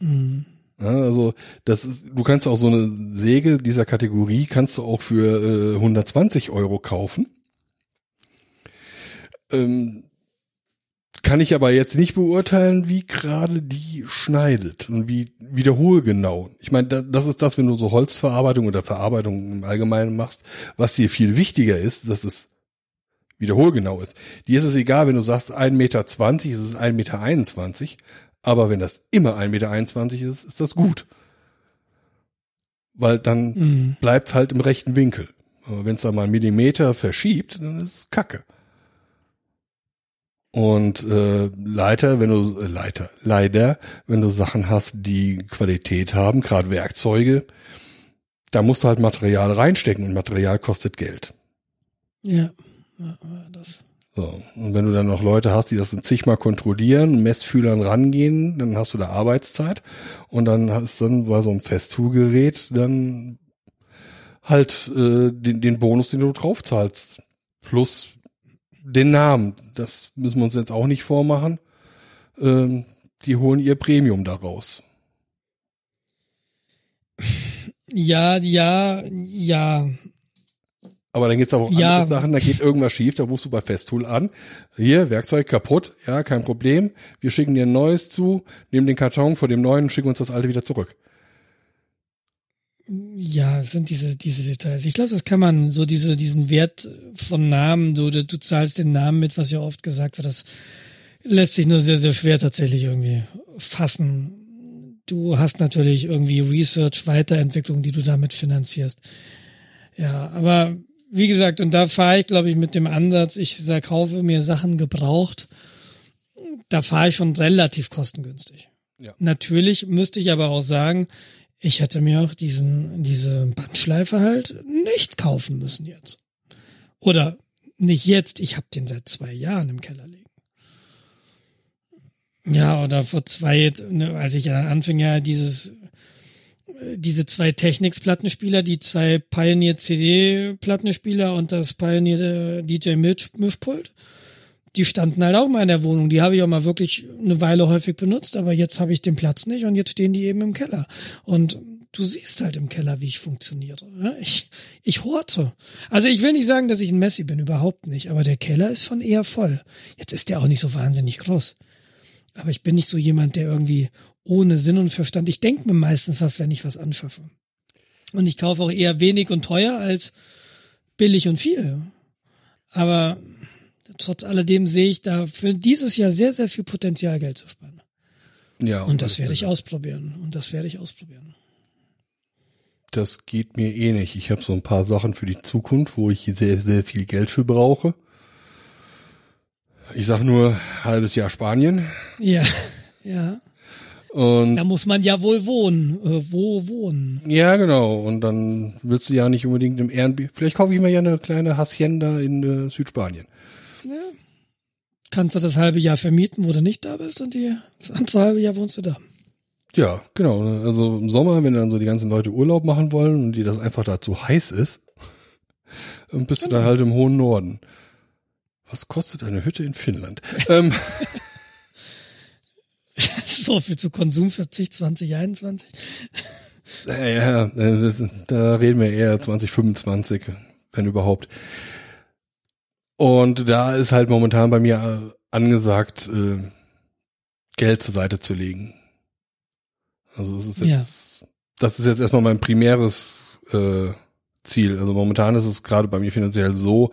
Mhm. ja also das ist, du kannst auch so eine Säge dieser Kategorie kannst du auch für äh, 120 Euro kaufen. Ähm, kann ich aber jetzt nicht beurteilen, wie gerade die schneidet und wie wiederholgenau. Ich meine, das ist das, wenn du so Holzverarbeitung oder Verarbeitung im Allgemeinen machst, was dir viel wichtiger ist, dass es wiederholgenau ist. Dir ist es egal, wenn du sagst 1,20 Meter, ist es 1,21 Meter, aber wenn das immer 1,21 Meter ist, ist das gut. Weil dann mhm. bleibt halt im rechten Winkel. Aber wenn es da mal einen Millimeter verschiebt, dann ist es Kacke. Und äh, Leiter, wenn du äh, Leiter, leider, wenn du Sachen hast, die Qualität haben, gerade Werkzeuge, da musst du halt Material reinstecken und Material kostet Geld. Ja, das. So, und wenn du dann noch Leute hast, die das zigmal kontrollieren, Messfühlern rangehen, dann hast du da Arbeitszeit und dann hast du dann bei so einem Festool-Gerät dann halt äh, den, den Bonus, den du draufzahlst. Plus den Namen. Das müssen wir uns jetzt auch nicht vormachen. Ähm, die holen ihr Premium daraus. Ja, ja, ja. Aber dann gibt's aber auch ja. andere Sachen, da geht irgendwas schief, da rufst du bei Festool an. Hier, Werkzeug kaputt, ja, kein Problem. Wir schicken dir ein neues zu, nehmen den Karton vor dem neuen und schicken uns das alte wieder zurück. Ja, es sind diese, diese Details. Ich glaube, das kann man so diese, diesen Wert von Namen, du, du zahlst den Namen mit, was ja oft gesagt wird, das lässt sich nur sehr, sehr schwer tatsächlich irgendwie fassen. Du hast natürlich irgendwie Research, Weiterentwicklung, die du damit finanzierst. Ja, aber wie gesagt, und da fahre ich, glaube ich, mit dem Ansatz, ich sag, kaufe mir Sachen gebraucht, da fahre ich schon relativ kostengünstig. Ja. Natürlich müsste ich aber auch sagen, ich hätte mir auch diesen, diese Bandschleife halt nicht kaufen müssen jetzt. Oder nicht jetzt, ich habe den seit zwei Jahren im Keller liegen. Ja, oder vor zwei, ne, als ich anfing, ja dieses, diese zwei Technics-Plattenspieler, die zwei Pioneer CD-Plattenspieler und das Pioneer DJ Mischpult die standen halt auch mal in der Wohnung. Die habe ich auch mal wirklich eine Weile häufig benutzt, aber jetzt habe ich den Platz nicht und jetzt stehen die eben im Keller. Und du siehst halt im Keller, wie ich funktioniere. Ich, ich horte. Also ich will nicht sagen, dass ich ein Messi bin, überhaupt nicht, aber der Keller ist schon eher voll. Jetzt ist der auch nicht so wahnsinnig groß. Aber ich bin nicht so jemand, der irgendwie ohne Sinn und Verstand, ich denke mir meistens was, wenn ich was anschaffe. Und ich kaufe auch eher wenig und teuer als billig und viel. Aber trotz alledem sehe ich da für dieses Jahr sehr, sehr viel Potenzial, Geld zu sparen. Ja. Und das werde ich ausprobieren. Und das werde ich ausprobieren. Das geht mir eh nicht. Ich habe so ein paar Sachen für die Zukunft, wo ich sehr, sehr viel Geld für brauche. Ich sag nur halbes Jahr Spanien. Ja, (laughs) ja. Und da muss man ja wohl wohnen. Äh, wo wohnen? Ja, genau. Und dann willst du ja nicht unbedingt im Ehrenbiet. Vielleicht kaufe ich mir ja eine kleine Hacienda in äh, Südspanien. Ja. kannst du das halbe Jahr vermieten, wo du nicht da bist und die, das andere halbe Jahr wohnst du da. Ja, genau. Also im Sommer, wenn dann so die ganzen Leute Urlaub machen wollen und die das einfach da zu heiß ist, (laughs) dann bist genau. du da halt im hohen Norden. Was kostet eine Hütte in Finnland? (laughs) ähm, (laughs) so viel zu Konsumverzicht 2021. Naja, da reden wir eher 2025, wenn überhaupt. Und da ist halt momentan bei mir angesagt, äh, Geld zur Seite zu legen. Also es ist jetzt, ja. das ist jetzt erstmal mein primäres äh, Ziel. Also momentan ist es gerade bei mir finanziell so,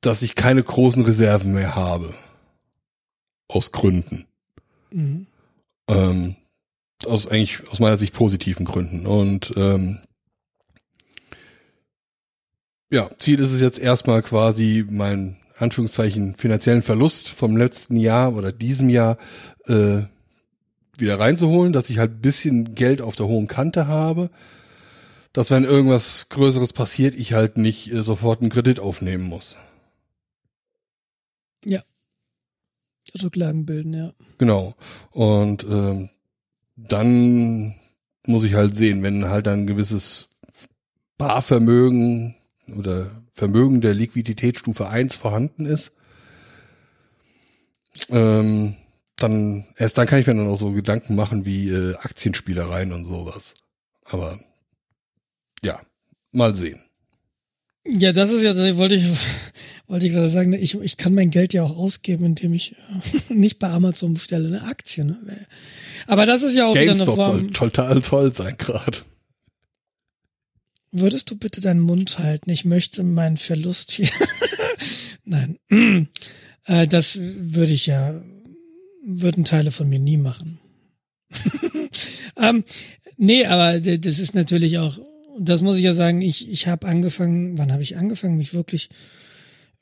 dass ich keine großen Reserven mehr habe. Aus Gründen. Mhm. Ähm, aus eigentlich aus meiner Sicht positiven Gründen. Und ähm, ja, Ziel ist es jetzt erstmal quasi meinen Anführungszeichen finanziellen Verlust vom letzten Jahr oder diesem Jahr äh, wieder reinzuholen, dass ich halt bisschen Geld auf der hohen Kante habe, dass wenn irgendwas Größeres passiert, ich halt nicht äh, sofort einen Kredit aufnehmen muss. Ja. Rücklagen bilden, ja. Genau. Und ähm, dann muss ich halt sehen, wenn halt ein gewisses Barvermögen oder Vermögen der Liquiditätsstufe 1 vorhanden ist, ähm, dann erst dann kann ich mir dann auch so Gedanken machen wie äh, Aktienspielereien und sowas. Aber ja, mal sehen. Ja, das ist ja, wollte ich, (laughs) wollte ich gerade sagen, ich, ich kann mein Geld ja auch ausgeben, indem ich äh, (laughs) nicht bei Amazon bestelle eine Aktie. Ne? Aber das ist ja auch GameStop wieder eine Form. soll total toll sein gerade. Würdest du bitte deinen Mund halten? Ich möchte meinen Verlust hier. (laughs) Nein. (clears throat) äh, das würde ich ja, würden Teile von mir nie machen. (laughs) ähm, nee, aber das ist natürlich auch, das muss ich ja sagen, ich, ich habe angefangen, wann habe ich angefangen, mich wirklich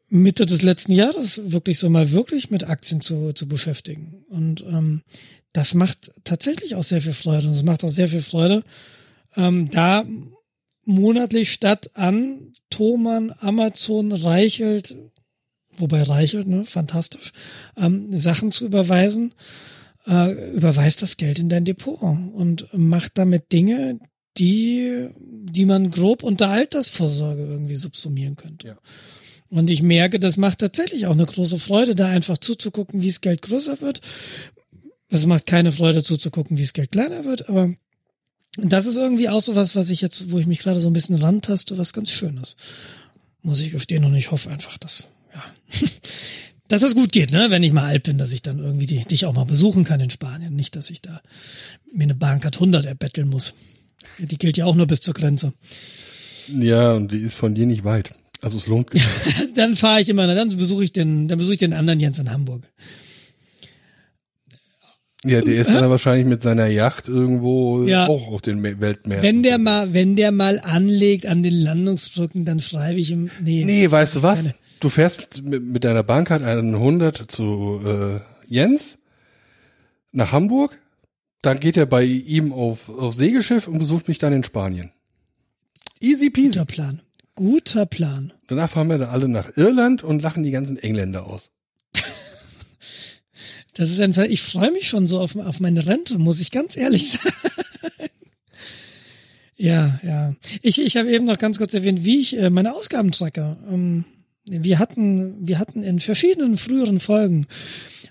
Mitte des letzten Jahres wirklich so mal wirklich mit Aktien zu, zu beschäftigen. Und ähm, das macht tatsächlich auch sehr viel Freude. Und es macht auch sehr viel Freude, ähm, da monatlich statt an Thomann, Amazon, Reichelt, wobei Reichelt, ne, fantastisch, ähm, Sachen zu überweisen, äh, überweist das Geld in dein Depot und macht damit Dinge, die, die man grob unter Altersvorsorge irgendwie subsumieren könnte. Ja. Und ich merke, das macht tatsächlich auch eine große Freude, da einfach zuzugucken, wie das Geld größer wird. Es macht keine Freude zuzugucken, wie das Geld kleiner wird, aber das ist irgendwie auch so was, was ich jetzt, wo ich mich gerade so ein bisschen rantaste, was ganz Schönes. Muss ich gestehen und ich hoffe einfach, dass, ja, (laughs) dass es gut geht, ne, wenn ich mal alt bin, dass ich dann irgendwie die, dich auch mal besuchen kann in Spanien. Nicht, dass ich da mir eine Bankart 100 erbetteln muss. Die gilt ja auch nur bis zur Grenze. Ja, und die ist von dir nicht weit. Also es lohnt. (laughs) dann fahre ich immer, dann besuche ich den, dann besuche ich den anderen Jens in Hamburg. Ja, der ist dann wahrscheinlich mit seiner Yacht irgendwo ja. auch auf den Weltmeeren. Wenn der mal, wenn der mal anlegt an den Landungsbrücken, dann schreibe ich ihm, nee. Nee, weißt du was? Keine. Du fährst mit, mit deiner Bahncard einen 100 zu äh, Jens nach Hamburg, dann geht er bei ihm auf, auf Segelschiff und besucht mich dann in Spanien. Easy peasy. Guter Plan. Guter Plan. Danach fahren wir da alle nach Irland und lachen die ganzen Engländer aus. Das ist einfach, ich freue mich schon so auf, auf meine Rente, muss ich ganz ehrlich (laughs) sagen. ja, ja. Ich, ich habe eben noch ganz kurz erwähnt, wie ich äh, meine Ausgaben tracke. Ähm, wir hatten, wir hatten in verschiedenen früheren Folgen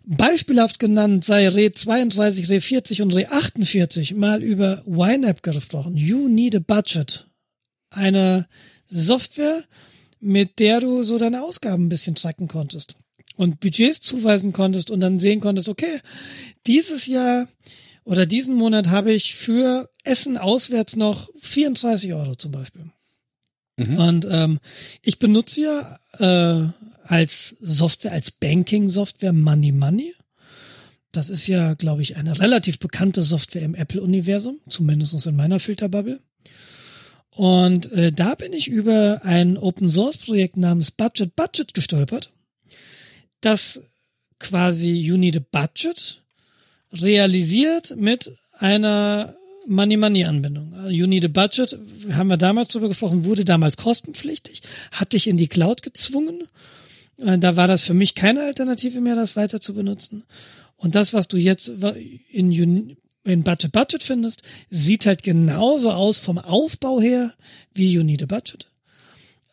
beispielhaft genannt sei Re 32, Re 40 und Re 48 mal über YNAB gesprochen. You need a budget. Eine Software, mit der du so deine Ausgaben ein bisschen tracken konntest und Budgets zuweisen konntest und dann sehen konntest, okay, dieses Jahr oder diesen Monat habe ich für Essen auswärts noch 34 Euro zum Beispiel. Mhm. Und ähm, ich benutze ja äh, als Software, als Banking-Software Money Money. Das ist ja, glaube ich, eine relativ bekannte Software im Apple-Universum, zumindest in meiner Filterbubble. Und äh, da bin ich über ein Open-Source-Projekt namens Budget Budget gestolpert das quasi You Need a Budget realisiert mit einer Money Money Anbindung. You Need a Budget, haben wir damals drüber gesprochen, wurde damals kostenpflichtig, hat dich in die Cloud gezwungen Äh, da war das für mich keine Alternative mehr, das weiter zu benutzen. Und das, was du jetzt in, in Budget Budget findest, sieht halt genauso aus vom Aufbau her wie You Need a Budget.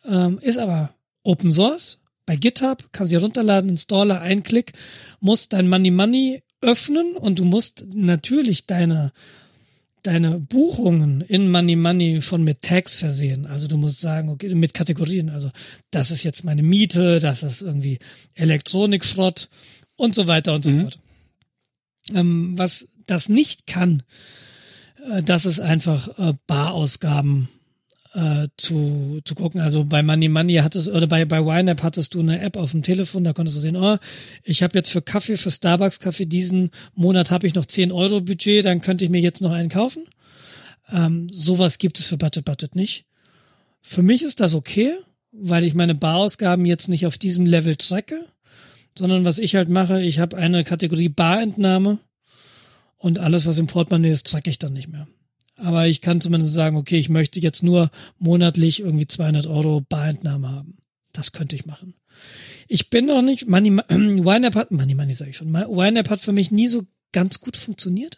Ähm, ist aber Open Source. Bei GitHub kannst du runterladen, Installer, ein Klick, musst dein Money Money öffnen und du musst natürlich deine deine Buchungen in Money Money schon mit Tags versehen. Also du musst sagen, okay, mit Kategorien. Also das ist jetzt meine Miete, das ist irgendwie Elektronikschrott und so weiter und so mhm. fort. Ähm, was das nicht kann, äh, das ist einfach äh, Barausgaben äh, zu, zu gucken. Also bei Money Money hattest oder bei bei YNAB hattest du eine App auf dem Telefon, da konntest du sehen, oh, ich habe jetzt für Kaffee, für Starbucks Kaffee diesen Monat habe ich noch 10 Euro Budget, dann könnte ich mir jetzt noch einen kaufen. Ähm, sowas gibt es für Budget Budget nicht. Für mich ist das okay, weil ich meine Barausgaben jetzt nicht auf diesem Level tracke, sondern was ich halt mache, ich habe eine Kategorie Barentnahme und alles, was im Portemonnaie ist, tracke ich dann nicht mehr. Aber ich kann zumindest sagen, okay, ich möchte jetzt nur monatlich irgendwie 200 Euro Barentnahme haben. Das könnte ich machen. Ich bin noch nicht, Money, YNAB (clears throat) hat, Money Money sage ich schon, YNAB hat für mich nie so ganz gut funktioniert.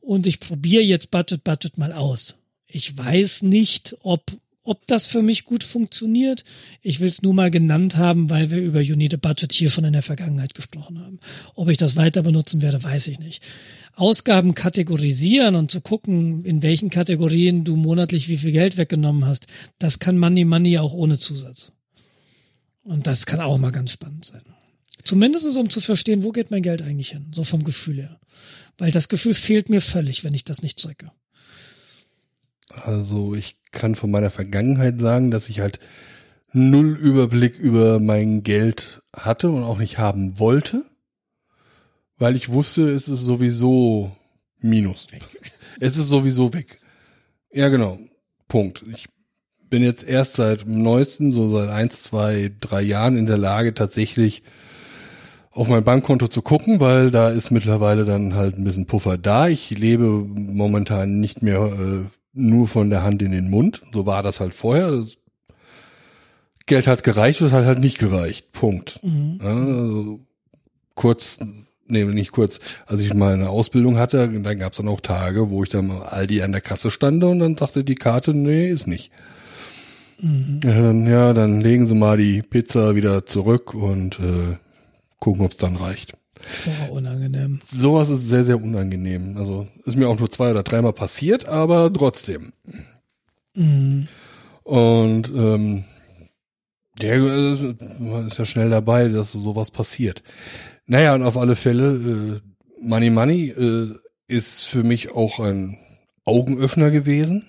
Und ich probiere jetzt Budget Budget mal aus. Ich weiß nicht, ob ob das für mich gut funktioniert. Ich will es nur mal genannt haben, weil wir über Unite Budget hier schon in der Vergangenheit gesprochen haben. Ob ich das weiter benutzen werde, weiß ich nicht. Ausgaben kategorisieren und zu gucken, in welchen Kategorien du monatlich wie viel Geld weggenommen hast, das kann Money Money auch ohne Zusatz. Und das kann auch mal ganz spannend sein. Zumindest um zu verstehen, wo geht mein Geld eigentlich hin, so vom Gefühl her. Weil das Gefühl fehlt mir völlig, wenn ich das nicht checke. Also ich kann von meiner Vergangenheit sagen, dass ich halt null Überblick über mein Geld hatte und auch nicht haben wollte, weil ich wusste, es ist sowieso Minus. (laughs) Es ist sowieso weg. Ja, genau. Punkt. Ich bin jetzt erst seit neuesten, so seit eins, zwei, drei Jahren in der Lage, tatsächlich auf mein Bankkonto zu gucken, weil da ist mittlerweile dann halt ein bisschen Puffer da. Ich lebe momentan nicht mehr äh, nur von der Hand in den Mund. So war das halt vorher. Das Geld hat gereicht, es hat halt nicht gereicht. Punkt. Mhm. Ja, also kurz, nee, nicht kurz. Als ich meine Ausbildung hatte, dann gab es dann auch Tage, wo ich dann mal Aldi an der Kasse stande und dann sagte die Karte, nee, ist nicht. Mhm. Ja, dann legen Sie mal die Pizza wieder zurück und äh, gucken, ob es dann reicht. Boah, unangenehm. Sowas ist sehr, sehr unangenehm. Also ist mir auch nur zwei oder dreimal passiert, aber trotzdem. Mhm. Und ähm, der man ist ja schnell dabei, dass sowas passiert. Naja, und auf alle Fälle, äh, Money Money äh, ist für mich auch ein Augenöffner gewesen.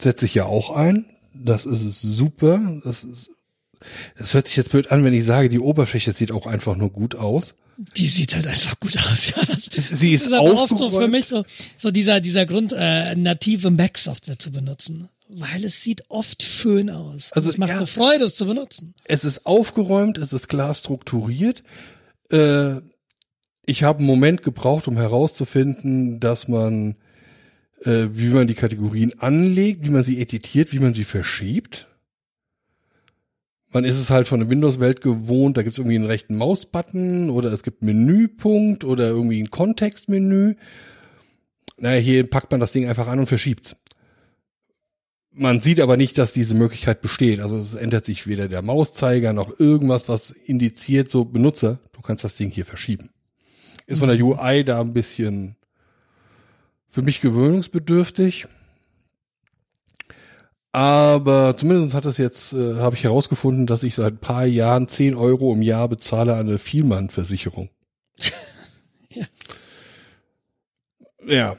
Setze ich ja auch ein. Das ist super. Das ist das hört sich jetzt blöd an, wenn ich sage, die Oberfläche sieht auch einfach nur gut aus. Die sieht halt einfach gut aus. Ja, das, Sie ist, das ist aber oft so für mich so, so dieser, dieser Grund, äh, native Mac-Software zu benutzen. Weil es sieht oft schön aus. Also es macht ja, eine Freude, es zu benutzen. Es ist aufgeräumt, es ist klar strukturiert. Äh, ich habe einen Moment gebraucht, um herauszufinden, dass man, äh, wie man die Kategorien anlegt, wie man sie editiert, wie man sie verschiebt man ist es halt von der Windows-Welt gewohnt, da gibt es irgendwie einen rechten Mausbutton oder es gibt Menüpunkt oder irgendwie ein Kontextmenü. Naja, hier packt man das Ding einfach an und verschiebt's. Man sieht aber nicht, dass diese Möglichkeit besteht. Also es ändert sich weder der Mauszeiger noch irgendwas, was indiziert, so Benutzer, du kannst das Ding hier verschieben. Ist von der mhm. UI da ein bisschen für mich gewöhnungsbedürftig. Aber zumindest hat es jetzt, äh, habe ich herausgefunden, dass ich seit ein paar Jahren 10 Euro im Jahr bezahle an eine Vielmann-Versicherung. (laughs) ja. Ja,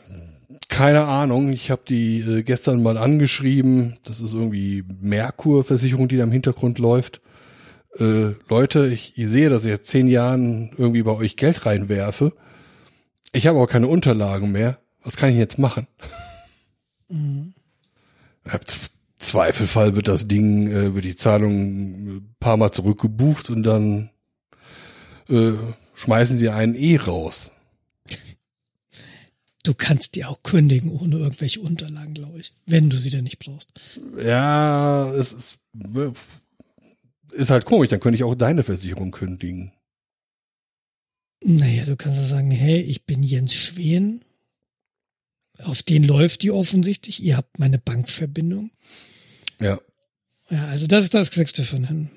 keine Ahnung. Ich habe die äh, gestern mal angeschrieben. Das ist irgendwie Merkur-Versicherung, die da im Hintergrund läuft. Äh, Leute, ich, ich sehe, dass ich jetzt zehn Jahren irgendwie bei euch Geld reinwerfe. Ich habe aber keine Unterlagen mehr. Was kann ich jetzt machen? Mhm. Zweifelfall wird das Ding, äh, wird die Zahlung ein paar Mal zurückgebucht und dann äh, schmeißen die einen eh raus. Du kannst die auch kündigen ohne irgendwelche Unterlagen, glaube ich, wenn du sie denn nicht brauchst. Ja, es ist ist halt komisch, dann könnte ich auch deine Versicherung kündigen. Naja, du kannst ja sagen, hey, ich bin Jens Schwen. Auf den läuft die offensichtlich. Ihr habt meine Bankverbindung. Ja. Ja, also das ist das kriegst du von hin.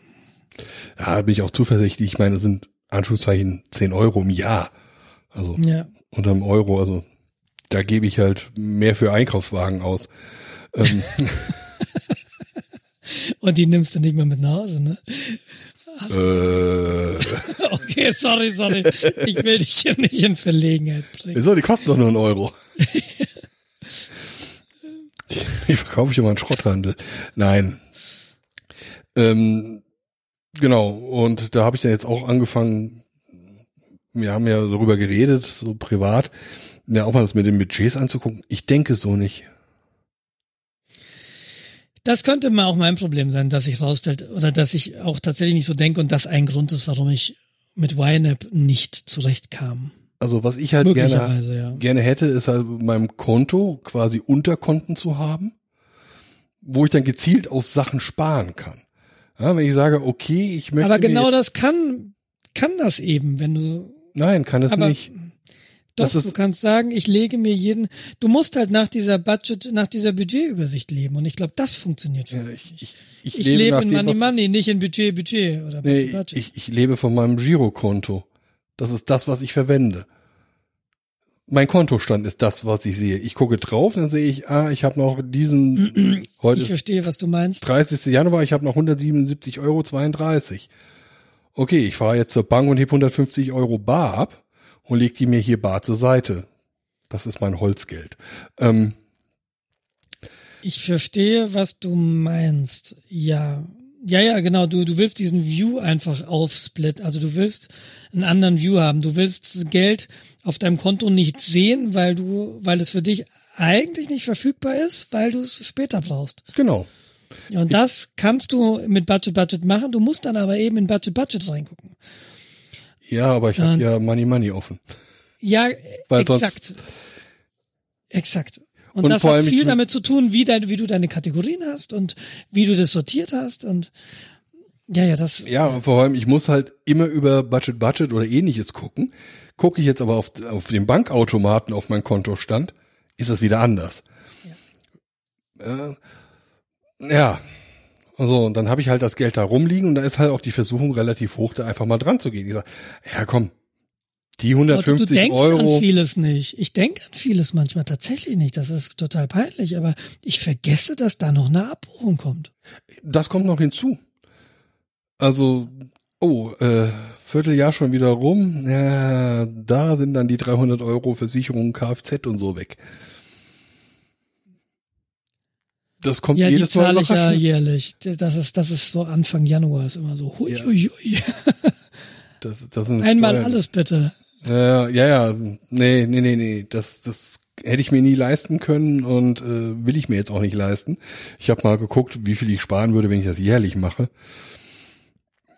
Ja, bin ich auch zuversichtlich. Ich meine, das sind Anführungszeichen 10 Euro im Jahr. Also Ja. unterm Euro, also da gebe ich halt mehr für Einkaufswagen aus. Ähm, (laughs) Und die nimmst du nicht mehr mit nach Hause, ne? äh, (laughs) Okay, sorry, sorry. Ich will dich hier nicht in Verlegenheit bringen. wieso, die kosten doch nur einen Euro. (laughs) (laughs) ich verkaufe schon mal einen Schrotthandel. Nein. Ähm, genau, und da habe ich dann jetzt auch angefangen, wir haben ja darüber geredet, so privat, mir auch mal das mit den Budgets anzugucken. Ich denke so nicht. Das könnte mal auch mein Problem sein, dass ich rausstellt oder dass ich auch tatsächlich nicht so denke und das ein Grund ist, warum ich mit YNAB nicht zurechtkam. Also was ich halt gerne, ja. gerne hätte, ist halt meinem Konto quasi Unterkonten zu haben, wo ich dann gezielt auf Sachen sparen kann. Ja, wenn ich sage, okay, ich möchte. Aber genau das kann, kann das eben, wenn du, Nein, kann es aber nicht. doch, Das ist- du kannst sagen, ich lege mir jeden, du musst halt nach dieser Budget, nach dieser Budgetübersicht leben und ich glaube, das funktioniert für Ja, mich ich, ich, ich, Ich lebe, nach in dem, Money Money, nicht in Budget Budget oder Nee, Budget Budget. ich, ich lebe von meinem Girokonto. Das ist das, was ich verwende. Mein Kontostand ist das, was ich sehe. Ich gucke drauf, dann sehe ich, ah, ich habe noch diesen, heute ich verstehe, was du meinst. 30. Januar, ich habe noch 177,32 Euro. Okay, ich fahre jetzt zur Bank und heb 150 Euro bar ab und leg die mir hier bar zur Seite. Das ist mein Holzgeld. Ähm, Ich verstehe, was du meinst. Ja. Ja, ja, genau. Du, du willst diesen View einfach aufsplit. Also du willst einen anderen View haben. Du willst Geld auf deinem Konto nicht sehen, weil du, weil es für dich eigentlich nicht verfügbar ist, weil du es später brauchst. genau. Ja, und das kannst du mit Budget Budget machen. Du musst dann aber eben in Budget Budget reingucken. Ja, aber ich habe ja Money Money offen. Ja, Weil sonst- exakt. Exakt. Und, Und das hat viel damit zu tun, wie, dein, wie du deine Kategorien hast und wie du das sortiert hast und ja, ja, das. Ja, vor allem, ich muss halt immer über Budget Budget oder ähnliches gucken. Gucke ich jetzt aber auf, auf den Bankautomaten auf mein Kontostand, ist das wieder anders. Ja. Äh, ja. Also, und dann habe ich halt das Geld da rumliegen und da ist halt auch die Versuchung relativ hoch, da einfach mal dran zu gehen. Ich sage, ja komm, die Du, 150 du denkst Euro. an vieles nicht. Ich denke an vieles manchmal tatsächlich nicht. Das ist total peinlich, aber ich vergesse, dass da noch eine Abbuchung kommt. Das kommt noch hinzu. Also, oh, äh, Vierteljahr schon wieder rum. Ja, da sind dann die 300 Euro Versicherung, Kfz und so weg. Das kommt Ja, die jedes Mal zahle ich ja jährlich. Das ist, das ist so Anfang Januar ist immer so. Hui, Ja. hui, hui. Das, das sind Einmal Steuern. alles bitte. Ja, ja, ja, nee, nee, nee, nee, das, das hätte ich mir nie leisten können und äh, will ich mir jetzt auch nicht leisten. Ich habe mal geguckt, wie viel ich sparen würde, wenn ich das jährlich mache.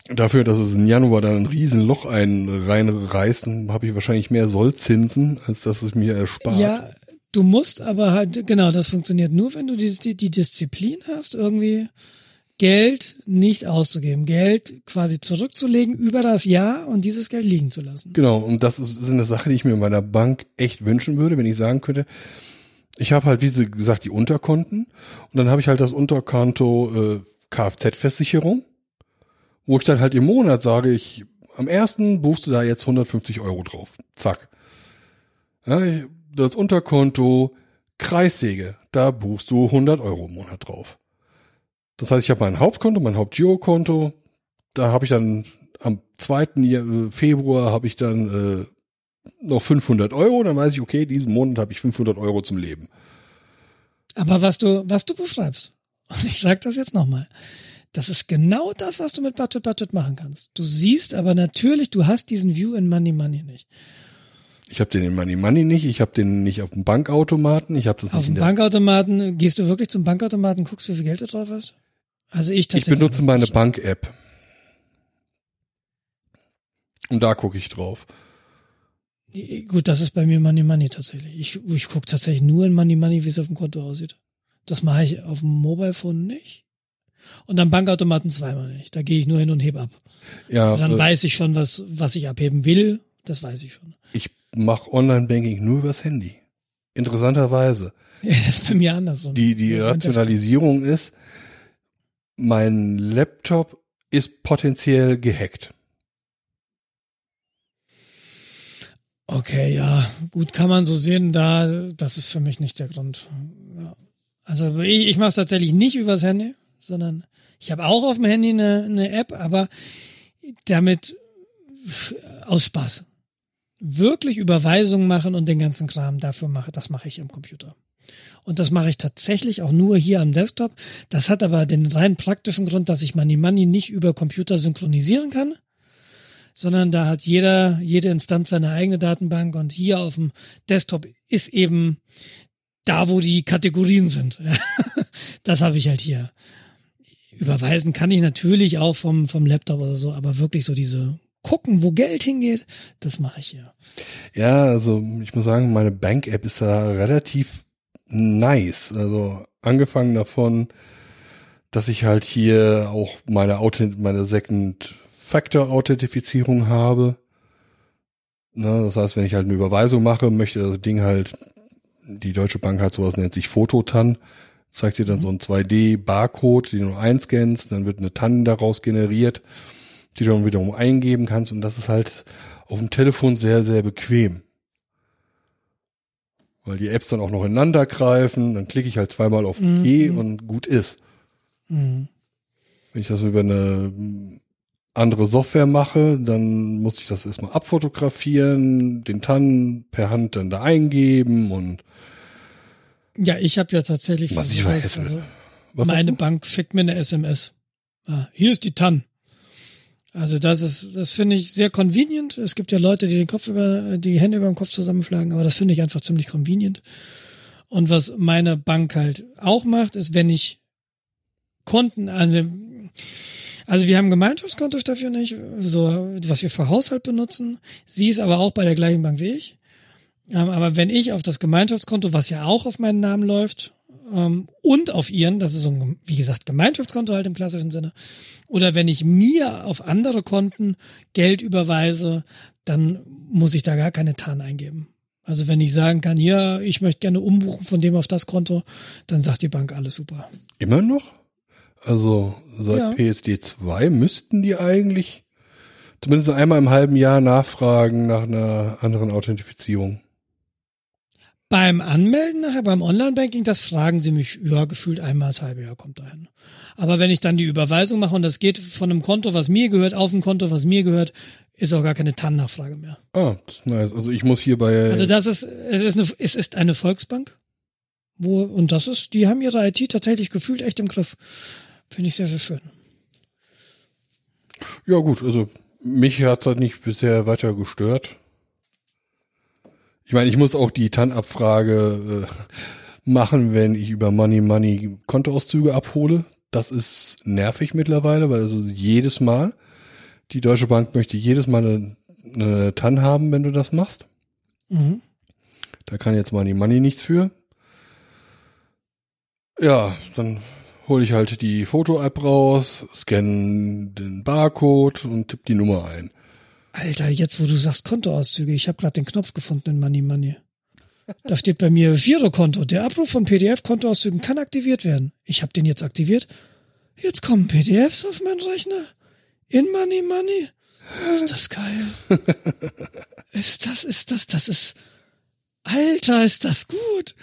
Dafür, dass es im Januar dann ein Riesenloch ein reinreißt, habe ich wahrscheinlich mehr Sollzinsen, als dass es mir erspart. Ja, du musst aber halt, genau, das funktioniert nur, wenn du die, die, Disziplin hast, irgendwie Geld nicht auszugeben, Geld quasi zurückzulegen über das Jahr und dieses Geld liegen zu lassen. Genau, und das ist, ist eine Sache, die ich mir in meiner Bank echt wünschen würde, wenn ich sagen könnte, ich habe halt, wie Sie gesagt, die Unterkonten und dann habe ich halt das Unterkonto äh, Kfz-Versicherung, wo ich dann halt im Monat sage, ich am ersten buchst du da jetzt 150 Euro drauf. Zack. Ja, das Unterkonto Kreissäge, da buchst du 100 Euro im Monat drauf. Das heißt, ich habe mein Hauptkonto, mein Hauptgirokonto, da habe ich dann am 2. Jahr- äh, Februar habe ich dann äh, noch 500 Euro, dann weiß ich, okay, diesen Monat habe ich 500 Euro zum Leben. Aber was du, was du beschreibst, (laughs) und ich sag das jetzt nochmal, das ist genau das, was du mit Budget Budget machen kannst. Du siehst aber natürlich, du hast diesen View in Money Money nicht. Ich habe den in Money Money nicht, ich habe den nicht auf dem Bankautomaten, ich habe das Auf nicht in dem Bankautomaten, gehst du wirklich zum Bankautomaten, guckst, wie viel Geld du drauf hast? Also ich Ich tatsächlich. benutze meine. Bank-App. Und da gucke ich drauf. Gut, das ist bei mir Money Money tatsächlich. Ich, ich gucke tatsächlich nur in Money Money, wie es auf dem Konto aussieht. Das mache ich auf dem Mobile Phone nicht. Und am Bankautomaten zweimal nicht. Da gehe ich nur hin und heb ab. Ja, Und dann äh, weiß ich schon, was, was ich abheben will. Das weiß ich schon. ich mache Online-Banking nur übers Handy. Interessanterweise. (laughs) Das ist bei mir andersrum. Die, die Ja, Rationalisierung ist, mein Laptop ist potenziell gehackt. Okay, ja, gut, kann man so sehen, da, das ist für mich nicht der Grund. Ja. Also ich, ich mache es tatsächlich nicht übers Handy, sondern ich habe auch auf dem Handy eine, eine App, aber damit aus Spaß. Wirklich Überweisungen machen und den ganzen Kram dafür mache, das mache ich am Computer. Und das mache ich tatsächlich auch nur hier am Desktop. Das hat aber den rein praktischen Grund, dass ich Money Money nicht über Computer synchronisieren kann sondern da hat jeder, jede Instanz seine eigene Datenbank und hier auf dem Desktop ist eben da, wo die Kategorien sind. (laughs) Das habe ich halt hier. Überweisen kann ich natürlich auch vom, vom Laptop oder so, aber wirklich so diese gucken, wo Geld hingeht, das mache ich hier. Ja, also ich muss sagen, meine Bank-App ist da relativ nice. Also angefangen davon, dass ich halt hier auch meine meine Second Factor Authentifizierung habe. Ne, das heißt, wenn ich halt eine Überweisung mache, möchte das Ding halt, die Deutsche Bank hat sowas, nennt sich Fototan, zeigt dir dann so ein 2D-Barcode, den du einscannst, dann wird eine TAN daraus generiert, die du dann wiederum eingeben kannst und das ist halt auf dem Telefon sehr, sehr bequem. Weil die Apps dann auch noch ineinander greifen, dann klicke ich halt zweimal auf OK und gut ist. Mhm. Wenn ich das über eine andere Software mache, dann muss ich das erstmal abfotografieren, den TAN per Hand dann da eingeben und Ja, ich habe ja tatsächlich Was ich weiß, also was meine? Bank schickt mir eine SMS. Ah, hier ist die TAN. Also das ist, das finde ich sehr convenient. Es gibt ja Leute, die den Kopf über, die Hände über dem Kopf zusammenschlagen, aber das finde ich einfach ziemlich convenient. Und was meine Bank halt auch macht, ist, wenn ich Konten an dem, also wir haben ein Gemeinschaftskonto, Steffi und ich, so, was wir für Haushalt benutzen. Sie ist aber auch bei der gleichen Bank wie ich. Ähm, aber wenn ich auf das Gemeinschaftskonto, was ja auch auf meinen Namen läuft, ähm, und auf ihren, das ist so ein, wie gesagt, Gemeinschaftskonto halt im klassischen Sinne, oder wenn ich mir auf andere Konten Geld überweise, dann muss ich da gar keine TAN eingeben. Also wenn ich sagen kann, ja, ich möchte gerne umbuchen von dem auf das Konto, dann sagt die Bank alles super. Immer noch? Also seit Ja. PSD 2 müssten die eigentlich zumindest einmal im halben Jahr nachfragen nach einer anderen Authentifizierung. Beim Anmelden nachher, beim Online-Banking, das fragen sie mich, ja, gefühlt einmal das halbe Jahr kommt dahin. Aber wenn ich dann die Überweisung mache und das geht von einem Konto, was mir gehört, auf ein Konto, was mir gehört, ist auch gar keine TAN-Nachfrage mehr. Ah, das ist nice. Also ich muss hier bei Also das ist, es ist eine, es ist eine Volksbank, wo, und das ist, die haben ihre IT tatsächlich gefühlt echt im Griff. Finde ich sehr, sehr schön. Ja gut, also mich hat's halt nicht bisher weiter gestört. Ich meine, ich muss auch die TAN-Abfrage äh, machen, wenn ich über Money Money Kontoauszüge abhole. Das ist nervig mittlerweile, weil also jedes Mal, die Deutsche Bank möchte jedes Mal eine, eine TAN haben, wenn du das machst. Mhm. Da kann jetzt Money Money nichts für. Ja, dann hole ich halt die Foto-App raus, scanne den Barcode und tipp die Nummer ein. Alter, jetzt wo du sagst Kontoauszüge, ich habe gerade den Knopf gefunden in Money Money. Da steht bei mir Girokonto. Der Abruf von PDF-Kontoauszügen kann aktiviert werden. Ich habe den jetzt aktiviert. Jetzt kommen PDFs auf meinen Rechner. In Money Money. Ist das geil. (laughs) Ist das, ist das, das ist. Alter, ist das gut.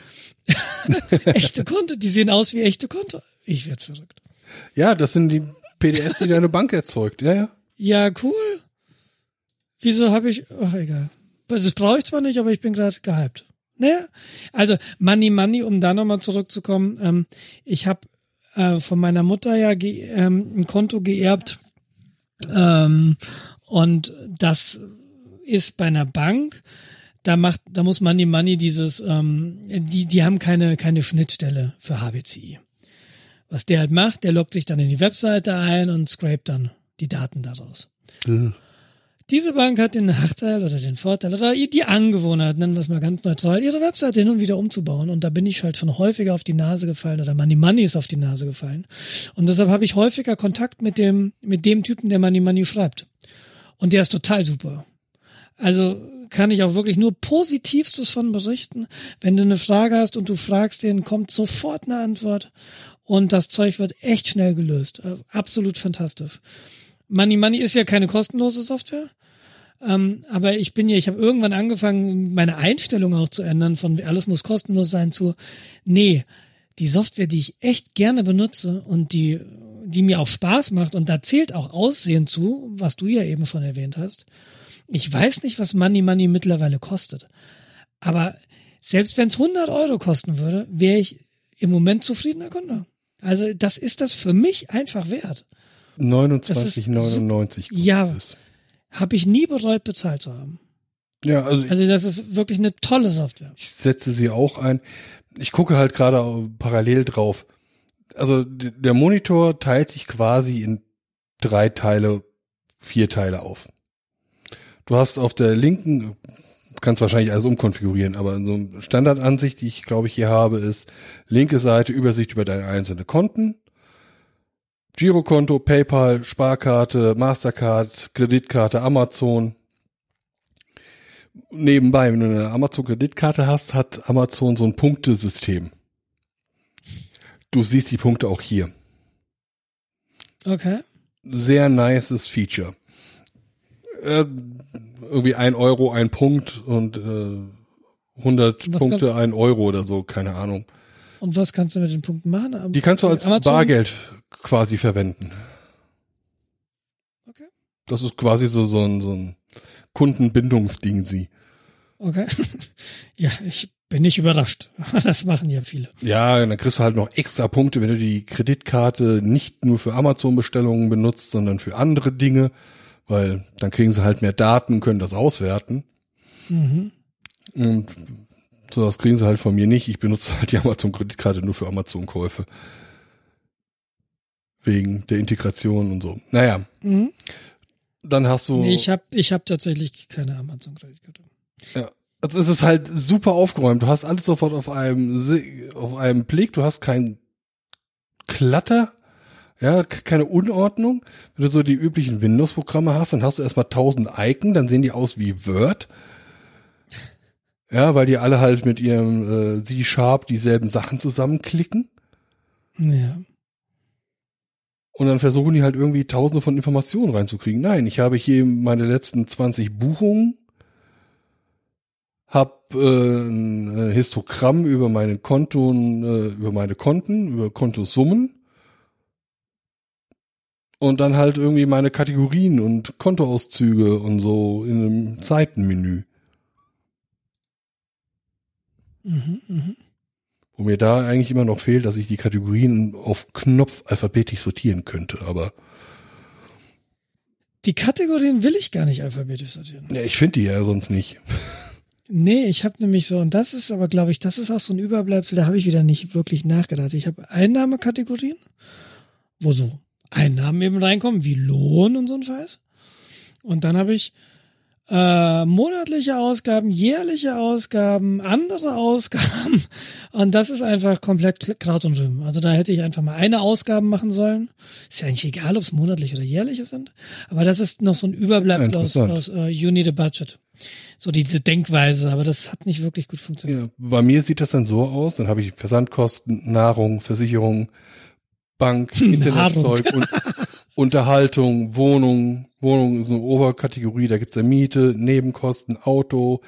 (laughs) echte Konto, die sehen aus wie echte Konto. Ich werd verrückt. Ja, das sind die PDFs, die deine Bank erzeugt. Ja, ja. Ja, cool. Wieso habe ich, ach egal. Das brauche ich zwar nicht, aber ich bin gerade gehypt. Naja, also Money Money, um da nochmal zurückzukommen. Ähm, ich habe äh, von meiner Mutter ja ähm, ein Konto geerbt ähm, und das ist bei einer Bank. Da macht, da muss Money Money dieses, ähm, die, die haben keine keine Schnittstelle für HBCI. Was der halt macht, der loggt sich dann in die Webseite ein und scrapt dann die Daten daraus. Diese Bank hat den Nachteil oder den Vorteil oder die Angewohnheit, nennen wir es mal ganz neutral, ihre Webseite hin und wieder umzubauen. Und da bin ich halt schon häufiger auf die Nase gefallen oder Money Money ist auf die Nase gefallen. Und deshalb habe ich häufiger Kontakt mit dem, mit dem Typen, der Money Money schreibt. Und der ist total super. Also kann ich auch wirklich nur Positivstes von berichten. Wenn du eine Frage hast und du fragst den, kommt sofort eine Antwort. Und das Zeug wird echt schnell gelöst. Äh, absolut fantastisch. Money Money ist ja keine kostenlose Software. Ähm, aber ich bin ja, ich habe irgendwann angefangen, meine Einstellung auch zu ändern, von alles muss kostenlos sein zu, nee, die Software, die ich echt gerne benutze und die, die mir auch Spaß macht, und da zählt auch Aussehen zu, was du ja eben schon erwähnt hast. Ich weiß nicht, was Money Money mittlerweile kostet. Aber selbst wenn es 100 Euro kosten würde, wäre ich im Moment zufriedener Kunde. Also das ist das für mich einfach wert. 29,99. Ja, habe ich nie bereut, bezahlt zu haben. Ja, also, Also das ist wirklich eine tolle Software. ich setze sie auch ein. Ich gucke halt gerade parallel drauf. Also der Monitor teilt sich quasi in drei Teile, vier Teile auf. Du hast auf der linken, kannst wahrscheinlich alles umkonfigurieren, aber in so einer Standardansicht, die ich glaube ich hier habe, ist linke Seite Übersicht über deine einzelnen Konten. Girokonto, PayPal, Sparkarte, Mastercard, Kreditkarte, Amazon. Nebenbei, wenn du eine Amazon-Kreditkarte hast, hat Amazon so ein Punktesystem. Du siehst die Punkte auch hier. Okay. Sehr nices Feature. Äh, irgendwie ein Euro, ein Punkt und äh, 100 Was Punkte, ein Euro oder so, keine Ahnung. Und was kannst du mit den Punkten machen? Am- Die kannst du als Amazon? Bargeld quasi verwenden. Okay. Das ist quasi so, so ein, so ein Kundenbindungsding sie. Okay. (laughs) ja, ich bin nicht überrascht. (laughs) Das machen ja viele. Ja, dann kriegst du halt noch extra Punkte, wenn du die Kreditkarte nicht nur für Amazon-Bestellungen benutzt, sondern für andere Dinge, weil dann kriegen sie halt mehr Daten und können das auswerten. Mhm. Und so das kriegen sie halt von mir nicht. Ich benutze halt die Amazon-Kreditkarte nur für Amazon-Käufe. Wegen der Integration und so. Naja, Mhm. dann hast du. Nee, ich habe ich hab tatsächlich keine Amazon-Kreditkarte. Ja. Also es ist halt super aufgeräumt. Du hast alles sofort auf einem auf einem Blick. Du hast kein Klatter, ja, keine Unordnung. Wenn du so die üblichen Windows-Programme hast, dann hast du erstmal tausend Icon, dann sehen die aus wie Word. Ja, weil die alle halt mit ihrem äh, C-Sharp dieselben Sachen zusammenklicken. Ja. Und dann versuchen die halt irgendwie tausende von Informationen reinzukriegen. Nein, ich habe hier meine letzten 20 Buchungen, hab äh, ein äh, Histogramm über meine Konten, äh, über meine Konten, über Kontosummen und dann halt irgendwie meine Kategorien und Kontoauszüge und so in einem Seitenmenü. Mhm, mhm. Wo mir da eigentlich immer noch fehlt, dass ich die Kategorien auf Knopf alphabetisch sortieren könnte, aber Die Kategorien will ich gar nicht alphabetisch sortieren. ja, ich finde die ja sonst nicht. Nee, ich habe nämlich so, und das ist aber, glaube ich, das ist auch so ein Überbleibsel, da habe ich wieder nicht wirklich nachgedacht. Ich habe Einnahmekategorien, wo so Einnahmen eben reinkommen, wie Lohn und so ein Scheiß. Und dann habe ich äh, monatliche Ausgaben, jährliche Ausgaben, andere Ausgaben. (laughs) Und das ist einfach komplett Kraut und Rüben. Also da hätte ich einfach mal eine Ausgaben machen sollen. Ist ja eigentlich egal, ob es monatlich oder jährliche sind. Aber das ist noch so ein Überbleibsel aus, aus uh, You Need a Budget. So diese Denkweise, aber das hat nicht wirklich gut funktioniert. Ja, bei mir sieht das dann so aus, dann habe ich Versandkosten, Nahrung, Versicherung, Bank, (laughs) Internetzeug und (laughs) Unterhaltung, Wohnung. Wohnung ist eine Oberkategorie, da gibt's ja Miete, Nebenkosten, Auto,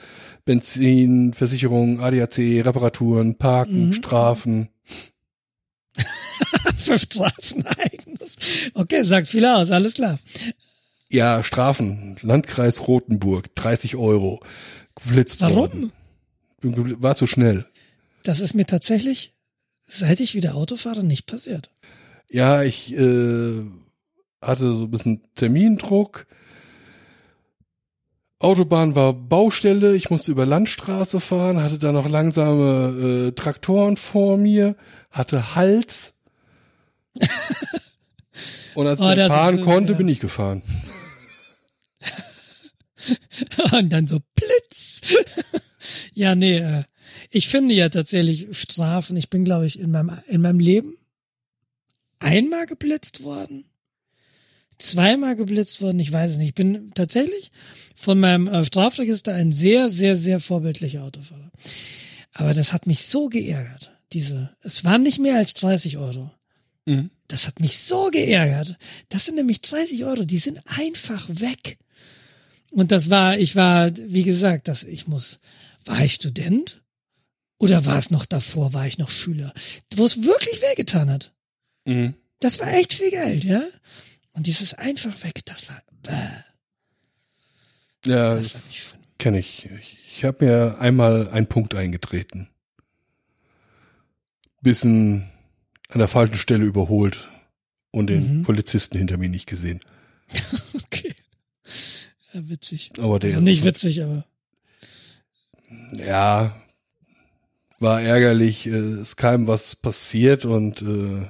Benzin, Versicherung, ADAC, Reparaturen, Parken, Strafen. (laughs) Für Strafen eigenes. Okay, sagt viel aus, alles klar. Ja, Strafen, Landkreis Rothenburg, 30 Euro. Geblitzt Warum? worden. War zu schnell. Das ist mir tatsächlich, seit ich wieder Auto fahre, nicht passiert. Ja, ich äh, hatte so ein bisschen Termindruck. Autobahn war Baustelle, ich musste über Landstraße fahren, hatte da noch langsame äh, Traktoren vor mir, hatte Hals. (laughs) Und als Oh, ich fahren ist- konnte, ja. bin ich gefahren. (laughs) Und dann so Blitz. (laughs) ja, nee, äh, ich finde ja tatsächlich Strafen. Ich bin, glaube ich, in meinem, in meinem Leben einmal geblitzt worden. Zweimal geblitzt worden, ich weiß es nicht. Ich bin tatsächlich von meinem äh, Strafregister ein sehr, sehr, sehr vorbildlicher Autofahrer. Aber das hat mich so geärgert. Diese, es waren nicht mehr als 30 Euro. Mhm. Das hat mich so geärgert. Das sind nämlich 30 Euro, die sind einfach weg. Und das war, ich war, wie gesagt, das, ich muss, war ich Student? Oder war es noch davor, war ich noch Schüler? Wo es wirklich wehgetan hat. Mhm. Das war echt viel Geld, ja? Und dieses einfach weg, das war, bäh. Ja, Das das kenne ich. Ich, habe mir einmal einen Punkt eingetreten. Bisschen an der falschen Stelle überholt und den Mhm. Polizisten hinter mir nicht gesehen. (laughs) okay. Ja, witzig. Aber der Also nicht witzig, aber ja war ärgerlich. Es kam was passiert und äh,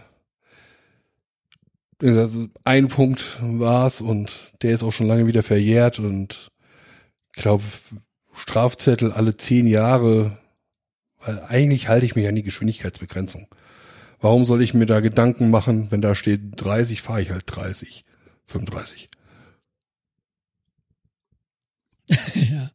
ein Punkt war's und der ist auch schon lange wieder verjährt und ich glaube Strafzettel alle zehn Jahre, weil eigentlich halte ich mich an die Geschwindigkeitsbegrenzung. Warum soll ich mir da Gedanken machen, wenn da steht 30, fahre ich halt 30, 35. (laughs) ja.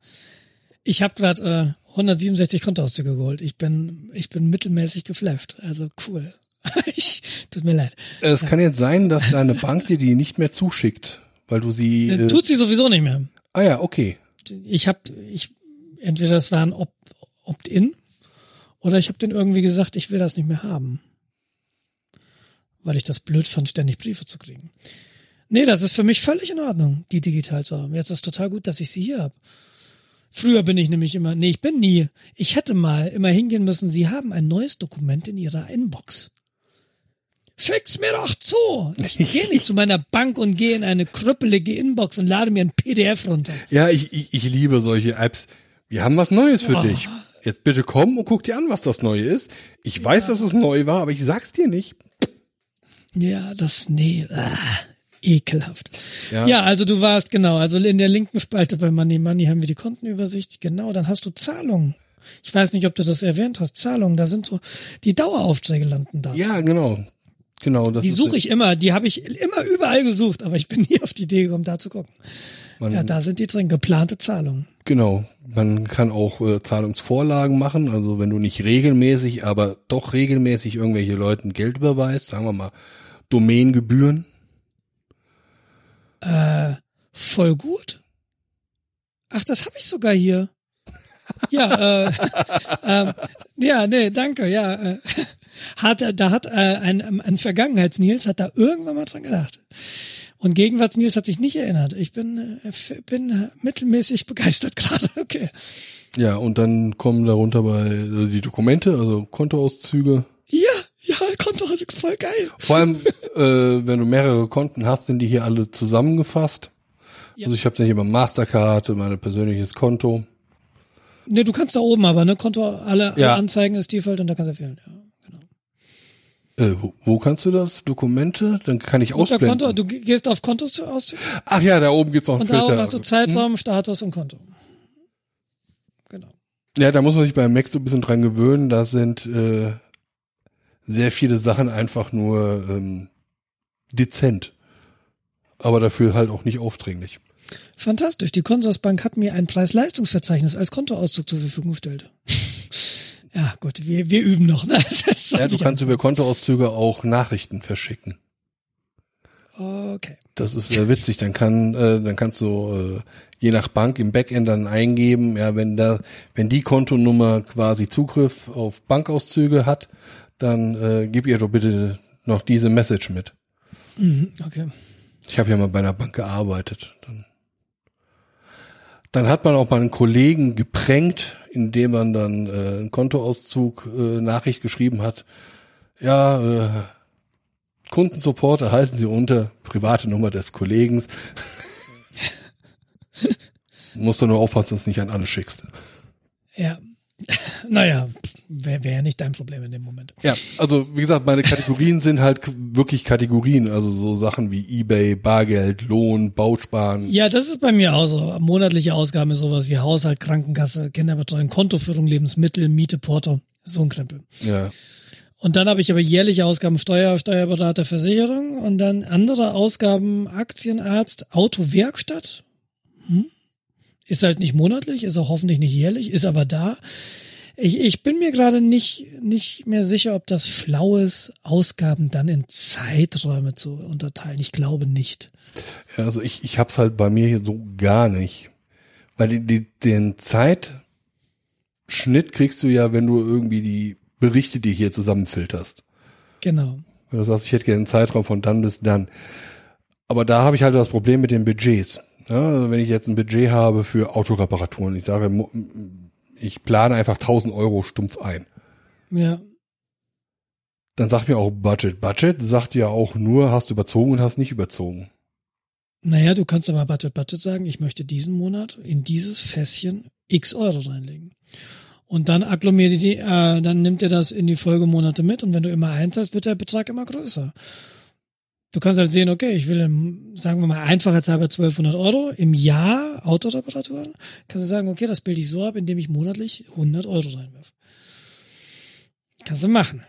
Ich habe gerade äh, 167 Kontoauszüge geholt. Ich bin, ich bin mittelmäßig geflasht. Also cool. (laughs) ich, tut mir leid. Es kann jetzt sein, dass deine Bank dir die nicht mehr zuschickt, weil du sie. Äh, Äh, Tut sie sowieso nicht mehr. ah ja, okay. Ich habe, ich entweder das war ein Opt- Opt-in oder ich habe den irgendwie gesagt, ich will das nicht mehr haben, weil ich das blöd fand, ständig Briefe zu kriegen. Nee, das ist für mich völlig in Ordnung, die digital zu haben. Jetzt ist total gut, dass ich sie hier habe. Früher bin ich nämlich immer, nee, ich bin nie. Ich hätte mal immer hingehen müssen, Sie haben ein neues Dokument in Ihrer Inbox. Schick's mir doch zu. Ich gehe nicht zu meiner Bank und gehe in eine krüppelige Inbox und lade mir ein PDF runter. Ja, ich, ich, ich liebe solche Apps. Wir haben was Neues für Oh. dich. Jetzt bitte komm und guck dir an, was das Neue ist. Ich weiß, dass es neu war, aber ich sag's dir nicht. Ja, das, nee, ah, ekelhaft. Ja. Ja. also du warst, genau, also in der linken Spalte bei Money Money haben wir die Kontenübersicht, genau, dann hast du Zahlungen. Ich weiß nicht, ob du das erwähnt hast, Zahlungen, da sind so, die Daueraufträge landen da. Ja, genau. Genau, das Die suche ich immer, die habe ich immer überall gesucht, aber ich bin (laughs) nie auf die Idee gekommen, da zu gucken. Man, Ja, da sind die drin, geplante Zahlungen. Genau. Man kann auch äh, Zahlungsvorlagen machen, also wenn du nicht regelmäßig, aber doch regelmäßig irgendwelche Leuten Geld überweist, sagen wir mal Domaingebühren. Äh, voll gut. Ach, das habe ich sogar hier. Ja, äh, (laughs) ähm, ja, nee, danke, ja. Äh, hat, er- da hat äh, ein, ein Vergangenheits-Nils hat da irgendwann mal dran gedacht. Und Gegenwarts-Nils hat sich nicht erinnert. Ich bin, äh, bin äh, mittelmäßig (laughs) begeistert gerade. Okay. Ja, und dann kommen darunter bei äh, die Dokumente, also Kontoauszüge. Ja, ja, Konto, also voll geil. Vor allem, äh, wenn du mehrere Konten hast, sind die hier alle zusammengefasst. Ja. Also ich habe hier immer Mastercard, mein persönliches Konto. Ne, du kannst da oben aber, ne? Konto, alle, alle Ja. Anzeigen ist Default und da kannst du wählen. Ja. Äh, wo, wo kannst du das? Dokumente? Dann kann ich Unter ausblenden. Konto, du ge- gehst auf Kontos aus Ach ja, da oben gibt's auch einen und da Filter. oben hast du Zeitraum, Status und Konto. Genau. Ja, da muss man sich bei Mac so ein bisschen dran gewöhnen. Da sind äh, sehr viele Sachen einfach nur ähm, dezent. Aber dafür halt auch nicht aufdringlich. Fantastisch. Die Consorsbank hat mir ein Preis-Leistungsverzeichnis als Kontoauszug zur Verfügung gestellt. Ja, gut, wir, wir üben noch. Ne? (laughs) Ja, du kannst über Kontoauszüge auch Nachrichten verschicken. Okay. Das ist sehr witzig. Dann kann, äh, dann kannst du äh, je nach Bank im Backend dann eingeben, ja, wenn da, wenn die Kontonummer quasi Zugriff auf Bankauszüge hat, dann äh, gib ihr doch bitte noch diese Message mit. Mhm, okay. Ich habe ja mal bei einer Bank gearbeitet. Dann, dann hat man auch mal einen Kollegen geprängt, indem man dann äh, einen Kontoauszug äh, Nachricht geschrieben hat. Ja, äh, Kundensupport erhalten Sie unter private Nummer des Kollegen. (laughs) Musst du nur aufpassen, dass du es nicht an alle schickst. Ja. (laughs) naja, wäre wär nicht dein Problem in dem Moment. Ja, also wie gesagt, meine Kategorien sind halt wirklich Kategorien, also so Sachen wie Ebay, Bargeld, Lohn, Bausparen. Ja, das ist bei mir auch so. Monatliche Ausgaben ist sowas wie Haushalt, Krankenkasse, Kinderbetreuung, Kontoführung, Lebensmittel, Miete, Porto, so ein Krempel. Ja. Und dann habe ich aber jährliche Ausgaben Steuer, Steuerberater, Versicherung und dann andere Ausgaben Aktienarzt, Autowerkstatt. Hm? Ist halt nicht monatlich, ist auch hoffentlich nicht jährlich, ist aber da. Ich, ich bin mir gerade nicht, nicht mehr sicher, ob das schlau ist, Ausgaben dann in Zeiträume zu unterteilen. Ich glaube nicht. Ja, also ich, ich hab's halt bei mir hier so gar nicht. Weil die, die, den Zeitschnitt kriegst du ja, wenn du irgendwie die Berichte dir hier zusammenfilterst. Genau. Wenn du sagst, ich hätte gerne einen Zeitraum von dann bis dann. Aber da habe ich halt das Problem mit den Budgets. Ja, also wenn ich jetzt ein Budget habe für Autoreparaturen, ich sage, ich plane einfach 1000 Euro stumpf ein. Ja. Dann sagt mir auch Budget. Budget sagt ja auch nur, hast du überzogen und hast nicht überzogen. Naja, du kannst aber Budget Budget sagen, ich möchte diesen Monat in dieses Fässchen x Euro reinlegen. Und dann agglomeriert die, äh, dann nimmt er das in die Folgemonate mit und wenn du immer einzahlst, wird der Betrag immer größer. Du kannst halt sehen, okay, ich will, im, sagen wir mal, einfachheitshalber 1200 Euro im Jahr Autoreparaturen. Kannst du sagen, okay, das bilde ich so ab, indem ich monatlich 100 Euro reinwerfe. Kannst du machen.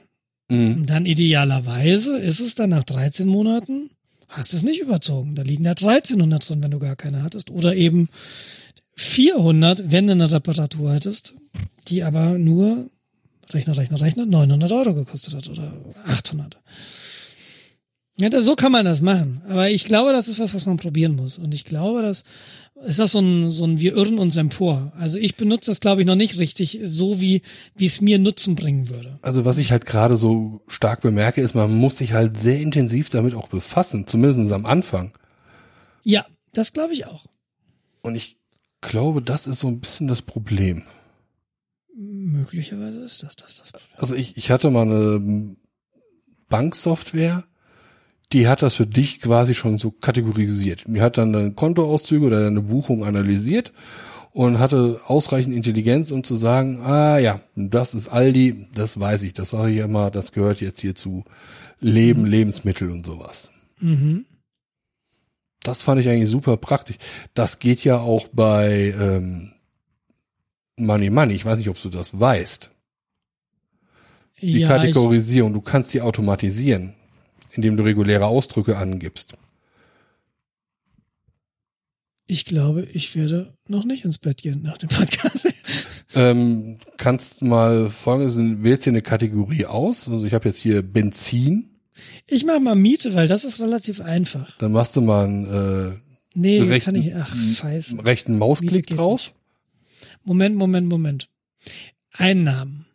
Mhm. Und dann idealerweise ist es dann nach 13 Monaten, hast es nicht überzogen. Da liegen ja 1300 drin, wenn du gar keine hattest. Oder eben 400, wenn du eine Reparatur hattest, die aber nur, Rechner, Rechner, Rechner, 900 Euro gekostet hat oder 800. Ja, da- so kann man das machen. Aber ich glaube, das ist was, was man probieren muss. Und ich glaube, dass ist das so ein, so ein, wir irren uns empor. Also ich benutze das, glaube ich, noch nicht richtig, so wie, wie es mir Nutzen bringen würde. Also was ich halt gerade so stark bemerke, ist, man muss sich halt sehr intensiv damit auch befassen, zumindest am Anfang. Ja, das glaube ich auch. Und ich glaube, das ist so ein bisschen das Problem. Möglicherweise ist das das. das Problem. Also ich, ich hatte mal eine Banksoftware, die hat das für dich quasi schon so kategorisiert. Die hat dann deine Kontoauszüge oder deine Buchung analysiert und hatte ausreichend Intelligenz, um zu sagen, ah ja, das ist Aldi, das weiß ich, das sage ich immer, das gehört jetzt hier zu Leben, Lebensmittel und sowas. Mhm. Das fand ich eigentlich super praktisch. Das geht ja auch bei ähm, Money Money. Ich weiß nicht, ob du das weißt. Die ja, Kategorisierung, du kannst die automatisieren, indem du reguläre Ausdrücke angibst. ich, glaube, ich werde noch nicht ins Bett gehen nach dem Podcast. (laughs) Ähm, kannst mal folgendes, wählst dir eine Kategorie aus. Also ich habe jetzt hier Benzin, Ich mache mal Miete, weil das ist relativ einfach. dann machst du mal einen Nee, Rechten- kann ich. Ach, scheiße. äh, rechten Mausklick drauf. Moment, Moment, Moment. Einnahmen.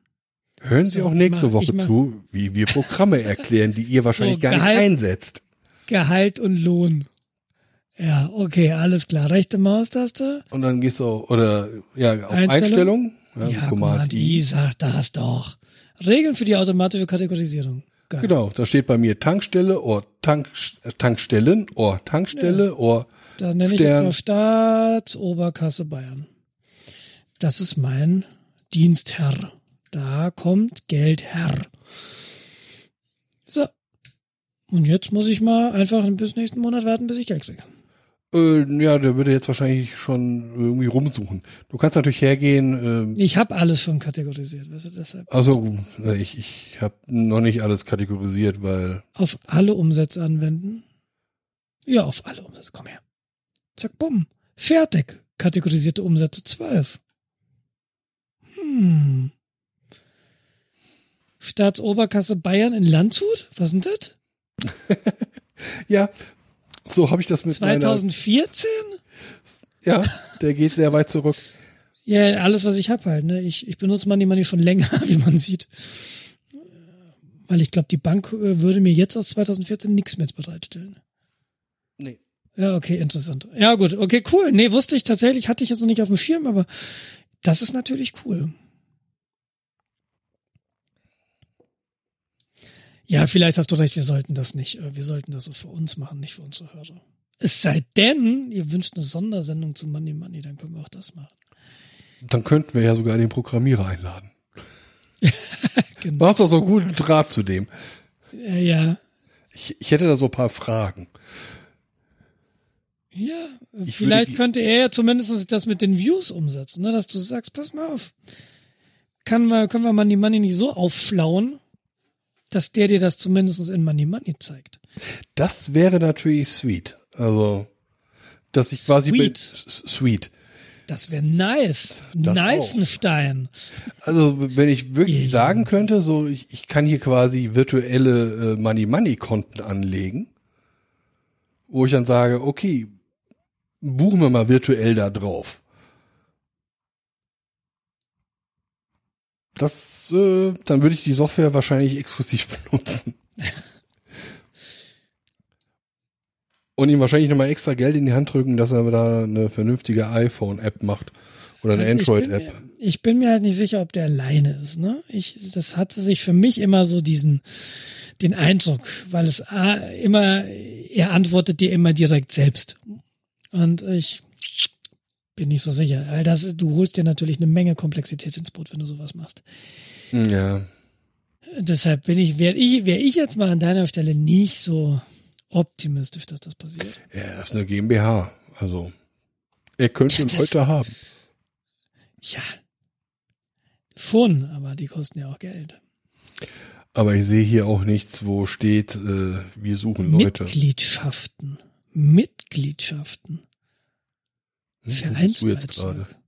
Hören Sie So, auch nächste mach- Woche mach- zu, wie wir Programme erklären, die ihr (laughs) wahrscheinlich So, gar nicht Gehalt- einsetzt. Gehalt und Lohn. Ja, okay, alles klar. Rechte Maustaste. Und dann gehst du, oder ja, auf Einstellung? Einstellung. Ja, Ja, Command Command I sagt das doch. Regeln für die automatische Kategorisierung. Geil. Genau, da steht bei mir Tankstelle, or Tank, Tankstellen, or Tankstelle, or Da nenne ich Stern. jetzt mal Staatsoberkasse Bayern. Das ist mein Dienstherr. Da kommt Geldherr. So. Und jetzt muss ich mal einfach bis nächsten Monat warten, bis ich Geld kriege. Äh, ja, der würde jetzt wahrscheinlich schon irgendwie rumsuchen. Du kannst natürlich hergehen, äh, Ich habe alles schon kategorisiert. Weißt du, deshalb also ich, ich habe noch nicht alles kategorisiert, weil auf alle Umsätze anwenden. Ja, auf alle Umsätze. Komm her. Zack, bumm. Fertig. Kategorisierte Umsätze 12. Hm. Staatsoberkasse Bayern in Landshut? Was ist denn das? (laughs) ja, so habe ich das mit 2014? meiner, ja, der geht sehr weit zurück. Ja, alles, was ich hab halt. Ne? Ich, ich benutze Money Money schon länger, (laughs) wie man sieht. Weil ich glaube, die Bank äh, würde mir jetzt aus 2014 nichts mehr bereitstellen. Nee. Ja, okay, interessant. Ja, gut, okay, cool. Nee, wusste ich tatsächlich, hatte ich jetzt noch nicht auf dem Schirm, aber das ist natürlich cool. Ja, vielleicht hast du recht, wir sollten das nicht, äh, wir sollten das so für uns machen, nicht für unsere Hörer. Es sei denn, ihr wünscht eine Sondersendung zu Money Money, dann können wir auch das machen. Dann könnten wir ja sogar den Programmierer einladen. (laughs) genau. Du hast doch so einen guten Draht zu dem. Ja, ja. Ich, ich hätte da so ein paar Fragen. Ja, ich vielleicht könnte er ja zumindest das mit den Views umsetzen, ne? dass du sagst, pass mal auf. Kann man, können wir Money Money nicht so aufschlauen, dass der dir das zumindest in Money Money zeigt. Das wäre natürlich sweet. Also, dass ich quasi Sweet. sweet. Das wäre nice. Nicenstein. Also, wenn ich wirklich sagen könnte, so, ich, ich kann hier quasi virtuelle äh, Money Money Konten anlegen, wo ich dann sage, okay, buchen wir mal virtuell da drauf. Das, äh, dann würde ich die Software wahrscheinlich exklusiv (laughs) benutzen. Und ihm wahrscheinlich nochmal extra Geld in die Hand drücken, dass er da eine vernünftige iPhone-App macht. Oder eine Also ich Android-App. mir- Ich bin mir halt nicht sicher, ob der alleine ist, ne? Ich, das hatte sich für mich immer so diesen, den Eindruck, weil es A, immer, er antwortet dir immer direkt selbst. Und ich bin nicht so sicher. Weil das, du holst dir natürlich eine Menge Komplexität ins Boot, wenn du sowas machst. Ja. Deshalb bin ich, wäre ich, wäre ich jetzt mal an deiner Stelle nicht so optimistisch, dass das passiert. Ja, das ist eine GmbH. Also, er könnte ihn heute haben. Ja. Schon, aber die kosten ja auch Geld. Aber ich sehe hier auch nichts, wo steht, äh, wir suchen Leute. Mitgliedschaften. Mitgliedschaften. Hm, wo bist du jetzt gerade? Vereinsbeitrag.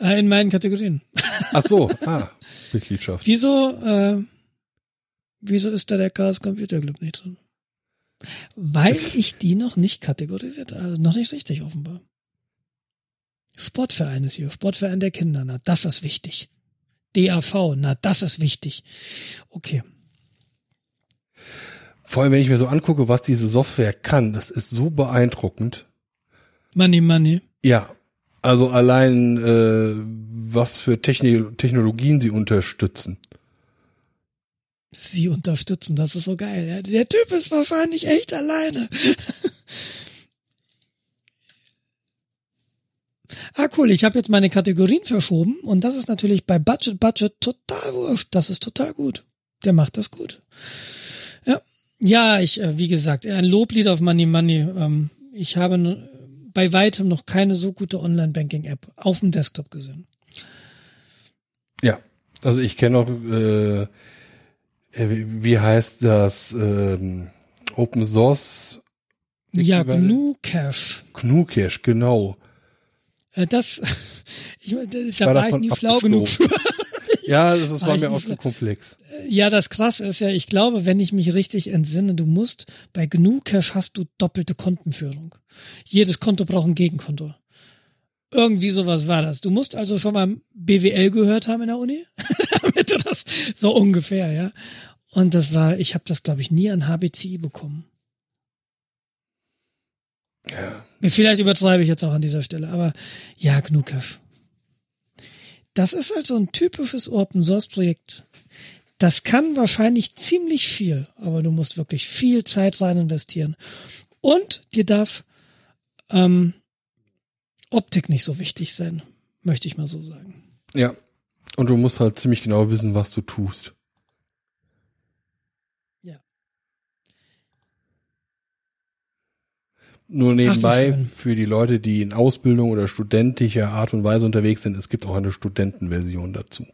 Äh, in meinen Kategorien. (laughs) Ach so, ah, (laughs) Mitgliedschaft. Wieso, äh, wieso ist da der Chaos Computer Club nicht drin? Weil ich die noch nicht kategorisiert, also noch nicht richtig offenbar. Sportverein ist hier, Sportverein der Kinder, na, das ist wichtig. DAV, na, das ist wichtig. Okay. Vor allem, wenn ich mir so angucke, was diese Software kann, das ist so beeindruckend. Money, money. Ja, also allein, äh, was für Techni Technologien sie unterstützen. Sie unterstützen, das ist so geil. Der Typ ist wahrscheinlich echt alleine. (laughs) ah, cool, ich habe jetzt meine Kategorien verschoben und das ist natürlich bei Budget Budget total wurscht. Das ist total gut. Der macht das gut. Ja, ja, ich, äh, wie gesagt, ein Loblied auf Money Money. Ähm, ich habe bei weitem noch keine so gute Online-Banking-App auf dem Desktop gesehen. Ja, also ich kenne auch, äh, äh, wie, heißt das, ähm, Open Source Ja, GNU Cash. GNU Cache, genau. Äh, Das, (laughs) ich, da, da war war, ich nie schlau genug. Ja, das ist, War mir auch zu komplex. Ja, das krasse ist ja, ich glaube, wenn ich mich richtig entsinne, du musst, bei GNU Cash hast du doppelte Kontenführung. Jedes Konto braucht ein Gegenkonto. Irgendwie sowas war das. Du musst also schon mal BWL gehört haben in der Uni, (laughs) damit du das so ungefähr, ja. Und das war, ich habe das glaube ich nie an HBCI bekommen. Ja. Vielleicht übertreibe ich jetzt auch an dieser Stelle, aber ja, GNU Cash. Das ist also ein typisches Open Source Projekt. Das kann wahrscheinlich ziemlich viel, aber du musst wirklich viel Zeit rein investieren. Und dir darf ähm, Optik nicht so wichtig sein, möchte ich mal so sagen. Ja. Und du musst halt ziemlich genau wissen, was du tust. Nur nebenbei, schön. für die Leute, die in Ausbildung oder studentischer Art und Weise unterwegs sind, es gibt auch eine Studentenversion dazu.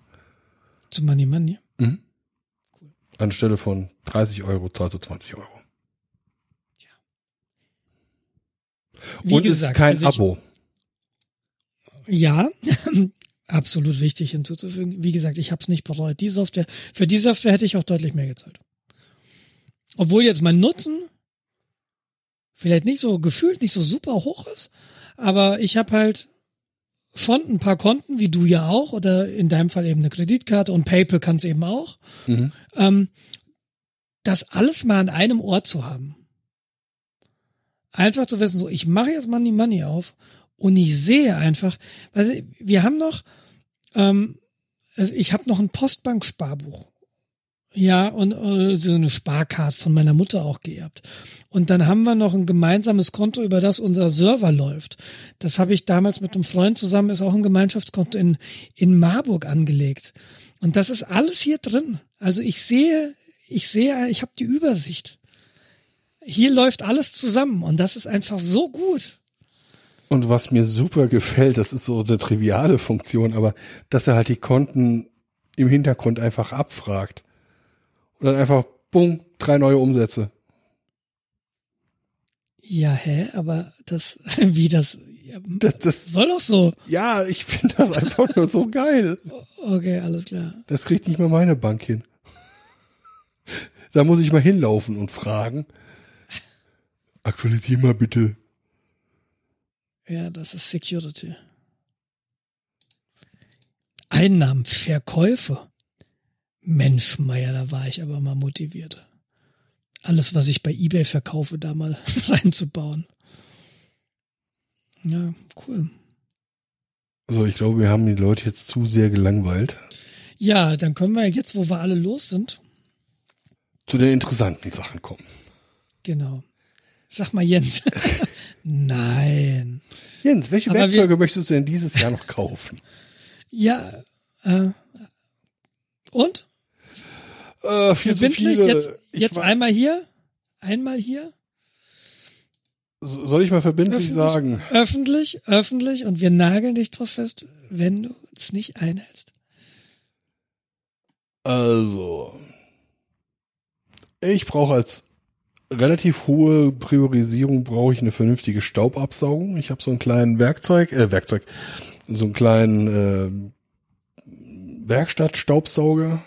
Zu Money Money. Anstelle von 30 Euro zahlst du 20 Euro. Wie und es ist gesagt, kein also ich- Abo. Ja, (laughs) absolut wichtig hinzuzufügen. Wie gesagt, ich habe es nicht bereut. Die Software, für die Software hätte ich auch deutlich mehr gezahlt. Obwohl jetzt mein Nutzen vielleicht nicht so gefühlt nicht so super hoch ist, aber ich habe halt schon ein paar Konten, wie du ja auch, oder in deinem Fall eben eine Kreditkarte und PayPal kann es eben auch. Mhm. Ähm, das alles mal an einem Ort zu haben. Einfach zu wissen, so, ich mache jetzt Money Money auf und ich sehe einfach, also wir haben noch, ähm, also ich habe noch ein Postbank-Sparbuch. Ja, und äh, so eine Sparkarte von meiner Mutter auch geerbt. Und dann haben wir noch ein gemeinsames Konto, über das unser Server läuft. Das habe ich damals mit einem Freund zusammen, ist auch ein Gemeinschaftskonto in, in Marburg angelegt. Und das ist alles hier drin. Also ich sehe, ich sehe, ich habe die Übersicht. Hier läuft alles zusammen und das ist einfach so gut. Und was mir super gefällt, das ist so eine triviale Funktion, aber dass er halt die Konten im Hintergrund einfach abfragt. Und dann einfach, bumm, drei neue Umsätze. Ja, hä? Aber das, (laughs) wie das, ja, Das, das, soll doch so. ja, ich finde das einfach nur so geil. Okay, alles klar. Das kriegt nicht mal meine Bank hin. Da muss ich mal hinlaufen und fragen. Aktualisier mal bitte. Ja, das ist Security. Einnahmen, Verkäufe. Mensch, Meier, da war ich aber mal motiviert. Alles, was ich bei eBay verkaufe, da mal (laughs) reinzubauen. Ja, cool. So, ich glaube, wir haben die Leute jetzt zu sehr gelangweilt. Ja, dann können wir jetzt, wo wir alle los sind, Zu den interessanten Sachen kommen. genau. Sag mal, Jens. (laughs) Nein. Jens, welche Aber Werkzeuge möchtest du denn dieses Jahr noch kaufen? Ja, äh, und? Äh, viel zu Verbindlich? viele. Jetzt, jetzt einmal hier, einmal hier. Soll ich mal verbindlich Öffentlich, sagen? öffentlich, öffentlich und wir nageln dich drauf fest, wenn du es nicht einhältst. Also, ich brauche als relativ hohe Priorisierung brauche ich eine vernünftige Staubabsaugung. Ich habe so einen kleinen Werkzeug, äh, Werkzeug, so einen kleinen äh, Werkstattstaubsauger.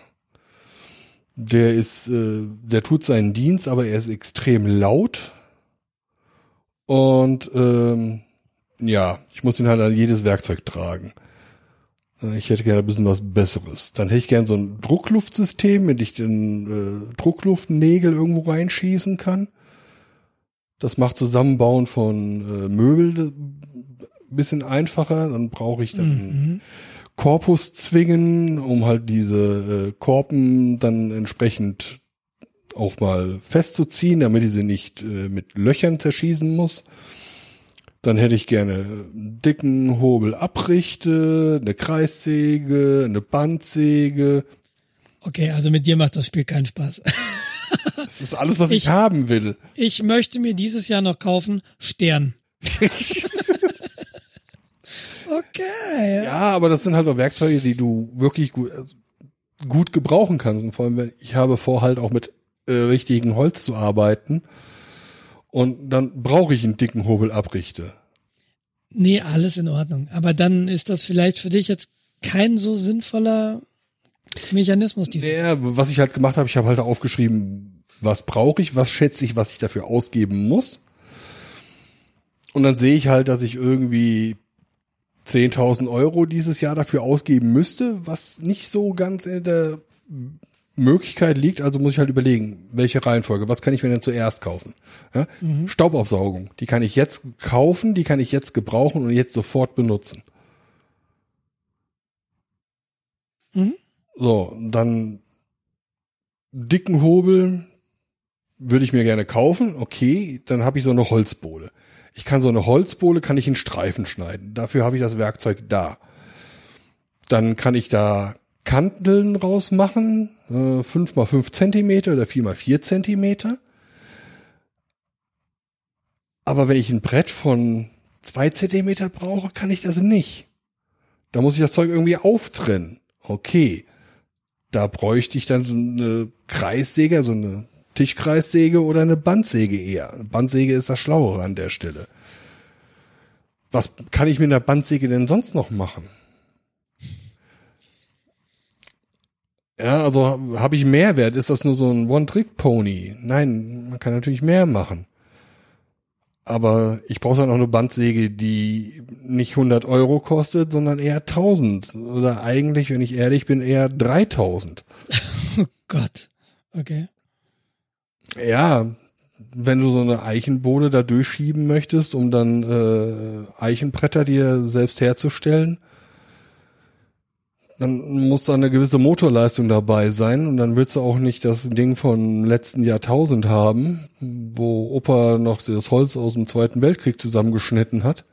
Der ist, äh, der tut seinen Dienst, aber er ist extrem laut. Und ähm, ja, ich muss ihn halt an jedes Werkzeug tragen. Äh, Ich hätte gerne ein bisschen was Besseres. Dann hätte ich gerne so ein Druckluftsystem, mit dem ich den äh, Druckluftnägel irgendwo reinschießen kann. Das macht Zusammenbauen von äh, Möbel ein bisschen einfacher. Dann brauche ich dann Mhm. Korpuszwingen, um halt diese äh, Korpen dann entsprechend auch mal festzuziehen, damit ich sie nicht äh, mit Löchern zerschießen muss. Dann hätte ich gerne einen dicken Hobelabrichte, eine Kreissäge, eine Bandsäge. Okay, also mit dir macht das Spiel keinen Spaß. (laughs) Das ist alles, was ich, Ich- haben will. Ich möchte mir dieses Jahr noch kaufen Stern. (laughs) Okay. Ja, aber das sind halt auch Werkzeuge, die du wirklich gut, also gut gebrauchen kannst. Und vor allem, wenn- ich habe vor, halt auch mit äh, richtigen Holz zu arbeiten. Und dann brauche ich einen dicken Hobelabrichte. Nee, alles in Ordnung. Aber dann ist das vielleicht für dich jetzt kein so sinnvoller Mechanismus dieses Ja, was ich halt gemacht habe, ich habe halt aufgeschrieben, was brauche ich, was schätze ich, was ich dafür ausgeben muss. Und dann sehe ich halt, dass ich irgendwie 10.000 Euro dieses Jahr dafür ausgeben müsste, was nicht so ganz in der Möglichkeit liegt. Also muss ich halt überlegen, welche Reihenfolge, was kann ich mir denn zuerst kaufen? Ja? Staubaufsaugung, die kann ich jetzt kaufen, die kann ich jetzt gebrauchen und jetzt sofort benutzen. Mhm. So, dann dicken Hobel würde ich mir gerne kaufen. Okay, dann habe ich so eine Holzbohle. Ich kann so eine Holzbohle, kann ich in Streifen schneiden. Dafür habe ich das Werkzeug da. Dann kann ich da Kanteln rausmachen, äh, fünf mal fünf Zentimeter oder vier mal vier Zentimeter. Aber wenn ich ein Brett von zwei Zentimeter brauche, kann ich das nicht. Da muss ich das Zeug irgendwie auftrennen. Okay. Da bräuchte ich dann so eine Kreissäge, so eine Tischkreissäge oder eine Bandsäge eher. Bandsäge ist das Schlauere an der Stelle. Was kann ich mit einer Bandsäge denn sonst noch machen? Ja, also habe ich Mehrwert? Ist das nur so ein One-Trick-Pony? Nein, man kann natürlich mehr machen. Aber ich brauche dann auch eine Bandsäge, die nicht 100 Euro kostet, sondern eher 1000. Oder eigentlich, wenn ich ehrlich bin, eher 3000. (laughs) Oh Gott. Okay. Ja, wenn du so eine Eichenbohle da durchschieben möchtest, um dann äh, Eichenbretter dir selbst herzustellen, dann muss da eine gewisse Motorleistung dabei sein und dann willst du auch nicht das Ding von letzten Jahrtausend haben, wo Opa noch das Holz aus dem Zweiten Weltkrieg zusammengeschnitten hat,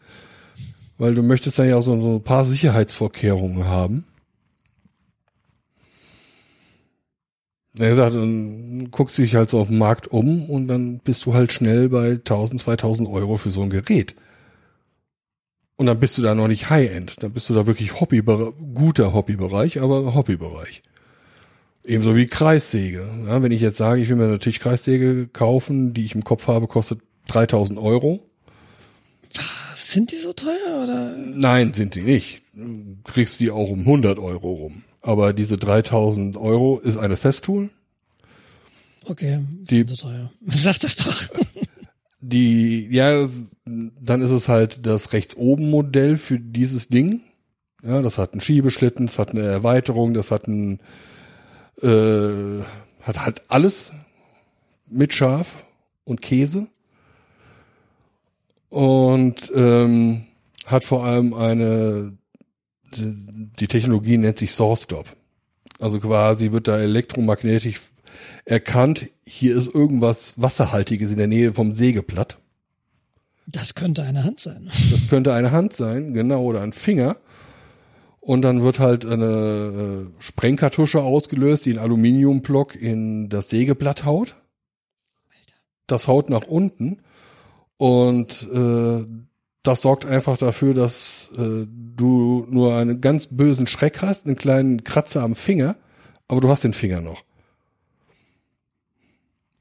weil du möchtest dann ja auch so ein paar Sicherheitsvorkehrungen haben. Er gesagt, dann guckst du dich halt so auf dem Markt um und dann bist du halt schnell bei 1000, 2000 Euro für so ein Gerät. Und dann bist du da noch nicht High-End. Dann bist du da wirklich Hobby, guter Hobbybereich, aber Hobbybereich. Ebenso wie Kreissäge. Ja, wenn ich jetzt sage, ich will mir natürlich Kreissäge kaufen, die ich im Kopf habe, kostet 3000 Euro. Sind die so teuer oder? Nein, sind die nicht. Du kriegst die auch um 100 Euro rum. Aber diese 3000 Euro ist eine Festool. Okay, die, sind so teuer. (laughs) Sag das doch. (laughs) Die, ja, dann ist es halt das rechts oben Modell für dieses Ding. Ja, das hat einen Schiebeschlitten, das hat eine Erweiterung, das hat ein, äh, hat halt alles mit Schaf und Käse und ähm, hat vor allem eine die Technologie nennt sich Source Stop. Also quasi wird da elektromagnetisch erkannt, hier ist irgendwas Wasserhaltiges in der Nähe vom Sägeblatt. Das könnte eine Hand sein. Das könnte eine Hand sein, genau, oder ein Finger. Und dann wird halt eine äh, Sprengkartusche ausgelöst, die einen Aluminiumblock in das Sägeblatt haut. Das haut nach unten. Und äh, das sorgt einfach dafür, dass äh, du nur einen ganz bösen Schreck hast, einen kleinen Kratzer am Finger, aber du hast den Finger noch.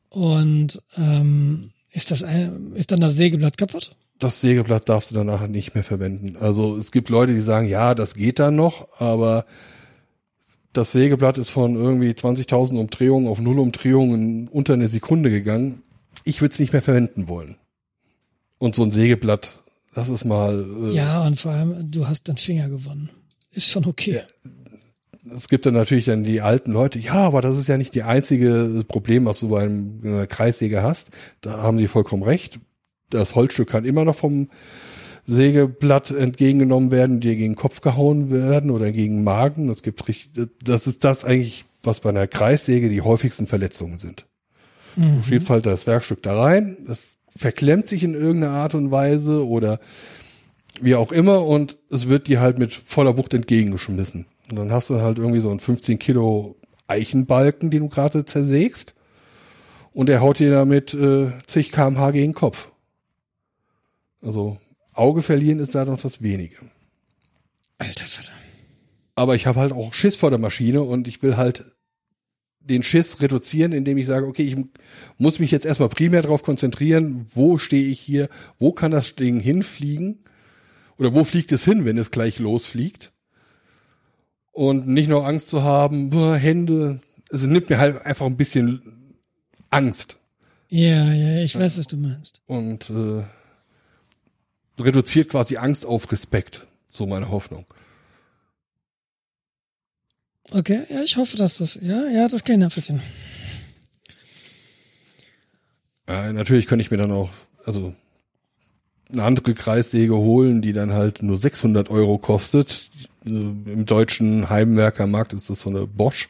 Und ähm, ist das ein, ist dann das Sägeblatt kaputt? Das Sägeblatt darfst du danach nicht mehr verwenden. Also es gibt Leute, die sagen, ja, das geht dann noch, aber das Sägeblatt ist von irgendwie 20.000 Umdrehungen auf null Umdrehungen unter eine Sekunde gegangen. Ich würde es nicht mehr verwenden wollen. Und so ein Sägeblatt das ist mal. Äh, ja, und vor allem, du hast den Finger gewonnen. Ist schon okay. Ja, es gibt dann natürlich dann die alten Leute, ja, aber das ist ja nicht die einzige Problem, was du bei einem Kreissäge hast. Da haben sie vollkommen recht. Das Holzstück kann immer noch vom Sägeblatt entgegengenommen werden, dir gegen den Kopf gehauen werden oder gegen Magen. Das gibt richtig, das ist das eigentlich, was bei einer Kreissäge die häufigsten Verletzungen sind. Mhm. Du schiebst halt das Werkstück da rein, das verklemmt sich in irgendeiner Art und Weise oder wie auch immer und es wird dir halt mit voller Wucht entgegengeschmissen. Und dann hast du halt irgendwie so einen 15 Kilo Eichenbalken, den du gerade zersägst und er haut dir damit äh, zig kmh gegen den Kopf. Also Auge verlieren ist da noch das Wenige. Alter Vater. Aber ich habe halt auch Schiss vor der Maschine und ich will halt den Schiss reduzieren, indem ich sage, okay, ich muss mich jetzt erstmal primär darauf konzentrieren, wo stehe ich hier, wo kann das Ding hinfliegen oder wo fliegt es hin, wenn es gleich losfliegt. Und nicht nur Angst zu haben, boah, Hände, es nimmt mir halt einfach ein bisschen Angst. Ja, ja, ich weiß, was du meinst. Und äh, reduziert quasi Angst auf Respekt, so meine Hoffnung. Okay, ja, ich hoffe, dass das, ja, ja, das kann ich nachvollziehen. Äh, natürlich könnte ich mir dann auch, also eine andere Kreissäge holen, die dann halt nur 600 Euro kostet. Äh, Im deutschen Heimwerkermarkt ist das so eine Bosch.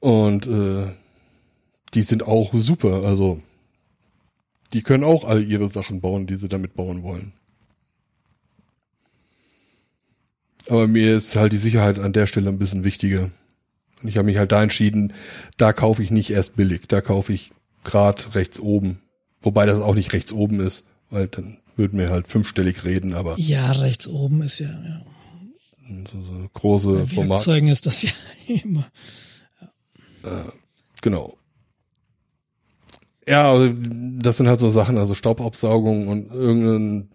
Und äh, die sind auch super. Also die können auch all ihre Sachen bauen, die sie damit bauen wollen. Aber mir ist halt die Sicherheit an der Stelle ein bisschen wichtiger. Und ich habe mich halt da entschieden, da kaufe ich nicht erst billig, da kaufe ich grad rechts oben. Wobei das auch nicht rechts oben ist, weil dann würden wir halt fünfstellig reden, aber. Ja, rechts oben ist ja, ja. So, so große Bei Format. Werkzeugen ist das (laughs) ja immer. Ja. Äh, genau. Ja, also, das sind halt so Sachen, also Staubabsaugung und irgendein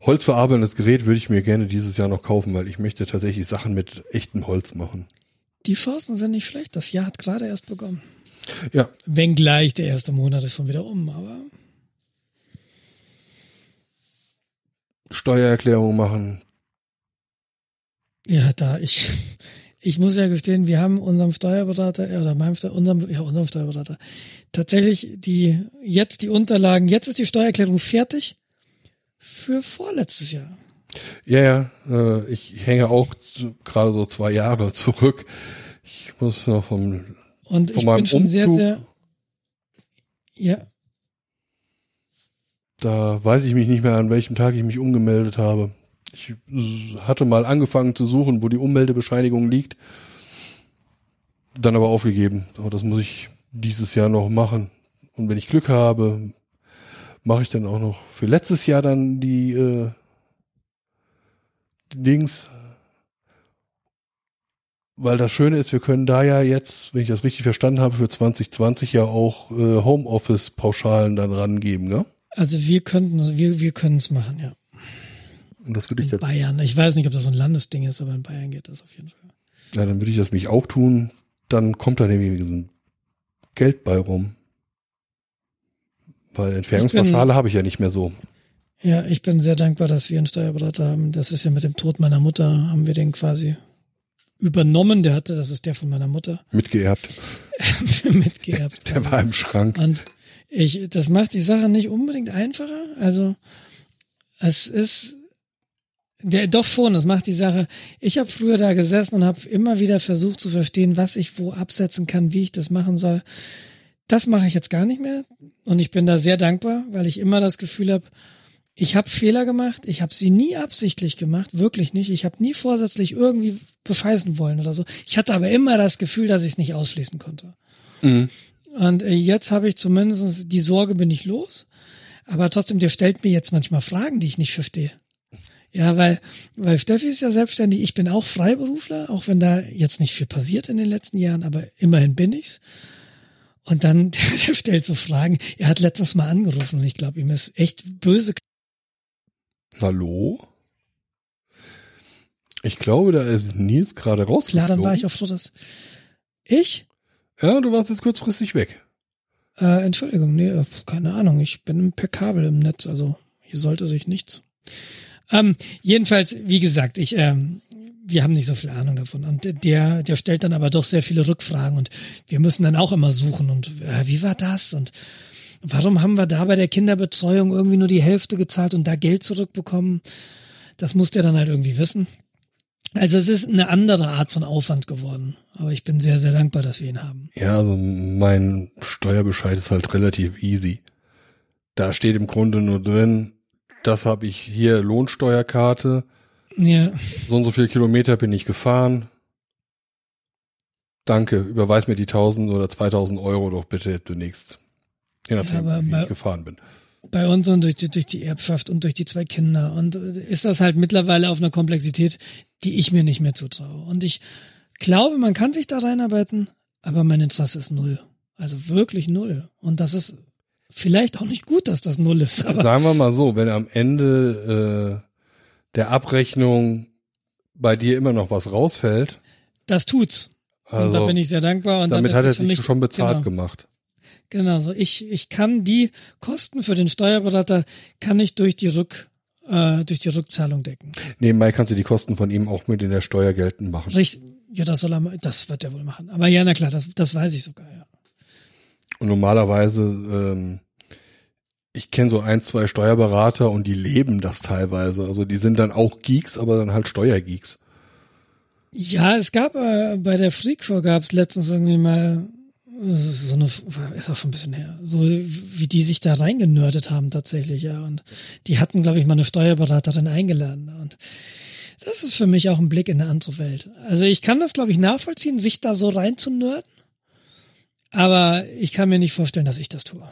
holzverarbeitendes Gerät würde ich mir gerne dieses Jahr noch kaufen, weil ich möchte tatsächlich Sachen mit echtem Holz machen. Die Chancen sind nicht schlecht. Das Jahr hat gerade erst begonnen. Ja. Wenngleich der erste Monat ist schon wieder um, aber. Steuererklärung machen. Ja, da ich, ich muss ja gestehen, wir haben unserem Steuerberater, äh, oder meinem, unserem, ja, unserem Steuerberater, tatsächlich die, jetzt die Unterlagen, jetzt ist die Steuererklärung fertig für vorletztes Jahr. Ja, ja, äh, ich hänge auch gerade so zwei Jahre (laughs) zurück. Ich muss noch vom und von ich meinem bin schon Umzug, sehr, sehr ja. Da weiß ich mich nicht mehr, an welchem Tag ich mich umgemeldet habe. Ich hatte mal angefangen zu suchen, wo die Ummeldebescheinigung liegt. dann aber aufgegeben. Aber das muss ich dieses Jahr noch machen. Und wenn ich Glück habe, mache ich dann auch noch für letztes Jahr dann die, äh, die Dings. Weil das Schöne ist, wir können da ja jetzt, wenn ich das richtig verstanden habe, für 2020 ja auch äh, Homeoffice-Pauschalen dann rangeben, ne? Also wir könnten, wir, wir können es machen, ja. Und das würde ich In Bayern. Ich weiß nicht, ob das so ein Landesding ist, aber in Bayern geht das auf jeden Fall. ja, dann würde ich das mich auch tun. Dann kommt da nämlich so ein Geld bei rum. Weil Entfernungspauschale habe ich ja nicht mehr so. Ja, ich bin sehr dankbar, dass wir einen Steuerberater haben. Das ist ja mit dem Tod meiner Mutter, haben wir den quasi übernommen. Der hatte, das ist der von meiner Mutter, (laughs) Mitgeerbt. (laughs) mitgeerbt. Der war im Schrank. Und ich, das macht die Sache nicht unbedingt einfacher. Also es ist der, doch schon, das macht die Sache. Ich habe früher da gesessen und habe immer wieder versucht zu verstehen, was ich wo absetzen kann, wie ich das machen soll. Das mache ich jetzt gar nicht mehr und ich bin da sehr dankbar, weil ich immer das Gefühl habe, ich habe Fehler gemacht, ich habe sie nie absichtlich gemacht, wirklich nicht. Ich habe nie vorsätzlich irgendwie bescheißen wollen oder so. Ich hatte aber immer das Gefühl, dass ich es nicht ausschließen konnte. Mhm. Und äh, jetzt habe ich zumindest die Sorge bin ich los. Aber trotzdem, der stellt mir jetzt manchmal Fragen, die ich nicht verstehe. Ja, weil, weil Steffi ist ja selbstständig, ich bin auch Freiberufler, auch wenn da jetzt nicht viel passiert in den letzten Jahren, aber immerhin bin ich's. Und dann, (laughs) der, stellt so Fragen. Er hat letztens mal angerufen und ich glaube, ihm ist echt böse. Hallo? Ich glaube, da ist Nils gerade Klar, rausgeflogen. dann war ich auch froh, dass ich, Ja, du warst jetzt kurzfristig weg. äh, Entschuldigung, nee, äh, keine Ahnung, ich bin per Kabel im Netz, also hier sollte sich nichts. Ähm, jedenfalls, wie gesagt, ich, ähm, wir haben nicht so viel Ahnung davon. Und der, der stellt dann aber doch sehr viele Rückfragen und wir müssen dann auch immer suchen und äh, wie war das und warum haben wir da bei der Kinderbetreuung irgendwie nur die Hälfte gezahlt und da Geld zurückbekommen? Das muss der dann halt irgendwie wissen. Also es ist eine andere Art von Aufwand geworden. Aber ich bin sehr, sehr dankbar, dass wir ihn haben. Ja, also mein Steuerbescheid ist halt relativ easy. Da steht im Grunde nur drin, das habe ich hier Lohnsteuerkarte, Ja, so und so viele Kilometer bin ich gefahren. Danke, überweis mir die 1000 oder 2000 Euro doch bitte demnächst. Je nachdem, Ja, wie bei- ich gefahren bin. bei uns und durch die, durch die Erbschaft und durch die zwei Kinder. Und äh, ist das halt mittlerweile auf einer Komplexität, die ich mir nicht mehr zutraue. Und ich glaube, man kann sich da reinarbeiten, aber mein Interesse ist null. Also wirklich null. Und das ist vielleicht auch nicht gut, dass das null ist. Aber Sagen wir mal so, wenn am Ende äh, der Abrechnung bei dir immer noch was rausfällt, das tut's. und da also bin ich sehr dankbar. Und damit hat er sich schon bezahlt genau, gemacht. Genau, so ich, ich kann die Kosten für den Steuerberater kann ich durch die Rück, äh, durch die Rückzahlung decken. Nebenbei kannst du die Kosten von ihm auch mit in der Steuer geltend machen. Richtig, ja, das soll er, das wird er wohl machen. Aber ja, na klar, das, das weiß ich sogar, ja. Und normalerweise, ähm, ich kenne so ein, zwei Steuerberater und die leben das teilweise. Also die sind dann auch Geeks, aber dann halt Steuergeeks. Ja, es gab äh, bei der Freakshow gab es letztens irgendwie mal, das ist so eine, ist auch schon ein bisschen her, so wie die sich da reingenördet haben tatsächlich, ja. Und die hatten, glaube ich, mal eine Steuerberaterin eingeladen. Und das ist für mich auch ein Blick in eine andere Welt. Also ich kann das, glaube ich, nachvollziehen, sich da so reinzunörden. Aber ich kann mir nicht vorstellen, dass ich das tue.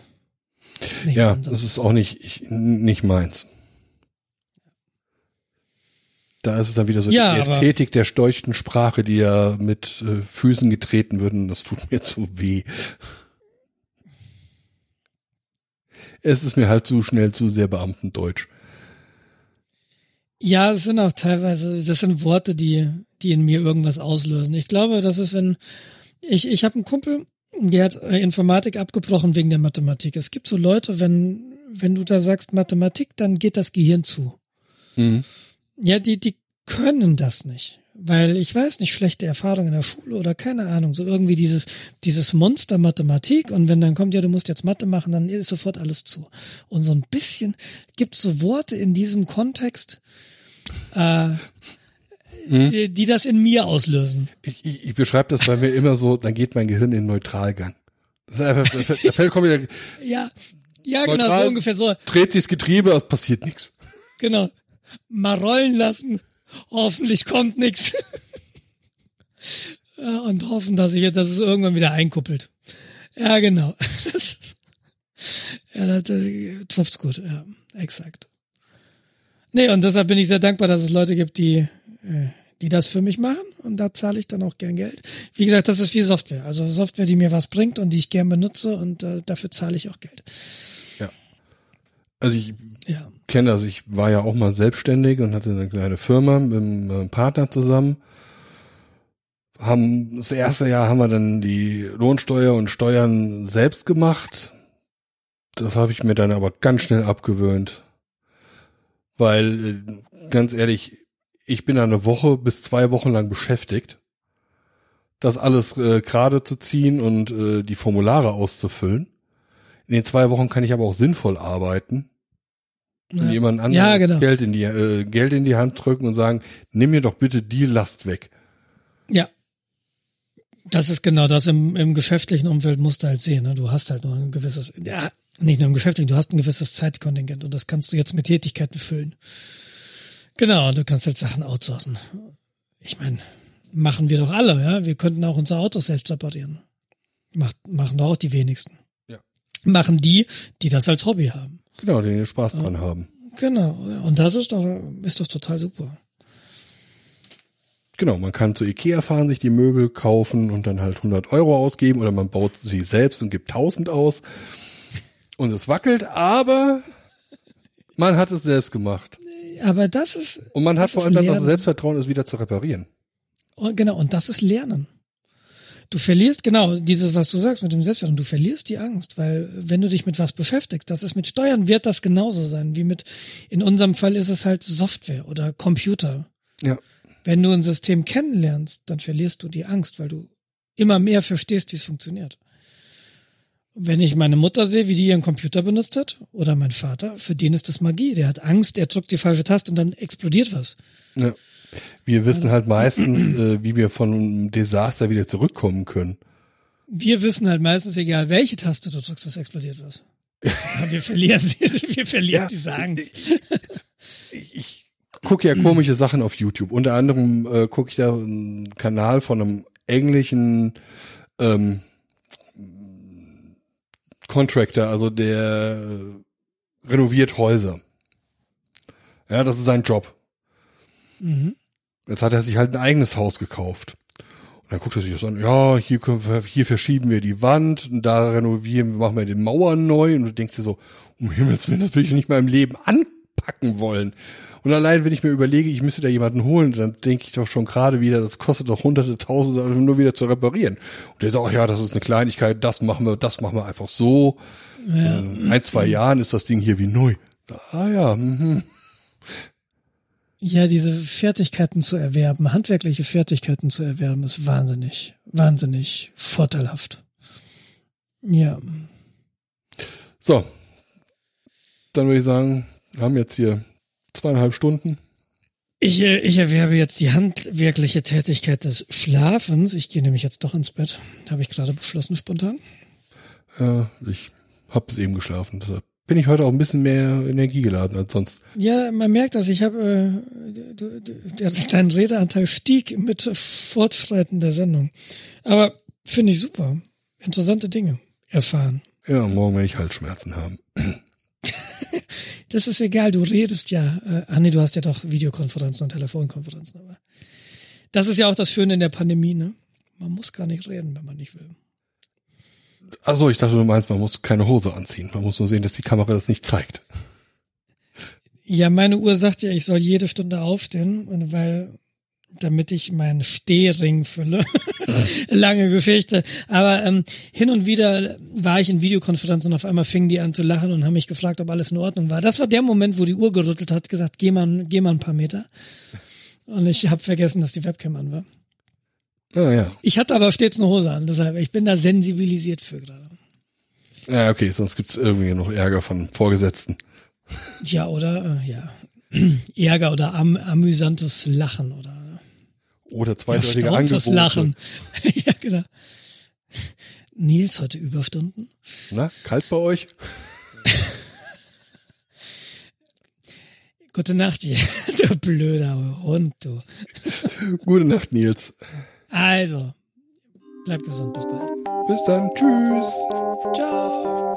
Nicht Ja, das ist auch nicht, ich, nicht meins. Da ist es dann wieder so Ja, die Ästhetik der steuchten Sprache, die ja mit äh, Füßen getreten würden. Das tut mir zu weh. Es ist mir halt zu schnell zu sehr Beamtendeutsch. Ja, es sind auch teilweise, das sind Worte, die, die in mir irgendwas auslösen. Ich glaube, das ist, wenn ich, ich habe einen Kumpel, der hat äh, Informatik abgebrochen wegen der Mathematik. Es gibt so Leute, wenn, wenn du da sagst Mathematik, dann geht das Gehirn zu. Mhm. Ja, die, die können das nicht. Weil ich weiß nicht, schlechte Erfahrungen in der Schule oder keine Ahnung, so irgendwie dieses, dieses Monster Mathematik und wenn dann kommt, ja, du musst jetzt Mathe machen, dann ist sofort alles zu. Und so ein bisschen gibt's so Worte in diesem Kontext, äh, die, die das in mir auslösen. Ich, ich, ich beschreibe das bei mir immer so, dann geht mein Gehirn in Neutralgang. Da fällt kommt wieder, Ja, ja, genau, Neutral. so ungefähr so, dreht sich das Getriebe, es passiert nichts. genau. Mal rollen lassen. Hoffentlich kommt. (laughs) Ja, und hoffen, dass ich, dass es irgendwann wieder einkuppelt. Ja, genau. (laughs) Das, ja, das äh, trifft's gut. Ja, exakt. Nee, und deshalb bin ich sehr dankbar, dass es Leute gibt, die, die das für mich machen. Und da zahle ich dann auch gern Geld. Wie gesagt, das ist wie Software. Also Software, die mir was bringt und die ich gern benutze und äh, dafür zahle ich auch Geld. Ja. Also ich Ja. kenne das. Ich war ja auch mal selbstständig und hatte eine kleine Firma mit einem äh, Partner zusammen. Haben das erste Jahr haben wir dann die Lohnsteuer und Steuern selbst gemacht. Das habe ich mir dann aber ganz schnell abgewöhnt. Weil, äh, ganz ehrlich, ich bin eine Woche bis zwei Wochen lang beschäftigt, das alles äh, gerade zu ziehen und äh, die Formulare auszufüllen. In den zwei Wochen kann ich aber auch sinnvoll arbeiten und Ja. jemand anderes Ja, genau. Geld in die äh, Geld in die Hand drücken und sagen, nimm mir doch bitte die Last weg. Ja. Das ist genau das im, im geschäftlichen Umfeld musst du halt sehen. Ne? Du hast halt nur ein gewisses, ja, nicht nur im geschäftlichen, du hast ein gewisses Zeitkontingent und das kannst du jetzt mit Tätigkeiten füllen. Genau, du kannst halt Sachen outsourcen. Ich meine, machen wir doch alle, ja. Wir könnten auch unsere Autos selbst reparieren. Macht, machen doch auch die wenigsten. Ja. Machen die, die das als Hobby haben. Genau, die Spaß dran haben. Genau. Und das ist doch, ist doch total super. Genau, man kann zu Ikea fahren, sich die Möbel kaufen und dann halt 100 Euro ausgeben oder man baut sie selbst und gibt 1000 aus und es wackelt, aber man hat es selbst gemacht. Aber das ist, Und man hat vor allem dann das Lernen. Selbstvertrauen, es wieder zu reparieren. Und genau, und das ist Lernen. Du verlierst, genau, dieses, was du sagst mit dem Selbstvertrauen, du verlierst die Angst, weil wenn du dich mit was beschäftigst, das ist mit Steuern, wird das genauso sein, wie mit, in unserem Fall ist es halt Software oder Computer. Ja. Wenn du ein System kennenlernst, dann verlierst du die Angst, weil du immer mehr verstehst, wie es funktioniert. Wenn ich meine Mutter sehe, wie die ihren Computer benutzt hat, oder mein Vater, für den ist das Magie. Der hat Angst, der drückt die falsche Taste und dann explodiert was. ja. Wir wissen halt meistens, äh, wie wir von einem Desaster wieder zurückkommen können. Wir wissen halt meistens, egal welche Taste du drückst, es explodiert was. Aber wir verlieren, (laughs) wir verlieren Ja. die Angst. ich gucke ja komische Sachen auf YouTube. Unter anderem äh, gucke ich da einen Kanal von einem englischen ähm, Contractor, also der äh, renoviert Häuser. Ja, das ist sein Job. Mhm. Jetzt hat er sich halt ein eigenes Haus gekauft. Und dann guckt er sich das an, ja, hier, können wir, hier verschieben wir die Wand und da renovieren, machen wir die Mauern neu und du denkst dir so, um Himmels Willen, das will ich nicht mal im Leben anpacken wollen. Und allein, wenn ich mir überlege, ich müsste da jemanden holen, dann denke ich doch schon gerade wieder, das kostet doch hunderte, tausende, nur wieder zu reparieren. Und der sagt, ach ja, das ist eine Kleinigkeit, das machen wir, das machen wir einfach so. Ja. In ein, zwei Jahren ist das Ding hier wie neu. Ah ja, mhm. ja, diese Fertigkeiten zu erwerben, handwerkliche Fertigkeiten zu erwerben, ist wahnsinnig, wahnsinnig vorteilhaft. Ja. So. Dann würde ich sagen, wir haben jetzt hier zweieinhalb Stunden. Ich, äh, ich erwerbe jetzt die handwerkliche Tätigkeit des Schlafens. Ich gehe nämlich jetzt doch ins Bett. Habe ich gerade beschlossen, spontan. Ja, ich habe es eben geschlafen. Deshalb bin ich heute auch ein bisschen mehr Energie geladen als sonst. Ja, man merkt das. Ich habe, äh, du- du- der- dein Redeanteil stieg mit Fortschreiten der Sendung. Aber finde ich super. Interessante Dinge erfahren. Ja, morgen werde ich Halsschmerzen haben. Das ist egal, du redest ja. Äh, ach nee, du hast ja doch Videokonferenzen und Telefonkonferenzen. Aber das ist ja auch das Schöne in der Pandemie, ne? Man muss gar nicht reden, wenn man nicht will. Also ich dachte, du meinst, man muss keine Hose anziehen. Man muss nur sehen, dass die Kamera das nicht zeigt. Ja, meine Uhr sagt ja, ich soll jede Stunde aufstehen, und weil damit ich meinen Stehring fülle. (laughs) (laughs) Lange Geschichte. Aber ähm, hin und wieder war ich in Videokonferenzen und auf einmal fingen die an zu lachen und haben mich gefragt, ob alles in Ordnung war. Das war der Moment, wo die Uhr gerüttelt hat, gesagt, geh mal, geh mal ein paar Meter. Und ich habe vergessen, dass die Webcam an war. Ah ja. Ich hatte aber stets eine Hose an, deshalb ich bin da sensibilisiert für gerade. Ja, okay, sonst gibt's irgendwie noch Ärger von Vorgesetzten. Ja, oder äh, ja. (clears throat) Ärger oder am, amüsantes Lachen oder Oder zweideutige Angebote. Lachen. (laughs) ja, genau. Nils heute Überstunden. Na, kalt bei euch? (laughs) Gute Nacht, ihr, (laughs) du blöder Hund, du. Gute Nacht, Nils. Also, Bleibt gesund, bis bald. Bis dann, tschüss. Ciao.